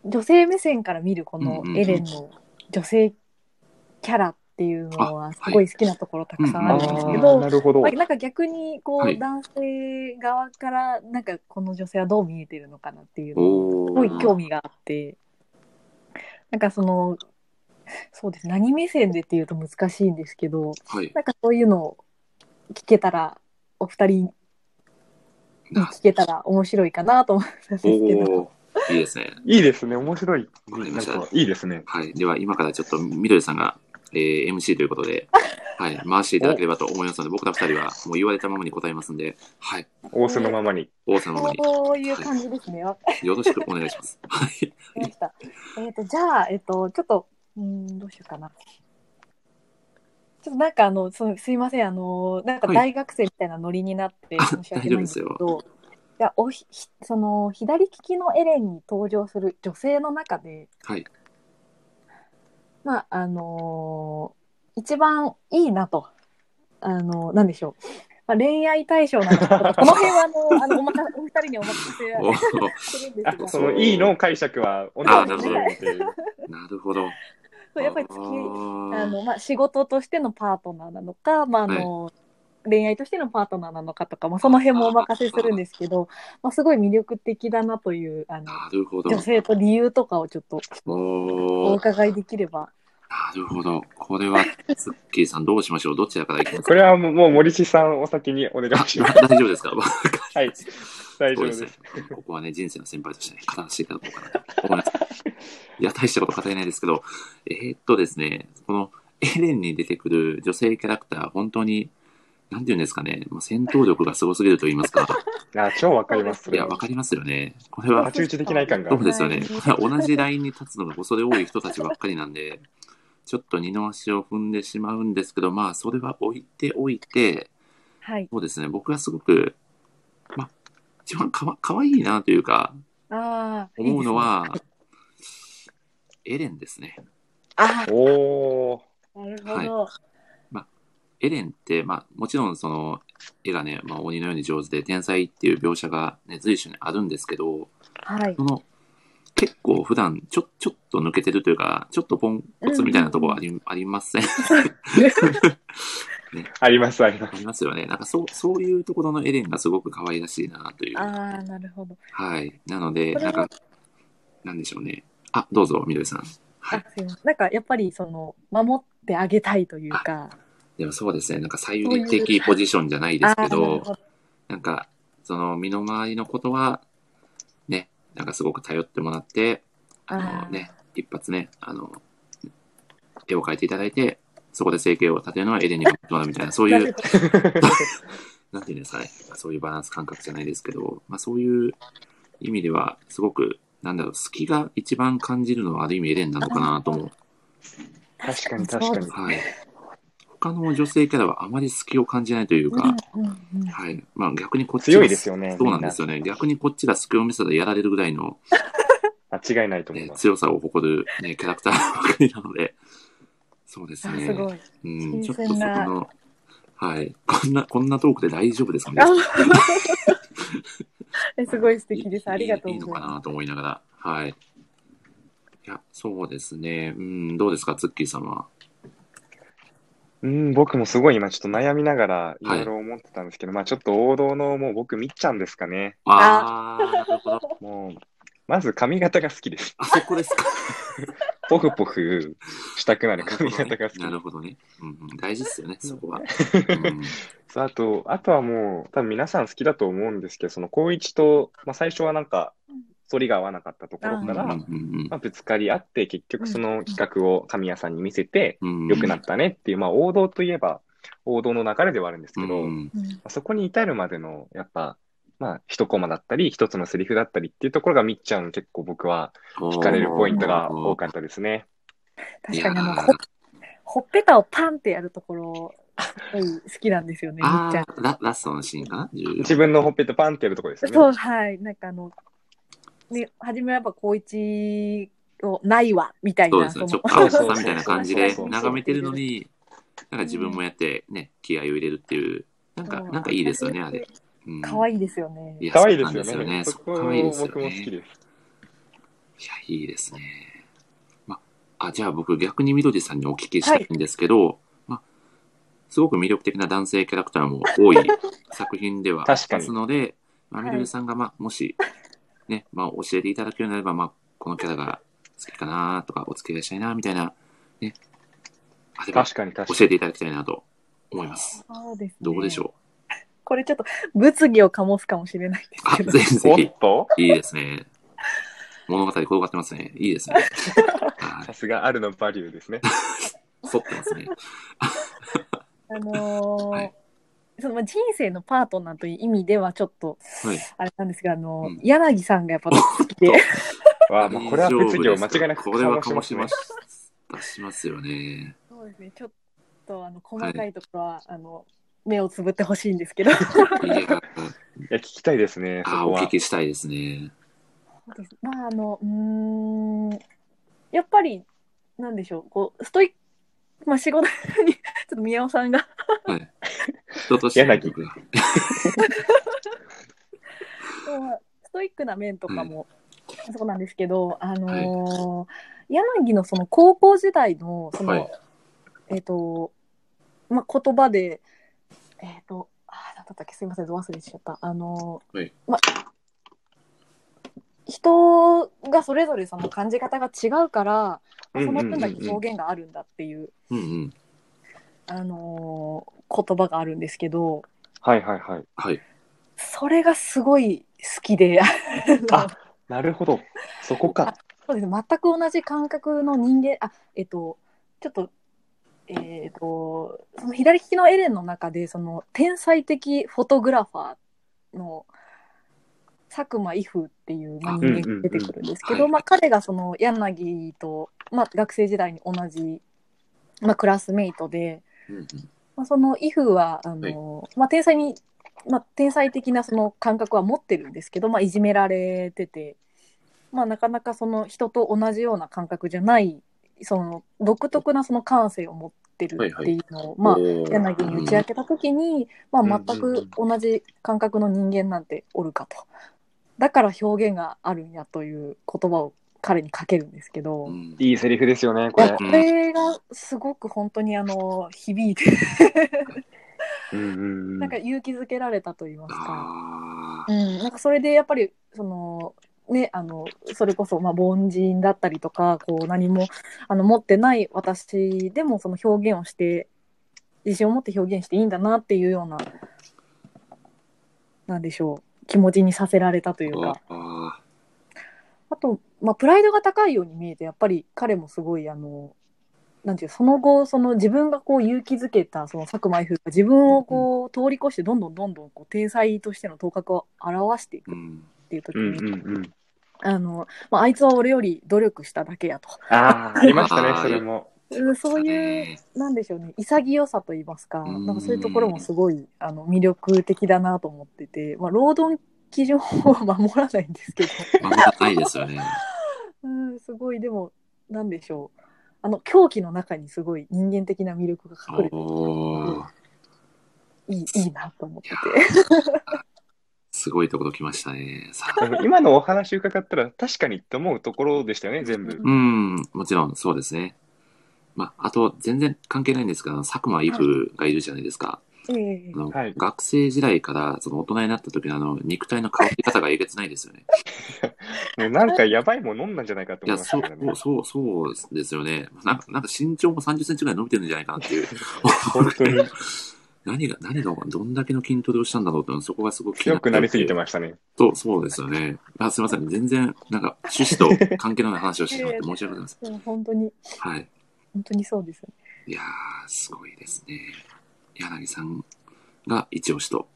[SPEAKER 2] 女性目線から見るこのエレンの女性キャラっていうのはすごい好きなところたくさんあ
[SPEAKER 3] あ
[SPEAKER 2] るんですけ
[SPEAKER 3] あ
[SPEAKER 2] ど、
[SPEAKER 3] ー、なるほど
[SPEAKER 2] まあ。なんか逆にこう、
[SPEAKER 1] はい
[SPEAKER 2] 男性側からなんかこの女性はどう見えてるのかなっていうすごい。興味があってなんかそのそうです何目線でっていうと難しいんですけど
[SPEAKER 1] はい。
[SPEAKER 2] なんかそういうのを聞けたらお二人に
[SPEAKER 1] な
[SPEAKER 2] 聞けたら面白いかなと思ったんですけど。
[SPEAKER 1] いいですね。
[SPEAKER 3] いいですね。面白い。いいですね。
[SPEAKER 1] はい。では、今からちょっと、みどりさんが、えー MC ということで、はい、回していただければと思いますので、僕ら二人はもう言われたままに答えますんで、はい、
[SPEAKER 3] 仰せのままに。
[SPEAKER 1] 大瀬のままに
[SPEAKER 2] そういう感じですね。わか
[SPEAKER 1] よろしくお願いします。はい。
[SPEAKER 2] りました。えっ、と、じゃあ、えっ、と、ちょっと、うーん、どうしようかな。ちょっとなんかあの、そすいません、あの、なんか
[SPEAKER 1] はい
[SPEAKER 2] 大学生みたいなノリになって
[SPEAKER 1] あ
[SPEAKER 2] 申し訳ないんですけど、いやおひひその左利きのエレンに登場する女性の中で、
[SPEAKER 1] はい。
[SPEAKER 2] まあ、あのー一番いいなと、あのなんでしょう。まあ、恋愛対象なのか、この辺はあの、あのおまかお二人にお任せ
[SPEAKER 1] おー
[SPEAKER 2] するんですが、
[SPEAKER 3] あそのいいの解釈は、お願いします
[SPEAKER 1] あな
[SPEAKER 3] っていう。
[SPEAKER 1] なるほど。
[SPEAKER 2] そうやっぱり付き
[SPEAKER 1] あー
[SPEAKER 2] あの、まあ、仕事としてのパートナーなのか、まああの恋愛としてのパートナーなのかとか、まあ、その辺もお任せするんですけど、まあ、すごい魅力的だなというあの
[SPEAKER 1] なるほど。
[SPEAKER 2] 女性と理由とかをちょっとお伺いできれば。
[SPEAKER 1] なるほど。これは、ツッキーさんどうしましょう？どちらからいきます？か
[SPEAKER 3] これはもうもう森地さんお先にお願いします。
[SPEAKER 1] 大丈夫ですか？
[SPEAKER 3] はい。大丈夫です。
[SPEAKER 1] ですね。ここはね、人生の先輩としてね、語らせていただこうかなと思います。いや、大したこと語れないですけど、えーっとですね、このエレンに出てくる女性キャラクター、本当に、なんていうんですかね、もう戦闘力がすごすぎると言いますか、
[SPEAKER 3] あ超わかります。そ
[SPEAKER 1] いや、わかりますよね。これは
[SPEAKER 3] 太、刀打ちできない感が
[SPEAKER 1] そう。ですよね。
[SPEAKER 2] はい
[SPEAKER 1] これは同じラインに立つのが恐れ多い人たちばっかりなんで、ちょっと二の足を踏んでしまうんですけど、まあ、それは置いておいて、
[SPEAKER 2] はい。
[SPEAKER 1] そうですね、僕はすごく、まあ、一番かわかわいいなというか、
[SPEAKER 2] ああ、
[SPEAKER 1] 思うのは、エレンですね。
[SPEAKER 2] あ
[SPEAKER 3] おー。
[SPEAKER 2] なるほど。
[SPEAKER 1] エレンって、まあ、もちろんその絵がね、まあ、鬼のように上手で天才っていう描写が、ね、随所にあるんですけど、
[SPEAKER 2] はい
[SPEAKER 1] そ。の結構普段ちょちょっと抜けてるというか、ちょっとポンコツみたいなところあり,、ありません
[SPEAKER 3] あります、あります。
[SPEAKER 1] ありますよね。なんかそうそういうところのエレンがすごく可愛らしいなという。
[SPEAKER 2] ああ、なるほど。
[SPEAKER 1] はい。なので、なんか、なんでしょうね。あ、どうぞ、みどりさん。はい
[SPEAKER 2] あ。すいません。なんかやっぱりその守ってあげたいというか。
[SPEAKER 1] でもそうですね。なんか左右的ポジションじゃないですけど、なんか、その身の回りのことは、ね、なんかすごく頼ってもらって、あのね、一発ね、あの、絵を描いていただいて、そこで生計を立てるのはエレンに頑張ってもらうみたいな、そういう、なんていうんですかね、そういうバランス感覚じゃないですけど、まあそういう意味では、すごく、なんだろう、好きが一番感じるのはある意味エレンなのかなと思う。
[SPEAKER 3] 確かに確かに。
[SPEAKER 1] はい。他の女性キャラはあまり好きを感じないというか、はい。まあ逆にこっちが
[SPEAKER 3] 強いですよね。
[SPEAKER 1] そうなんですよね。逆にこっちが隙を見せたらやられるぐらいの、
[SPEAKER 3] 間違いないと思い
[SPEAKER 1] ね、
[SPEAKER 3] ます。
[SPEAKER 1] 強さを誇る、ね、キャラクターばかりなので、そうですね。
[SPEAKER 2] あすごい。
[SPEAKER 1] うん、ちょ
[SPEAKER 2] 新
[SPEAKER 1] っとそこの、はい。こんな、こんなトークで大丈夫ですかね？
[SPEAKER 2] すごい素敵です。ありがとう
[SPEAKER 1] いいのかなと思いながら、はい。いや、そうですね。うん、どうですか、ツッキーさんは。
[SPEAKER 3] うん、僕もすごい今ちょっと悩みながらいろいろ思ってたんですけど、まあちょっと王道のもう僕みっちゃんですかね。
[SPEAKER 1] あー、なるほど。
[SPEAKER 3] もう、まず髪型が好きです。
[SPEAKER 1] あそこですか。
[SPEAKER 3] ポフポフしたくなる髪型が好き
[SPEAKER 1] なるほどね。うんうん、大事ですよね、そこは。うん、
[SPEAKER 3] そうあと、あとはもう、多分皆さん好きだと思うんですけど、その光一と、まあ、最初はなんか、反りが合わなかったところから、
[SPEAKER 1] うん
[SPEAKER 3] ま
[SPEAKER 1] うん
[SPEAKER 3] あ、ぶつかり合って、結局その企画を神谷さんに見せて、
[SPEAKER 1] うん。
[SPEAKER 3] 良くなったねっていう、まあ、王道といえば、王道の流れではあるんですけど、そこに至るまでの、やっぱ、まあ、一コマだったり、一つのセリフだったりっていうところが、みっちゃん結構僕は惹かれるポイントが多かったですね。
[SPEAKER 2] 確かにあのほほっぺたをパンってやるところすごい好きなんですよね。みっちゃん。
[SPEAKER 1] ララストのシーンかな？14
[SPEAKER 3] 自分のほっぺたパンってやるところですよね。
[SPEAKER 2] そうはいなんかあのね初めはやっぱ高一をないわみたいな
[SPEAKER 1] そうですね。ちょっと
[SPEAKER 3] そうそう
[SPEAKER 1] 青さみたいな感じで眺めてるのに、なんか自分もやってね、気合を入れるっていう、なんか、なんかいいですよね、あれ。うん、
[SPEAKER 2] 可愛いですよね。
[SPEAKER 1] いや
[SPEAKER 3] 可愛いですよね。
[SPEAKER 1] 可愛いですよ
[SPEAKER 3] 僕も好き
[SPEAKER 1] ね。
[SPEAKER 3] です。
[SPEAKER 1] いや、いいですね。ま、あ、じゃあ僕逆にみどりさんにお聞きしたいんですけど、ま、すごく魅力的な男性キャラクターも多い作品では あり
[SPEAKER 3] 確かに
[SPEAKER 1] ますので、まあ、りさんが、ま、もし、ね、まあ、教えていただけるようになれば、まあ、このキャラが好きかなとか、お付き合いしたいな、みたいな、ね、あれば
[SPEAKER 3] 確かに確かに。
[SPEAKER 1] 教えていただきたいなと思います。
[SPEAKER 2] そうですね。
[SPEAKER 1] どうでしょう？
[SPEAKER 2] これちょっと物議を醸すかもしれないです
[SPEAKER 1] あ、
[SPEAKER 2] けど。
[SPEAKER 1] ぜひぜ
[SPEAKER 3] おっ
[SPEAKER 1] ひ。
[SPEAKER 3] と？
[SPEAKER 1] いいですね。物語転がってますね。いいですね。はい
[SPEAKER 3] さすがあるのバリューですね。
[SPEAKER 1] 沿ってますね。
[SPEAKER 2] あのー
[SPEAKER 1] はい
[SPEAKER 2] そのまあ人生のパートナーという意味ではちょっ
[SPEAKER 1] はい。
[SPEAKER 2] あれなんですが、あの、
[SPEAKER 1] うん
[SPEAKER 2] 柳さんがやっぱ好きで、
[SPEAKER 3] わ あ、もうこれは物議を間違いなく
[SPEAKER 1] これは醸
[SPEAKER 3] 醸しまね。
[SPEAKER 1] 出しますよね。
[SPEAKER 2] そうですね、ちょっとあの細かいところは、あの目をつぶってほしいんですけど、
[SPEAKER 1] いや、
[SPEAKER 3] いや、聞きたいですね、そ
[SPEAKER 1] あ、お聞。きしたいですね。
[SPEAKER 2] まああのうーんやっぱりなんでしょうこうストイックまあ仕事に ちょっと宮尾さんが。
[SPEAKER 1] はい。人としての
[SPEAKER 2] ストイックな面とかも、そうなんですけどあのー柳のその高校時代のその、
[SPEAKER 1] はい。
[SPEAKER 2] えっ、とまあ言葉でえっ、とあ何だったっけ？すいません忘れちゃった。あのー
[SPEAKER 1] はい。
[SPEAKER 2] ま人がそれぞれその感じ方が違うから、まあその分だけ表現があるんだっていう、
[SPEAKER 1] うんうん。
[SPEAKER 2] あのー言葉があるんですけど
[SPEAKER 3] はいはいはい。
[SPEAKER 1] はい。
[SPEAKER 2] それがすごい好きで
[SPEAKER 3] あなるほど。そこか。
[SPEAKER 2] そうです全く同じ感覚の人間あえっとちょっとえっとその左利きのエレンの中でその天才的フォトグラファーの佐久間伊風っていう、まあ、
[SPEAKER 1] あ
[SPEAKER 2] 人間が出てくるんですけど、
[SPEAKER 1] うんうんうん
[SPEAKER 2] まあ、彼がその柳と、まあ、学生時代に同じ、まあ、クラスメイトで、
[SPEAKER 1] うんうん。
[SPEAKER 2] まあ、その伊風はあの、まあ、天才に、まあ、天才的なその感覚は持ってるんですけど、まあ、いじめられてて、まあ、なかなかその人と同じような感覚じゃないその独特なその感性を持ってるっていうのを、まあ、柳に打ち明けた時に、まあ、全く同じ感覚の人間なんておるかと。だから表現があるんやという言葉を彼にかけるんですけど、
[SPEAKER 3] うん。いいセリフですよね、これ。
[SPEAKER 2] これがすごく本当にあの響いてなんか勇気づけられたと言いますか、
[SPEAKER 1] あ
[SPEAKER 2] うん、なんかそれでやっぱりそのねあのそれこそまあ凡人だったりとかこう何もあの持ってない私でもその表現をして自信を持って表現していいんだなっていうようななんでしょう気持ちにさせられたという
[SPEAKER 1] あ
[SPEAKER 2] か。
[SPEAKER 1] あ
[SPEAKER 2] あと、まあ、プライドが高いように見えて、やっぱり彼もすごい、あの、なんていう、その後、その自分がこう勇気づけた、その佐久間 F が自分をこう通り越して、どんどんどんどんこう天才としての頭角を表していくっ
[SPEAKER 1] うん
[SPEAKER 2] ていう時
[SPEAKER 3] うん
[SPEAKER 2] に、
[SPEAKER 3] うんうん。
[SPEAKER 2] あの、まあ、あいつは俺より努力しただけやと。
[SPEAKER 3] ああ、ありましたねそれも。
[SPEAKER 2] うんそういう、なんでしょうね、潔さと言いますか、
[SPEAKER 1] うん
[SPEAKER 2] なんかそういうところもすごいあの魅力的だなと思ってて、まあ、労働基準法は守らないんですけど、
[SPEAKER 1] まあ、ないですよね。
[SPEAKER 2] うん、すごい、でも、なんでしょう。あの、狂気の中にすごい人間的な魅力が隠れていい、いいなと思って
[SPEAKER 1] い
[SPEAKER 2] て
[SPEAKER 1] や。すごいところ来ましたね。
[SPEAKER 3] 今のお話伺ったら確かにって思うところでしたよね、全部。
[SPEAKER 1] うん、もちろんそうですね。まあ、あと、全然関係ないんですけど、佐久間イフがいるじゃないですか。
[SPEAKER 2] ええ
[SPEAKER 1] あの
[SPEAKER 3] はい
[SPEAKER 1] 学生時代からその大人になった時のあの肉体の変わり方がえげつないですよね。
[SPEAKER 3] も うなんかやばいもん飲んだんじゃないかと思いまし
[SPEAKER 1] そう
[SPEAKER 3] たけどね。
[SPEAKER 1] そう、そうですよね。なんか、なんか身長も30センチぐらい伸びてるんじゃないかなっていう。
[SPEAKER 3] 本当に
[SPEAKER 1] 何が、何が、どんだけの筋トレをしたんだろうって、そこがすごく気に
[SPEAKER 3] 強くなりすぎて
[SPEAKER 1] ま
[SPEAKER 3] ましたね。
[SPEAKER 1] そう、そうですよね。あすみません。全然、なんか、趣旨と関係のない話をしてしまって申し訳ございません。
[SPEAKER 2] 本当に、
[SPEAKER 1] はい。
[SPEAKER 2] 本当にそうですよね。
[SPEAKER 1] いやー、すごいですね。柳さんが一押しと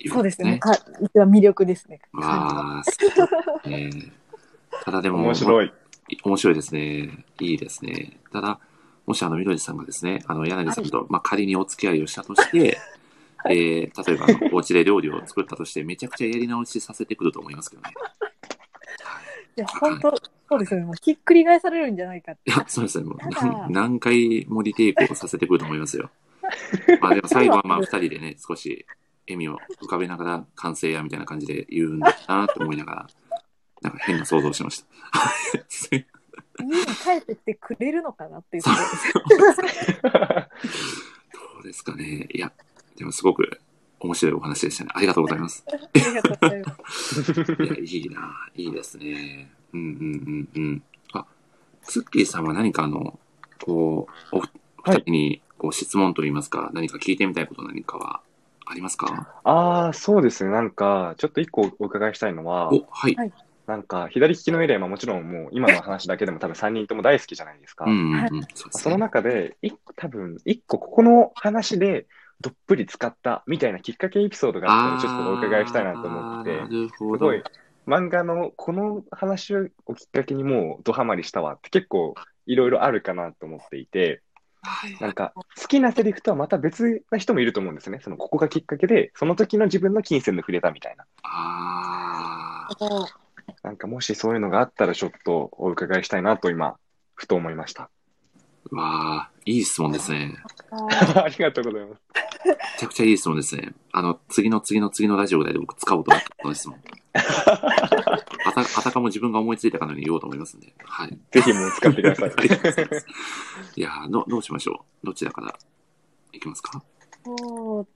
[SPEAKER 1] いう
[SPEAKER 2] そうですね。
[SPEAKER 1] ね。
[SPEAKER 2] か一番魅力ですね。
[SPEAKER 1] わー、すごいね。ただでも、
[SPEAKER 3] 面白い。
[SPEAKER 1] 面白いですね。いいですね。ただ、もしあの、みどりさんがですね、あの、柳さんと、まあ、仮にお付き合いをしたとして、
[SPEAKER 2] は
[SPEAKER 1] えー、例えばあの、お家で料理を作ったとして、めちゃくちゃやり直しさせてくると思いますけどね。
[SPEAKER 2] いや、本当、そうですよね。もうひっくり返されるんじゃないかって。
[SPEAKER 1] いや、そうですね。もう
[SPEAKER 2] ただ
[SPEAKER 1] 何回もリテイクをさせてくると思いますよ。まあでも最後はまあ二人でね、少し笑みを浮かべながら完成やみたいな感じで言うんだなと思いながら、なんか変な想像をしました。
[SPEAKER 2] 家に帰ってきてくれるのかなっていうところですよ。
[SPEAKER 1] どうですかね。いや、でもすごく面白いお話でしたね。ありがとうございます。
[SPEAKER 2] ありがとうございます。
[SPEAKER 1] いや、いいな、いいですね。うんうんうんうん。あ、ツッキーさんは何かあの、こう、お二人にこう質問といいますか、何か聞いてみたいこと何かはありますか？
[SPEAKER 3] ああ、そうですね。なんか、ちょっと一個お伺いしたいのは、
[SPEAKER 1] お、はい。
[SPEAKER 2] はい
[SPEAKER 3] なんか、左利きのエレンはもちろんもう今の話だけでも多分3人とも大好きじゃないですか。
[SPEAKER 1] うんうんうん。そ
[SPEAKER 3] の
[SPEAKER 1] ね。
[SPEAKER 3] 中で、一個多分、一個ここの話でどっぷり使ったみたいなきっかけエピソードがあったらちょっとお伺いしたいなと思って。すごい漫画のこの話をきっかけにもうドハマりしたわって結構いろいろあるかなと思っていて、
[SPEAKER 1] はい
[SPEAKER 3] なんか好きなセリフとはまた別な人もいると思うんですね。そのここがきっかけで、その時の自分の金銭の触れたみたいな。
[SPEAKER 1] ああ、
[SPEAKER 3] なんかもしそういうのがあったらちょっとお伺いしたいなと今、ふと思いました。
[SPEAKER 1] わあ、いい質問ですね。
[SPEAKER 3] ありがとうございます。
[SPEAKER 1] めちゃくちゃいい質問ですね。あの、次の次の次のラジオぐらいで僕使おうと思ったこの質問。あた、あたかも自分が思いついたかのように言おうと思いますんで。はい。
[SPEAKER 3] ぜひもう使ってください。
[SPEAKER 1] いやーど、どうしましょう？どちらから行きますか？
[SPEAKER 2] そう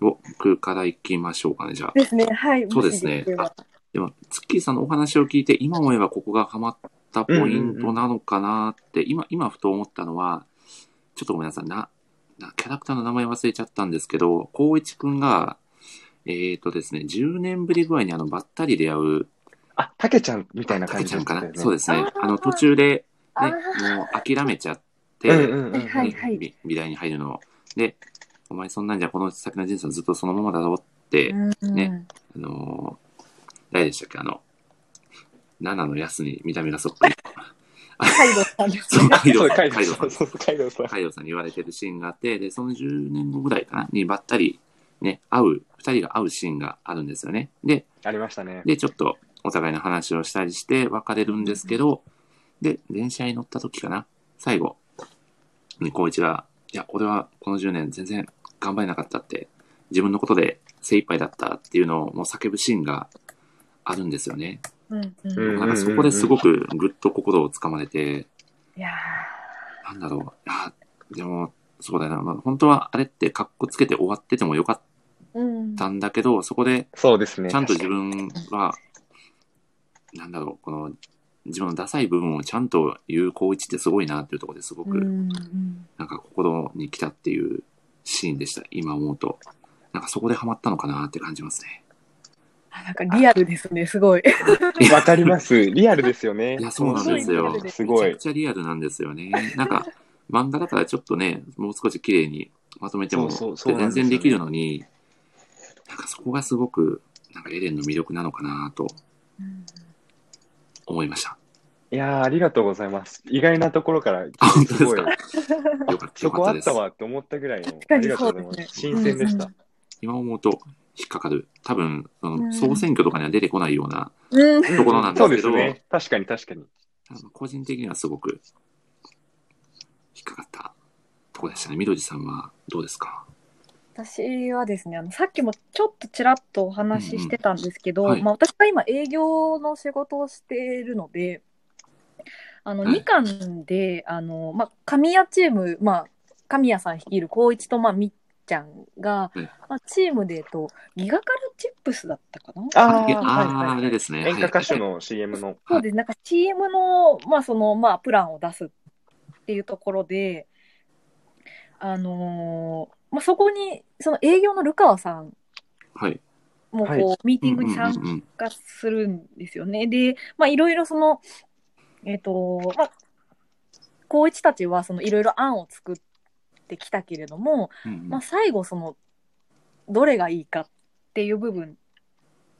[SPEAKER 1] 僕から行きましょうかね、じゃあ。
[SPEAKER 2] ですね。はい。
[SPEAKER 1] そうですねでも、ツッキーさんのお話を聞いて、今思えばここがハマったポイントなのかなって、今、今ふと思ったのは、ちょっとごめんなさい、な、なキャラクターの名前忘れちゃったんですけど、光一くんが、えーとですね、10年ぶりぐらいにあの、ばったり出会う、
[SPEAKER 3] あ、たけちゃんみたいな
[SPEAKER 1] た
[SPEAKER 3] 感
[SPEAKER 1] けちゃんかな？そうですね
[SPEAKER 2] あ。
[SPEAKER 1] の、途中で、
[SPEAKER 2] あ
[SPEAKER 1] ね、もう諦めちゃって、
[SPEAKER 3] うんうんうん。
[SPEAKER 2] はいはい
[SPEAKER 1] 美美大に入るのを。で、お前そんなんじゃこの先の人生はずっとそのままだろうって、
[SPEAKER 2] うん
[SPEAKER 1] ねあのー誰でしたっけ？あの、七の安に見た目がそっくり。
[SPEAKER 2] カイドウさんです
[SPEAKER 1] そう、
[SPEAKER 2] ね。
[SPEAKER 1] カイドウさん、
[SPEAKER 3] カイ
[SPEAKER 1] ドウさん
[SPEAKER 3] カイドウさん。
[SPEAKER 1] カイドウさんに言われてるシーンがあって、で、その10年後ぐらいかなにばったり、ね、会う、二人が会うシーンがあるんですよね。で、
[SPEAKER 3] ありましたね。
[SPEAKER 1] で、ちょっと、お互いの話をしたりして別れるんですけど、で、電車に乗った時かな、最後に光一が、いや、俺はこの10年全然頑張れなかったって、自分のことで精一杯だったっていうのをもう叫ぶシーンがあるんですよね。
[SPEAKER 2] うんう
[SPEAKER 3] うん
[SPEAKER 2] ん。
[SPEAKER 1] なんかそこですごくぐっと心をつかまれて、
[SPEAKER 2] いや
[SPEAKER 1] なんだろう、あ、でも、そうだよな、まあ、本当はあれってカッコつけて終わっててもよかっ。たんだけど、そこで
[SPEAKER 3] そうですね。
[SPEAKER 1] ちゃんと自分は、なんだろう、この、自分のダサい部分をちゃんと言う光一ってすごいなっていうところですごく、
[SPEAKER 2] うんうん
[SPEAKER 1] なんか心に来たっていうシーンでした、今思うと。なんかそこでハマったのかなって感じますね。
[SPEAKER 2] あなんかリアルですね、すごい。
[SPEAKER 3] わかります。リアルですよね。
[SPEAKER 1] いや、そうなんですよ。め
[SPEAKER 3] すごい
[SPEAKER 1] ちゃく。ちゃリアルなんですよね。なんか、漫画だからちょっとね、もう少し綺麗にまとめても全然できるのに、なんかそこがすごく、なんかエレンの魅力なのかなと
[SPEAKER 2] うん
[SPEAKER 1] 思いました。
[SPEAKER 3] いやー、ありがとうございます。意外なところから、
[SPEAKER 1] あ本当
[SPEAKER 3] すごい、
[SPEAKER 1] ですかよかった、
[SPEAKER 3] そこあった。わって思ったぐらいの、ありがとうございます新鮮でした。
[SPEAKER 1] 今思うと引っかかる。多分、の総選挙とかには出てこないような、
[SPEAKER 2] うん。
[SPEAKER 1] ところなんで
[SPEAKER 3] そう
[SPEAKER 1] すけど
[SPEAKER 3] ですね。確かに確かに。
[SPEAKER 1] 個人的にはすごく引っかかったところでしたね。みどりさんはどうですか？
[SPEAKER 2] 私はですねあのさっきもちょっとちらっとお話ししてたんですけど、
[SPEAKER 1] うんうんはい
[SPEAKER 2] まあ、私が今営業の仕事をしているのであの
[SPEAKER 1] はい
[SPEAKER 2] 2巻で、あのまあ、神谷チーム、まあ、神谷さん率いる光一と、まあ、みっちゃんが、
[SPEAKER 1] はい
[SPEAKER 2] まあ、チームで、えっと、ギガカルチップスだったかな？
[SPEAKER 3] あー
[SPEAKER 1] ああ、あれですね。
[SPEAKER 3] 演歌歌手
[SPEAKER 1] はい
[SPEAKER 3] の CM の。
[SPEAKER 2] そうですなんか CM の,、まあそのまあ、プランを出すっていうところで、あのーまあ、そこにその営業のルカワさん
[SPEAKER 1] はい。
[SPEAKER 2] もこう、
[SPEAKER 3] はい
[SPEAKER 2] ミーティングに参
[SPEAKER 1] うんうんうんうん
[SPEAKER 2] 加するんですよね。で、まあ、いろいろその、えっ、と、まあ、高一たちはそのいろいろ案を作ってきたけれども、
[SPEAKER 1] うんうん
[SPEAKER 2] まあ、最後その、どれがいいかっていう部分、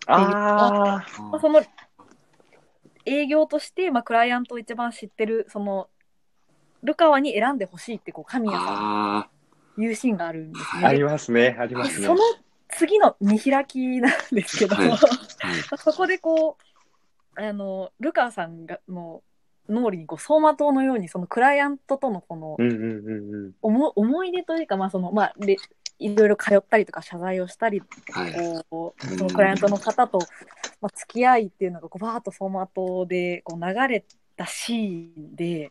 [SPEAKER 3] あ
[SPEAKER 2] まあ、その営業として、まあ、クライアントを一番知ってる、その、ルカワに選んでほしいって、こう、神谷さん
[SPEAKER 1] あ
[SPEAKER 2] いうシーンがあるんです
[SPEAKER 3] あ、
[SPEAKER 2] ね。
[SPEAKER 3] ありますね。ありますね
[SPEAKER 2] そ。の次の見開きなんですけど、
[SPEAKER 1] はいはい
[SPEAKER 2] そこでこう、あの、ルカさんがの脳裏にこう走馬灯のように、そのクライアントとのこの
[SPEAKER 3] うんうんうんうん。
[SPEAKER 2] 思思い出というか、まあその、まあ、でいろいろ通ったりとか謝罪をしたり、
[SPEAKER 1] はい。
[SPEAKER 2] こう、
[SPEAKER 1] うん
[SPEAKER 2] そのクライアントの方と、まあ、付き合いっていうのがこうバーッと走馬灯でこう流れたシーンで、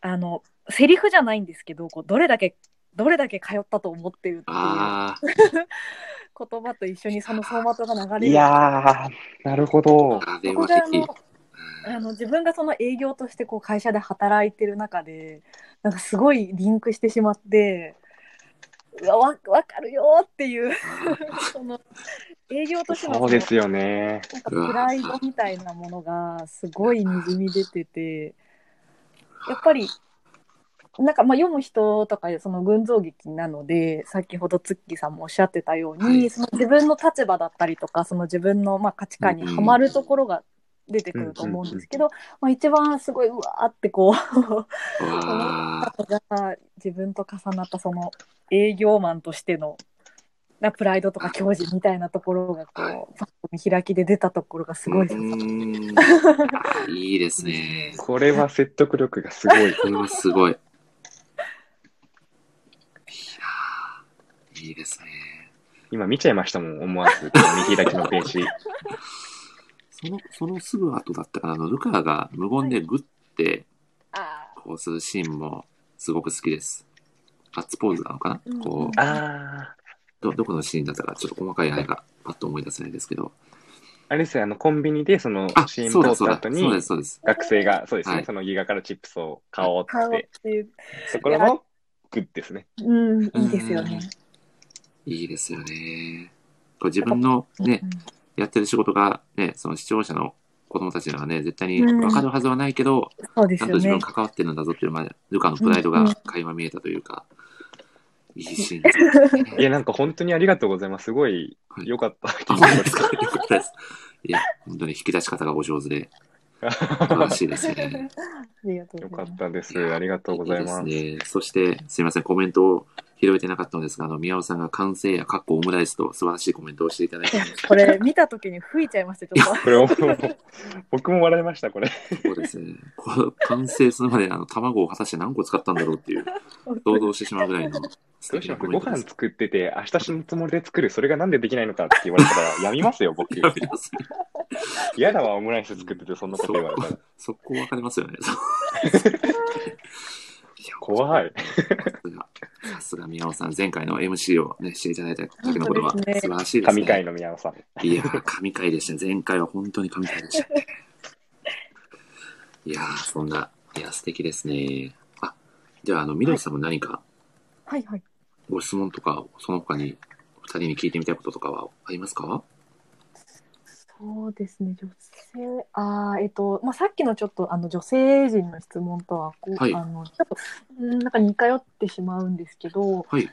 [SPEAKER 2] あの、セリフじゃないんですけど、こうどれだけ、どれだけ通ったと思ってるっていう 言葉と一緒にその走馬灯が流れる。
[SPEAKER 3] いやー、なるほど。
[SPEAKER 1] あれ
[SPEAKER 2] ここ
[SPEAKER 1] は的
[SPEAKER 2] であの。あの自分がその営業としてこう会社で働いてる中でなんかすごいリンクしてしまってうわわわかるよっていう その営業としての
[SPEAKER 3] そうですよね。
[SPEAKER 2] なんかプライドみたいなものがすごいにじみ出ててやっぱりなんかまあ読む人とかその群像劇なので先ほどツッキーさんもおっしゃってたように、
[SPEAKER 1] はい。
[SPEAKER 2] その自分の立場だったりとかその自分のまあ価値観にはまるところが出てくると思うんですけど、まあ、一番すごいうわーってこう
[SPEAKER 1] わ
[SPEAKER 2] 思
[SPEAKER 1] あ、
[SPEAKER 2] ったのが自分と重なったその営業マンとしてのなプライドとか矜持みたいなところがこう、
[SPEAKER 1] はい
[SPEAKER 2] 見開きで出たところがすごいです。
[SPEAKER 1] いいですね。
[SPEAKER 3] これは説得力がすごい。
[SPEAKER 1] これはすごい。いいいですね。
[SPEAKER 3] 今見ちゃいましたもん、思わず。見開きのページ。
[SPEAKER 1] その、そのすぐ後だったかな、あの、ルカが無言でグッて、
[SPEAKER 2] あ
[SPEAKER 1] こうするシーンもすごく好きです。ガッツポーズなのかな、
[SPEAKER 2] うん
[SPEAKER 1] こう、
[SPEAKER 3] あー。
[SPEAKER 1] ど、どこのシーンだったか、ちょっと細かいあれがパッと思い出せないですけど。
[SPEAKER 3] あれですよ、あの、コンビニでその
[SPEAKER 1] あ、
[SPEAKER 3] CM
[SPEAKER 1] そうだ、
[SPEAKER 3] 通った後に
[SPEAKER 1] そうで、す、そうです。
[SPEAKER 3] 学生が、そうですね、
[SPEAKER 1] はい
[SPEAKER 3] そのギガからチップスを買おう
[SPEAKER 2] あ、顔
[SPEAKER 3] っ、
[SPEAKER 2] ってていう、
[SPEAKER 3] ところのグッですね。
[SPEAKER 2] うん、いいですよね。
[SPEAKER 1] いいですよね。こう自分のね
[SPEAKER 2] う、ん
[SPEAKER 1] やってる仕事がね、その視聴者の子供たちにはね、絶対に
[SPEAKER 2] うん
[SPEAKER 1] 分かるはずはないけど、ちゃんと自分。関わってるんだぞっていう、まあ、ルカのプライドが垣間見えたというか、いいシーンですね。
[SPEAKER 3] いや、なんか本当にありがとうございます。すごい
[SPEAKER 1] はい
[SPEAKER 3] 良かった。
[SPEAKER 1] あ、本当ですかよかったです。いや、本当に引き出し方がお上手で、素晴らしいですね。
[SPEAKER 2] ありがとう
[SPEAKER 3] よ
[SPEAKER 2] ございます。
[SPEAKER 3] かったです。ありがとうございます。
[SPEAKER 1] いいですね。そして、すいません、コメントを拾えてなかったのですが、あの、宮尾さんが完成や、かっこオムライスと素晴らしいコメントをしていただいて。
[SPEAKER 2] これ見た時に吹いちゃいました、ちょっと。
[SPEAKER 3] これも、僕も笑いました、これ。
[SPEAKER 1] そうですね。これ完成するまで、あの、卵を果たして何個使ったんだろうっていう、想像してしまうぐらいの素
[SPEAKER 3] どうし
[SPEAKER 1] 敵な
[SPEAKER 3] ますご飯
[SPEAKER 1] コメントです。
[SPEAKER 3] 作ってて、明日死ぬつもりで作る、それがなんでできないのかって言われたら、やみますよ、僕。
[SPEAKER 1] やめますね
[SPEAKER 3] 嫌だわ、オムライス作ってて、そんなこと言われたら。
[SPEAKER 1] 速攻わかりますよね。
[SPEAKER 3] 怖い。
[SPEAKER 1] さすが、さすが宮尾さん、前回の MC をね、していただいた時のことは素晴らしいですね。
[SPEAKER 3] 神回の宮尾さん。
[SPEAKER 1] いやー、神回でしたね。前回は本当に神回でしたね。いやー、そんな、いや、素敵ですね。あ、じゃあ、あの、みどりさんも何か
[SPEAKER 2] はいはい。
[SPEAKER 1] ご質問とか、その他に二人に聞いてみたいこととかはありますか？
[SPEAKER 2] そうですね、女性、あーえっと、まあ、さっきのちょっと、あの、女性陣の質問とは、こう、
[SPEAKER 1] はい
[SPEAKER 2] あの、ちょなんか似通ってしまうんですけど、
[SPEAKER 1] はい。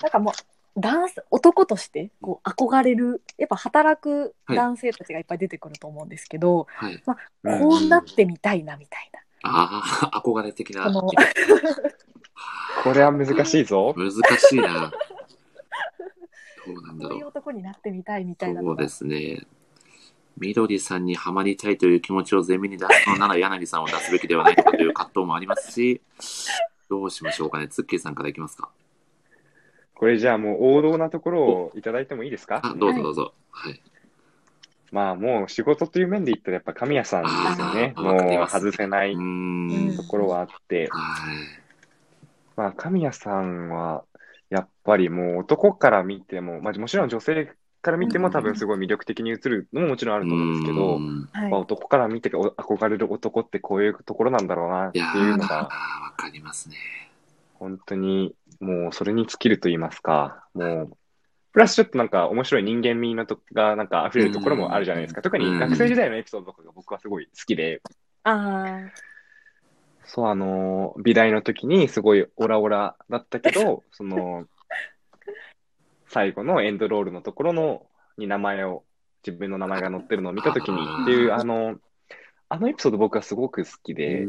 [SPEAKER 2] なんかもう、男性男としてこう憧れるやっぱ働く
[SPEAKER 1] はい
[SPEAKER 2] 男性たちがいっぱい出てくると思うんですけど、
[SPEAKER 1] はい。
[SPEAKER 3] うん
[SPEAKER 2] こうなってみたいなみたいな。
[SPEAKER 1] ああ、憧れ的な。
[SPEAKER 2] こ
[SPEAKER 3] れは難しいぞ。
[SPEAKER 1] 難しいな。どうなんだろう。
[SPEAKER 2] こういう男になってみたいみたいな
[SPEAKER 1] そうですね。みどりさんにはまりたいという気持ちを前面に出すのなら柳さんを出すべきではないのかという葛藤もありますし、どうしましょうかね。ツッキーさんからいきますか。
[SPEAKER 3] これじゃあもう王道なところをいただいてもいいですか？
[SPEAKER 1] あ、どうぞどうぞ。はい。
[SPEAKER 3] まあもう仕事という面で言ったらやっぱ神谷さんですよね。もう外せない。ところはあって、
[SPEAKER 1] はい。
[SPEAKER 3] まあ神谷さんはやっぱりもう男から見ても、まあもちろん女性から見ても多分すごい魅力的に映るのももちろんあると思うんですけど
[SPEAKER 1] う、ん。
[SPEAKER 2] はい。
[SPEAKER 3] まあ、男から見てお憧れる男ってこういうところなんだろうなっていうのが、
[SPEAKER 1] わかりますね。
[SPEAKER 3] 本当にもうそれに尽きると言いますか、もう、プラスちょっとなんか面白い人間味のとがなんか溢れるところもあるじゃないですか。特に学生時代のエピソードとかが僕はすごい好きで、
[SPEAKER 2] あ
[SPEAKER 3] そう、あの、美大の時にすごいオラオラだったけど、その、最後のエンドロールのところの、に名前を、自分の名前が載ってるのを見た時にっていう、あの、あのエピソード僕はすごく好き
[SPEAKER 1] う
[SPEAKER 3] で。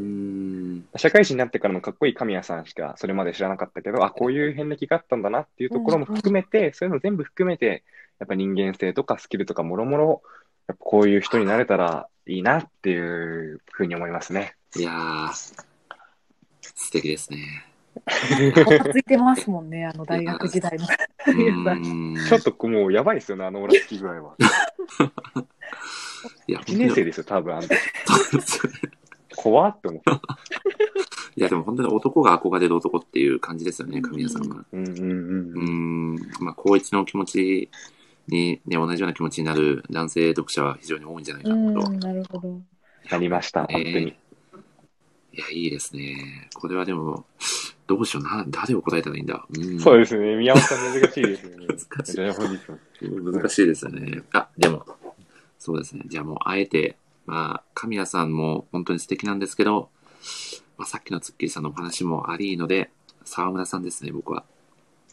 [SPEAKER 3] 社会人になってからのかっこいい神谷さんしかそれまで知らなかったけど、あ、こういう遍歴があったんだなっていうところも含めて、そういうの全部含めて、やっぱ人間性とかスキルとかもろもろ、やっぱこういう人になれたらいいなっていうふうに思いますね。
[SPEAKER 1] いやー、素敵ですね。
[SPEAKER 2] あ、落ち着いてますもんね、あの大学時代の。
[SPEAKER 1] うーん。
[SPEAKER 3] ちょっともうやばいですよね、あのオラつき具合は。
[SPEAKER 1] いや、
[SPEAKER 3] 1年生ですよ、多分あの 怖って思って。
[SPEAKER 1] いや、でも本当に男が憧れる男っていう感じですよね、神谷さんは。
[SPEAKER 3] うんうんう
[SPEAKER 1] うんーん。まあ、高一の気持ちに、ね、同じような気持ちになる男性読者は非常に多いんじゃないか
[SPEAKER 2] う
[SPEAKER 1] なと。
[SPEAKER 2] ん、なるほど。
[SPEAKER 3] なりました、本当に。
[SPEAKER 1] いや、いいですね。これはでも、どうしような、誰を答えたらいいんだ？うん、
[SPEAKER 3] そうですね、宮本さん難しいですよね。
[SPEAKER 1] 難しい 難しいですよね。あ、でも、そうですね。じゃあもう、あえて、まあ、神谷さんも本当に素敵なんですけど、まあ、さっきのツッキーさんのお話もありので、沢村さんですね、僕は。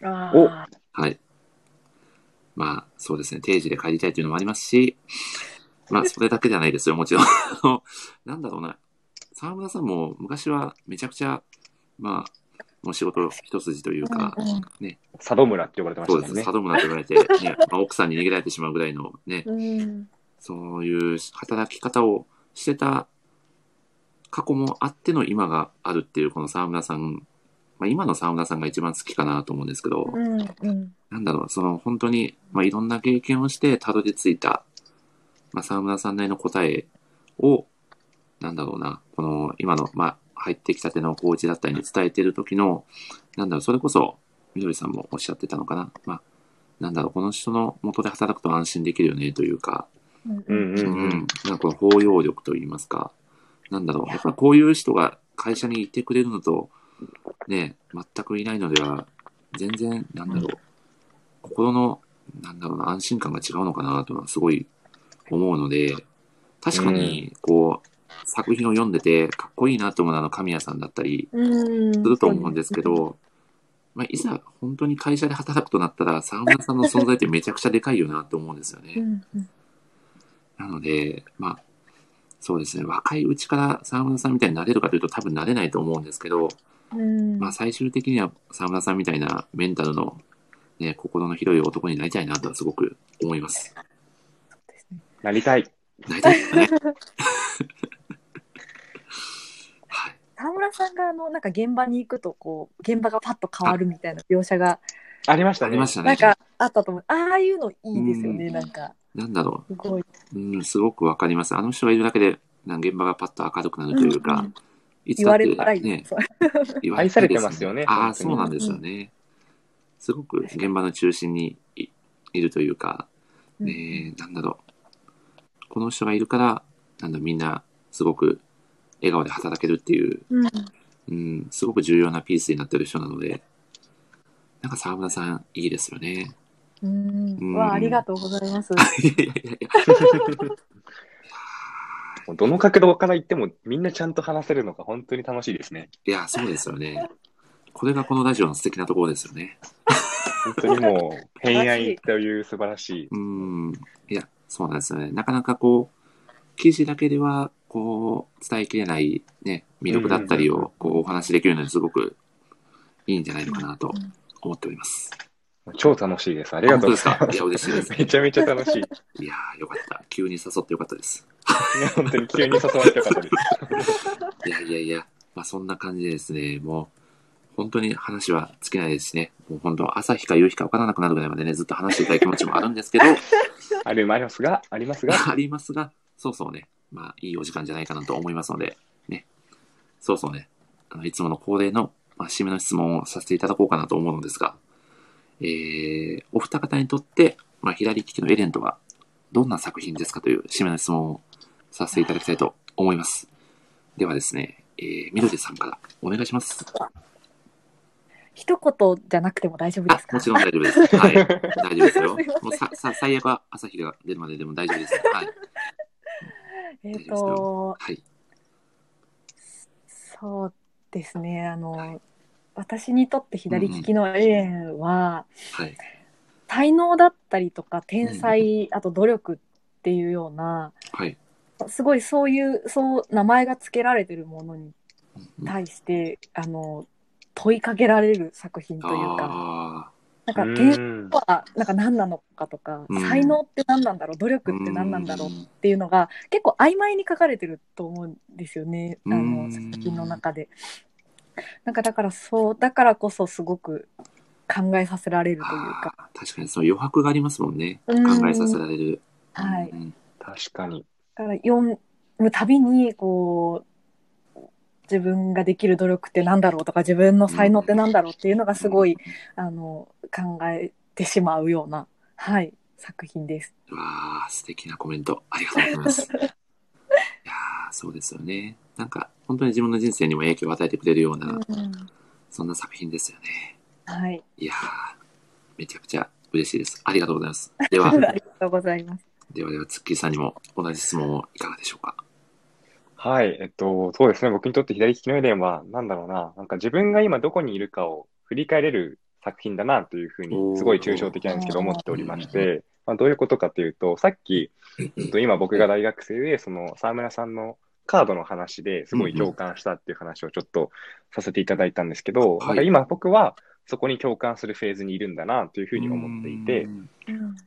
[SPEAKER 2] あ
[SPEAKER 3] お
[SPEAKER 2] あ、
[SPEAKER 1] はい。まあ、そうですね。定時で帰りたいというのもありますし、まあ、それだけじゃないですよ、もちろん。なんだろうな。沢村さんも昔はめちゃくちゃ、まあ、もう仕事一筋というか、
[SPEAKER 3] 佐渡村って呼ばれてま
[SPEAKER 1] そうです。
[SPEAKER 3] したもんね。
[SPEAKER 1] 佐。渡村と言われて、ねまあ、奥さんに逃げられてしまうぐらいのね、
[SPEAKER 2] うん、
[SPEAKER 1] そういう働き方をしてた過去もあっての今があるっていうこの沢村さん、まあ、今の沢村さんが一番好きかなと思うんですけど、
[SPEAKER 2] うん、うん、
[SPEAKER 1] なんだろう、その本当に、まあ、いろんな経験をしてたどり着いた、まあ、沢村さんなりの答えを、なんだろうな、この今の、まあ、入ってきたてのコーチだったりに伝えてる時の、なんだろう、それこそ、みどりさんもおっしゃってたのかな。まあ、なんだろう、この人の元で働くと安心できるよね、というか、
[SPEAKER 2] うん
[SPEAKER 3] うんうん。
[SPEAKER 1] う
[SPEAKER 3] うん。ん。
[SPEAKER 1] なんかこの包容力といいますか、なんだろう、やっぱこういう人が会社にいてくれるのと、ね、全くいないのでは、全然、なんだろう、心の、なんだろうな、安心感が違うのかなというのはすごい思うので、確かに、こう、作品を読んでて、かっこいいなと思うのはあの神谷さんだったり
[SPEAKER 2] うん、
[SPEAKER 1] すると思うんですけど、まあ、いざ本当に会社で働くとなったら、沢村さんの存在ってめちゃくちゃでかいよなと思うんですよね。
[SPEAKER 2] うん、うん、
[SPEAKER 1] なので、まあ、そうですね、若いうちから沢村さんみたいになれるかというと多分なれないと思うんですけど、
[SPEAKER 2] うん
[SPEAKER 1] まあ最終的には沢村さんみたいなメンタルのね、心の広い男になりたいなとはすごく思います。
[SPEAKER 3] なりたい。
[SPEAKER 1] なりたいですね。はい。
[SPEAKER 2] 沢村さんがあのなんか現場に行くとこう現場がパッと変わるみたいな描写が
[SPEAKER 3] ありましたね。
[SPEAKER 1] ありましたね。
[SPEAKER 2] なんかあったと思う。ああいうのいいですよね、
[SPEAKER 1] うん
[SPEAKER 2] なんか。
[SPEAKER 1] なんだろ
[SPEAKER 2] すごい。
[SPEAKER 1] う。うん、すごくわかります。あの人がいるだけで、なんか現場がパッと明るくなるというか、
[SPEAKER 2] うんうん
[SPEAKER 1] いつだって
[SPEAKER 2] 言われたらいい
[SPEAKER 1] ね。言わ
[SPEAKER 3] 愛されてますよね
[SPEAKER 1] ああ、
[SPEAKER 3] 本当に
[SPEAKER 1] そうなんですよね。すごく現場の中心にいいるというか、
[SPEAKER 2] うん
[SPEAKER 1] ねなんだろう。この人がいるから、なんだみんなすごく笑顔で働けるっていう、
[SPEAKER 2] うん
[SPEAKER 1] うん、すごく重要なピースになってる人なので、なんか沢村さんいいですよね。
[SPEAKER 2] うん
[SPEAKER 1] うん
[SPEAKER 2] わあ、ありがとうございます。
[SPEAKER 1] いやいやいや
[SPEAKER 3] どの角度から言ってもみんなちゃんと話せるのが本当に楽しいですね。
[SPEAKER 1] いや、そうですよね。これがこのラジオの素敵なところですよね。
[SPEAKER 3] 本当にもう、偏愛という素晴らしい。
[SPEAKER 1] うん。いや、そうなんですよね。なかなかこう、記事だけでは、こう、伝えきれないね、魅力だったりを、こう、お話しできるのにすごくいいんじゃないのかなと思っております。
[SPEAKER 3] 超楽しいです。ありがとうございます。
[SPEAKER 1] すか？いや、嬉しいです。
[SPEAKER 3] めちゃめちゃ楽しい。い
[SPEAKER 1] いやー、よかった。急に誘ってよかったです。
[SPEAKER 3] や本当に急に誘われてよかったです。
[SPEAKER 1] いやいやいや、まあそんな感じでですね、もう、本当に話は尽きないですしね、もう本当、朝日か夕日か分からなくなるぐらいまでね、ずっと話していたい気持ちもあるんですけど、
[SPEAKER 3] ありますが、ありますが、
[SPEAKER 1] ありますが、そうそうね、まあいいお時間じゃないかなと思いますので、ね、そうそうね、あのいつもの恒例の、まあ、締めの質問をさせていただこうかなと思うのですが、えー、お二方にとって、まあ、左利きのエレンとはどんな作品ですかという締めの質問をさせていただきたいと思います。ではですね、えー、みどりさんからお願いします。
[SPEAKER 2] 一言じゃなくても大丈夫です、か？
[SPEAKER 1] あもちろん大丈夫です。はい。大丈夫ですよ
[SPEAKER 2] す。
[SPEAKER 1] もうさ、さ、最悪は朝日が出るまででも大丈夫です。はい。
[SPEAKER 2] えっ、と、
[SPEAKER 1] はい。
[SPEAKER 2] そうですね、あの、私にとって左利きのエレンは、
[SPEAKER 1] はい。
[SPEAKER 2] 才能だったりとか天才、あと努力っていうような
[SPEAKER 1] はい。
[SPEAKER 2] すごいそういうそう名前が付けられてるものに
[SPEAKER 1] うん
[SPEAKER 2] 対して、あの問いかけられる作品というか。
[SPEAKER 1] あ
[SPEAKER 2] なんか
[SPEAKER 3] う
[SPEAKER 2] 天才
[SPEAKER 3] ん
[SPEAKER 2] はなんか何なのかとか、
[SPEAKER 1] うん
[SPEAKER 2] 才能って何なんだろう努力って何なんだろうっていうのが結構曖昧に書かれてると思うんですよねあ
[SPEAKER 1] うん
[SPEAKER 2] の作品の中で。なんかだからそうだからこそすごく考えさせられるというか。
[SPEAKER 1] 確かにその余白がありますもんね。
[SPEAKER 2] うん
[SPEAKER 1] 考えさせられる。
[SPEAKER 2] はい
[SPEAKER 1] うん
[SPEAKER 3] 確かに。
[SPEAKER 2] だから読むたびにこう自分ができる努力ってなんだろうとか自分の才能ってなんだろうっていうのがすごい、あの考えてしまうような、はい、作品です。
[SPEAKER 1] うわあ、素敵なコメント。ありがとうございます。いやーそうですよね。なんか、本当に自分の人生にも影響を与えてくれるような、
[SPEAKER 2] うん
[SPEAKER 1] そんな作品ですよね。
[SPEAKER 2] はい、
[SPEAKER 1] いやーめちゃくちゃ嬉しいです。ありがとうございます。では
[SPEAKER 2] あ、りがとうございます。
[SPEAKER 1] ではでは、ツッキーさんにも同じ質問をいかがでしょうか？
[SPEAKER 3] はい、えっと、そうですね。僕にとって左利きのエレンは、なんだろうな、なんか自分が今どこにいるかを振り返れる作品だなというふうに、すごい抽象的なんですけど、思っておりまして、まあ、どういうことかというと、さっき、えっと、今僕が大学生で、その沢村さんのカードの話ですごい共感したっていう話をちょっとさせていただいたんですけど、
[SPEAKER 1] はい。
[SPEAKER 3] なんか今僕はそこに共感するフェーズにいるんだなというふうに思っていて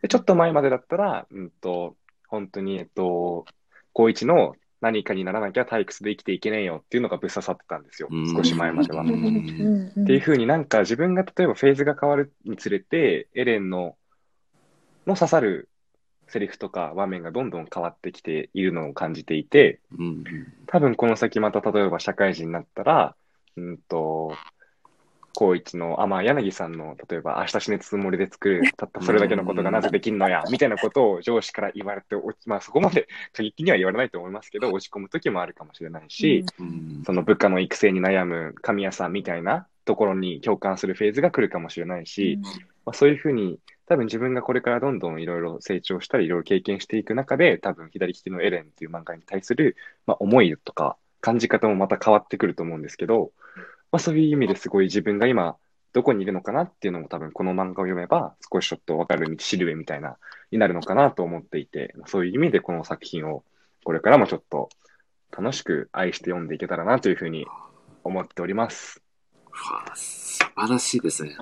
[SPEAKER 3] でちょっと前までだったら、うんと、本当に、えっと、高一の何かにならなきゃ退屈で生きていけねえよっていうのがぶっ刺さってたんですよ
[SPEAKER 1] うん。
[SPEAKER 3] 少し前までは。っていうふうになんか自分が例えばフェーズが変わるにつれて、エレンの、の刺さるセリフとか場面がどんどん変わってきているのを感じていて、
[SPEAKER 1] うん
[SPEAKER 3] 多分この先また例えば社会人になったら、うんと、高一の、あ、まあ柳さんの、例えば明日死ぬつもりで作る、たったそれだけのことがなぜできんのや、みたいなことを上司から言われて、おまあそこまで過激には言われないと思いますけど、落ち込む時もあるかもしれないし、
[SPEAKER 1] うん。
[SPEAKER 3] その部下の育成に悩む神谷さんみたいなところに共感するフェーズが来るかもしれないし、まあ、そういうふうに、多分自分がこれからどんどんいろいろ成長したり、いろいろ経験していく中で、多分左利きのエレンっていう漫画に対する、まあ、思いとか感じ方もまた変わってくると思うんですけど、まあ、そういう意味ですごい自分が今どこにいるのかなっていうのも多分この漫画を読めば少しちょっとわかる道しるべみたいな、になるのかなと思っていて、まあそういう意味でこの作品をこれからもちょっと楽しく愛して読んでいけたらなというふうに思っております。
[SPEAKER 1] わあ素晴らしいですね。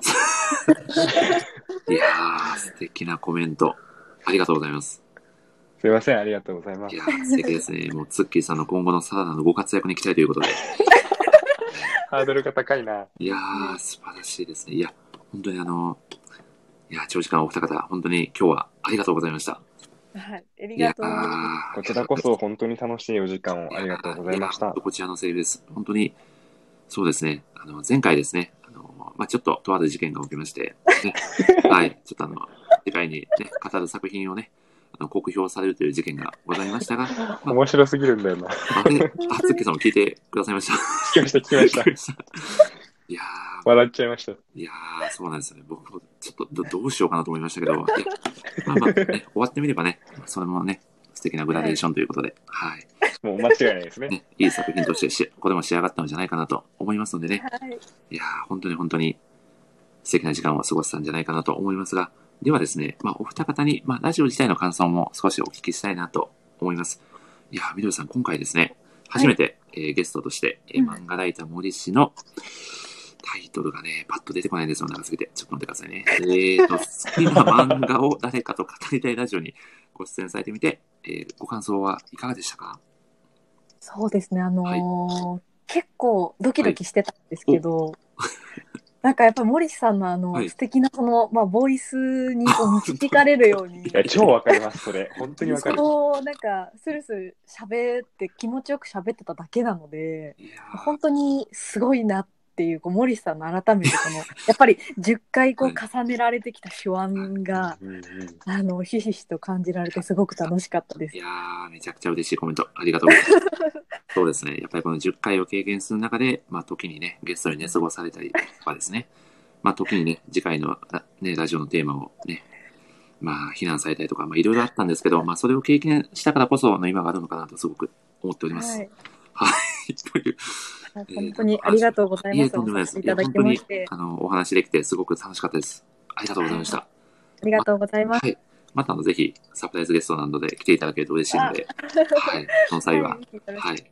[SPEAKER 1] いやー、素敵なコメント。ありがとうございます。
[SPEAKER 3] すいません、ありがとうございます
[SPEAKER 1] い。やー、素敵ですね。もう、ツッキーさんの今後のさらなるご活躍に期待ということで。
[SPEAKER 3] ハードルが高いな。
[SPEAKER 1] いやー、素晴らしいですね。いや、本当にあの、いや、長時間お二方、本当に今日はありがとうございました。
[SPEAKER 2] はい。あり
[SPEAKER 1] いや
[SPEAKER 2] がとうございま
[SPEAKER 1] ー
[SPEAKER 3] こちらこそ本当に楽しいお時間をありがとうございました。
[SPEAKER 1] こちらのセリフです。本当に、そうですね。あの、前回ですね、あの、まあ、ちょっととある事件が起きまして、ね、はい、ちょっとあの、次回にね、語る作品をね、あの酷評されるという事件がございましたが、ま
[SPEAKER 3] 面白すぎるんだよな。
[SPEAKER 1] あれ、あ、つっきさんも聞いてくださいました。
[SPEAKER 3] 聞きました、聞きました。
[SPEAKER 1] いやー、
[SPEAKER 3] 笑っちゃいました。
[SPEAKER 1] いやー、そうなんですよね。僕もちょっとどどうしようかなと思いましたけど、いやまあまあ、ね、終わってみればね、それもね、素敵なグラデーションということで、はい。
[SPEAKER 3] もう間違いないですね。
[SPEAKER 1] ね、いい作品としてし、これも仕上がったのじゃないかなと思いますのでね、
[SPEAKER 2] す。はい。
[SPEAKER 1] いやー、本当に本当に素敵な時間を過ごせたんじゃないかなと思いますが、ではですね、まあ、お二方に、まあ、ラジオ自体の感想も少しお聞きしたいなと思います。いやー、みどりさん、今回ですね、初めて、えーゲストとして、えー
[SPEAKER 2] うん
[SPEAKER 1] 漫画ライター森氏のタイトルがね、パッと出てこないんですよ、長すぎて。ちょっと待ってくださいね。えーと、好きな漫画を誰かと語りたいラジオにご出演されてみて、えーご感想はいかがでしたか？
[SPEAKER 2] そうですね。あのー結構ドキドキしてたんですけど、なんかやっぱり森さんのあの、
[SPEAKER 1] はい
[SPEAKER 2] 素敵なその、まあ、ボイスにこう 導かれるように
[SPEAKER 3] い、や、超わかります、それ。本当にわかる。
[SPEAKER 2] そう、なんか、スルスル喋って気持ちよく喋ってただけなので、
[SPEAKER 1] いやー
[SPEAKER 2] 本当にすごいなっていう、こう森さんの改めてこの、やっぱり10回こう
[SPEAKER 1] はい
[SPEAKER 2] 重ねられてきた手腕が、
[SPEAKER 3] うんうん
[SPEAKER 2] あの、ひしひしと感じられてすごく楽しかったです
[SPEAKER 1] い。やー、めちゃくちゃ嬉しいコメント、ありがとうございます。そうですね。やっぱりこの10回を経験する中で、まあ、時にね、ゲストに寝過ごされたりとかですね。まあ、時にね、次回の、あね、ラジオのテーマをね、まあ、非難されたりとか、まあ、いろいろあったんですけど、まあ、それを経験したからこその今があるのかなとすごく思っております。
[SPEAKER 2] はい。
[SPEAKER 1] はい。という、
[SPEAKER 2] 本当にありがとうございます。
[SPEAKER 1] とんでもないです。
[SPEAKER 2] お話いただき
[SPEAKER 1] いや本当に
[SPEAKER 2] まして、、
[SPEAKER 1] あの、お話できてすごく楽しかったです。ありがとうございました。
[SPEAKER 2] ありがとうございます。
[SPEAKER 1] はい。また、あの、ぜひ、サプライズゲストなどで来ていただけると嬉しいので、はい。その際は、
[SPEAKER 2] い。
[SPEAKER 1] はい。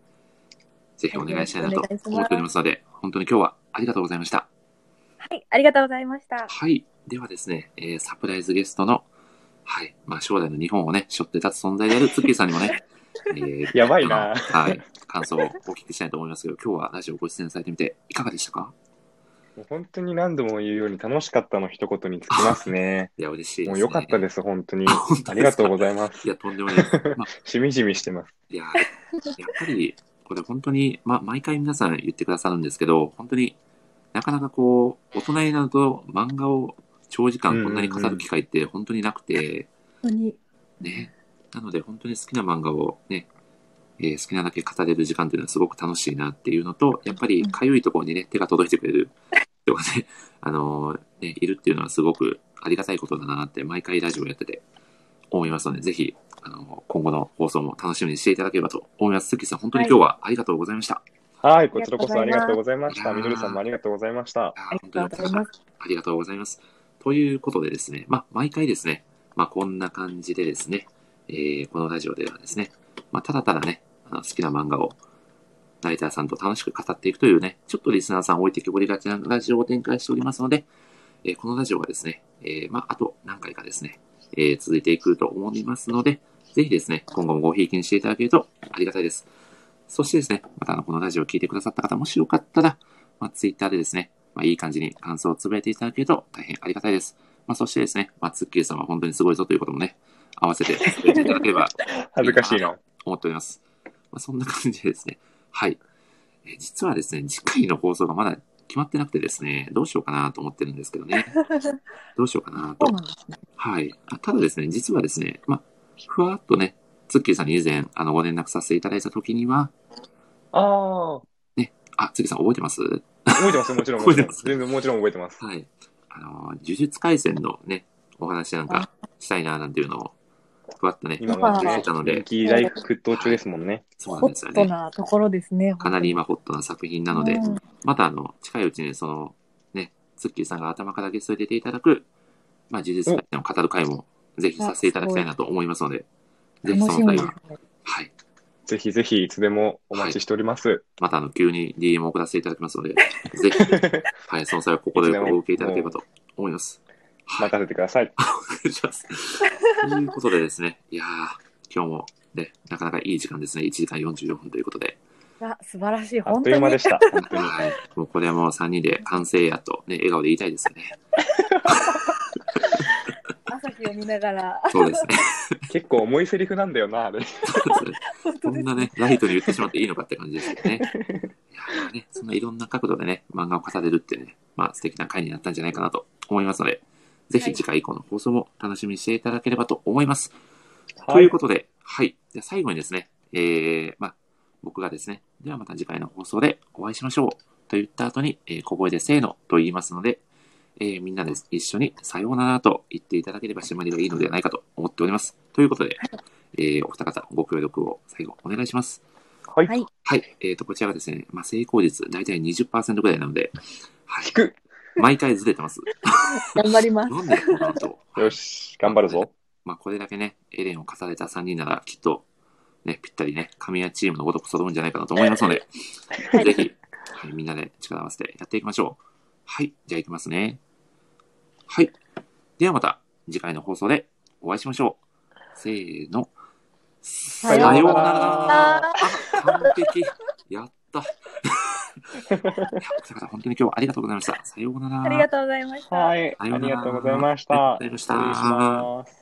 [SPEAKER 1] ぜひお願いしたいなと思っておりますので、本当に今日はありがとうございました。
[SPEAKER 2] はい、ありがとうございました。
[SPEAKER 1] はい。ではですね、えーサプライズゲストの、はい。まあ、将来の日本をね、背負って立つ存在であるツッキーさんにもね、えー
[SPEAKER 3] やばいな
[SPEAKER 1] はい。感想をお聞きしたいと思いますけど、今日はラジオご出演されてみて、いかがでしたか？
[SPEAKER 3] もう本当に何度も言うように楽しかったの一言につきますね。
[SPEAKER 1] いや、嬉しいです、ね。
[SPEAKER 3] もう良かったです、本当に。
[SPEAKER 1] あ
[SPEAKER 3] りがとうございます。
[SPEAKER 1] いや、とんでもないです。まあ、
[SPEAKER 3] しみじみしてます。
[SPEAKER 1] いや、やっぱり、これ本当に、まあ、毎回皆さん言ってくださるんですけど、本当になかなかこう、大人になると漫画を長時間こんなに語る機会って本当になくて、
[SPEAKER 2] 本当に。
[SPEAKER 1] ね。なので本当に好きな漫画をね、えー好きなだけ語れる時間っていうのはすごく楽しいなっていうのと、やっぱりかゆいところにね、手が届いてくれる 人がね、あのーね、いるっていうのはすごくありがたいことだなって毎回ラジオやってて思いますので、ぜひ、あのー今後の放送も楽しみにしていただければと思います。関さん、本当に今日はありがとうございました。
[SPEAKER 3] はい、こちらこそありがとうございました。みどりさんもありがとうございました。
[SPEAKER 1] あ
[SPEAKER 2] ありがとうございます。
[SPEAKER 1] ありがとうございます。ということでですね、まあ、毎回ですね、まあ、こんな感じでですね、えーこのラジオではですね、まあ、ただただね、あの好きな漫画を、ライターさんと楽しく語っていくというね、ちょっとリスナーさん置いてきぼりがちなラジオを展開しておりますので、えーこのラジオはですね、えーまあ、あと何回かですね、えー続いていくと思いますので、ぜひですね、今後もごひいきにしていただけるとありがたいです。そしてですね、またあの、このラジオを聞いてくださった方、もしよかったら、まあ、ツイッターでですね、まあ、いい感じに感想をつぶやいていただけると大変ありがたいです。まあ、そしてですね、まあ、ツッキーさんは本当にすごいぞということもね、合わせてていただければ
[SPEAKER 3] 恥ずかしいな。
[SPEAKER 1] 思っております。まあ、そんな感じでですね、はい。えー実はですね、次回の放送がまだ決まってなくてですね、どうしようかなと思ってるんですけどね、どうしようかなと。
[SPEAKER 2] ね。
[SPEAKER 1] はい。あただですね、実はですね、まあ、ふわっとね、ツッキーさんに以前、あの、ご連絡させていただいたときには、
[SPEAKER 3] ああ、
[SPEAKER 1] あ、ツッキーさん覚えてます？
[SPEAKER 3] 覚えてます、もちろん、もちろん
[SPEAKER 1] 覚えてま。す？
[SPEAKER 3] 全然もちろん覚えてます。
[SPEAKER 1] はい。あの、呪術廻戦のね、お話なんかしたいななんていうのを、ふわっとね、
[SPEAKER 3] 今
[SPEAKER 2] は
[SPEAKER 3] もね
[SPEAKER 1] 言ってたの、で
[SPEAKER 3] 人、気大沸騰中ですもんね。
[SPEAKER 1] そうなん
[SPEAKER 2] ホット
[SPEAKER 1] ですよね。
[SPEAKER 2] なところですね。
[SPEAKER 1] かなり今ホットな作品なので、
[SPEAKER 2] うん
[SPEAKER 1] またあの、近いうちにその、ね、ツッキーさんが頭からゲストに出ていただく、まあ、呪術廻戦を語る回も、ぜひさせていただきたいなと思いますので、ぜひその際は、
[SPEAKER 2] ね。
[SPEAKER 1] はい。
[SPEAKER 3] ぜひぜひいつでもお待ちしております。
[SPEAKER 1] またあの、急に DM を送らせていただきますので、ぜひ、はい、その際はここでお受けいただければと思います。はい。
[SPEAKER 3] 任せてください。
[SPEAKER 1] お願いします。ということでですね、いやー、今日もね、なかなかいい時間ですね。1時間44分ということで。
[SPEAKER 2] あ素晴らしい。
[SPEAKER 3] あっ
[SPEAKER 2] 本当に
[SPEAKER 3] という間でした。本当に。
[SPEAKER 1] はい。もうこれはもう3人で完成やと、ね、笑顔で言いたいですよね。
[SPEAKER 2] 朝日を見ながら。
[SPEAKER 1] そうですね。
[SPEAKER 3] 結構重いセリフなんだよな、あれ。
[SPEAKER 1] そうですね。
[SPEAKER 2] 本当です
[SPEAKER 1] そんなね、ライトに言ってしまっていいのかって感じですけどね。いやーね、そんないろんな角度でね、漫画を語れるってね、まあ素敵な回になったんじゃないかなと思いますので、ぜひ次回以降の放送も楽しみにしていただければと思います。ということで、はい。じゃあ最後にですね、えー、まあ、僕がですね、ではまた次回の放送でお会いしましょうと言った後に、えー小声でせーのと言いますので、えーみんなで一緒にさようならと言っていただければ締まりがいいのではないかと思っております。ということで、えーお二方ご協力を最後お願いします。
[SPEAKER 3] はい。
[SPEAKER 2] はい。
[SPEAKER 1] はい。えっ、と、こちらがですね、まあ、成功率大体20%ぐらいなので、はい
[SPEAKER 3] 聞。く。
[SPEAKER 1] 毎回ずれてます。
[SPEAKER 2] 頑張ります。
[SPEAKER 1] なんでこの後？
[SPEAKER 3] よし、頑張るぞ。
[SPEAKER 1] まあ、これだけね、エレンを重ねた3人なら、きっと、ね、ぴったりね、神谷チームのごとく揃うんじゃないかなと思いますので、
[SPEAKER 2] はい
[SPEAKER 1] ぜひ、はい、みんなで力を合わせてやっていきましょう。はい。じゃあ行きますね。はい。ではまた、次回の放送でお会いしましょう。せーの。さ
[SPEAKER 2] ようなら
[SPEAKER 1] ようなら。あ、完璧。やった。本当に今日はありがとうございました。さようなら。
[SPEAKER 2] ありがとうございました。
[SPEAKER 3] はい。あ
[SPEAKER 1] さようなら
[SPEAKER 3] りがとうございまし
[SPEAKER 1] あ
[SPEAKER 3] た。
[SPEAKER 1] りがとうございました
[SPEAKER 3] 失礼します。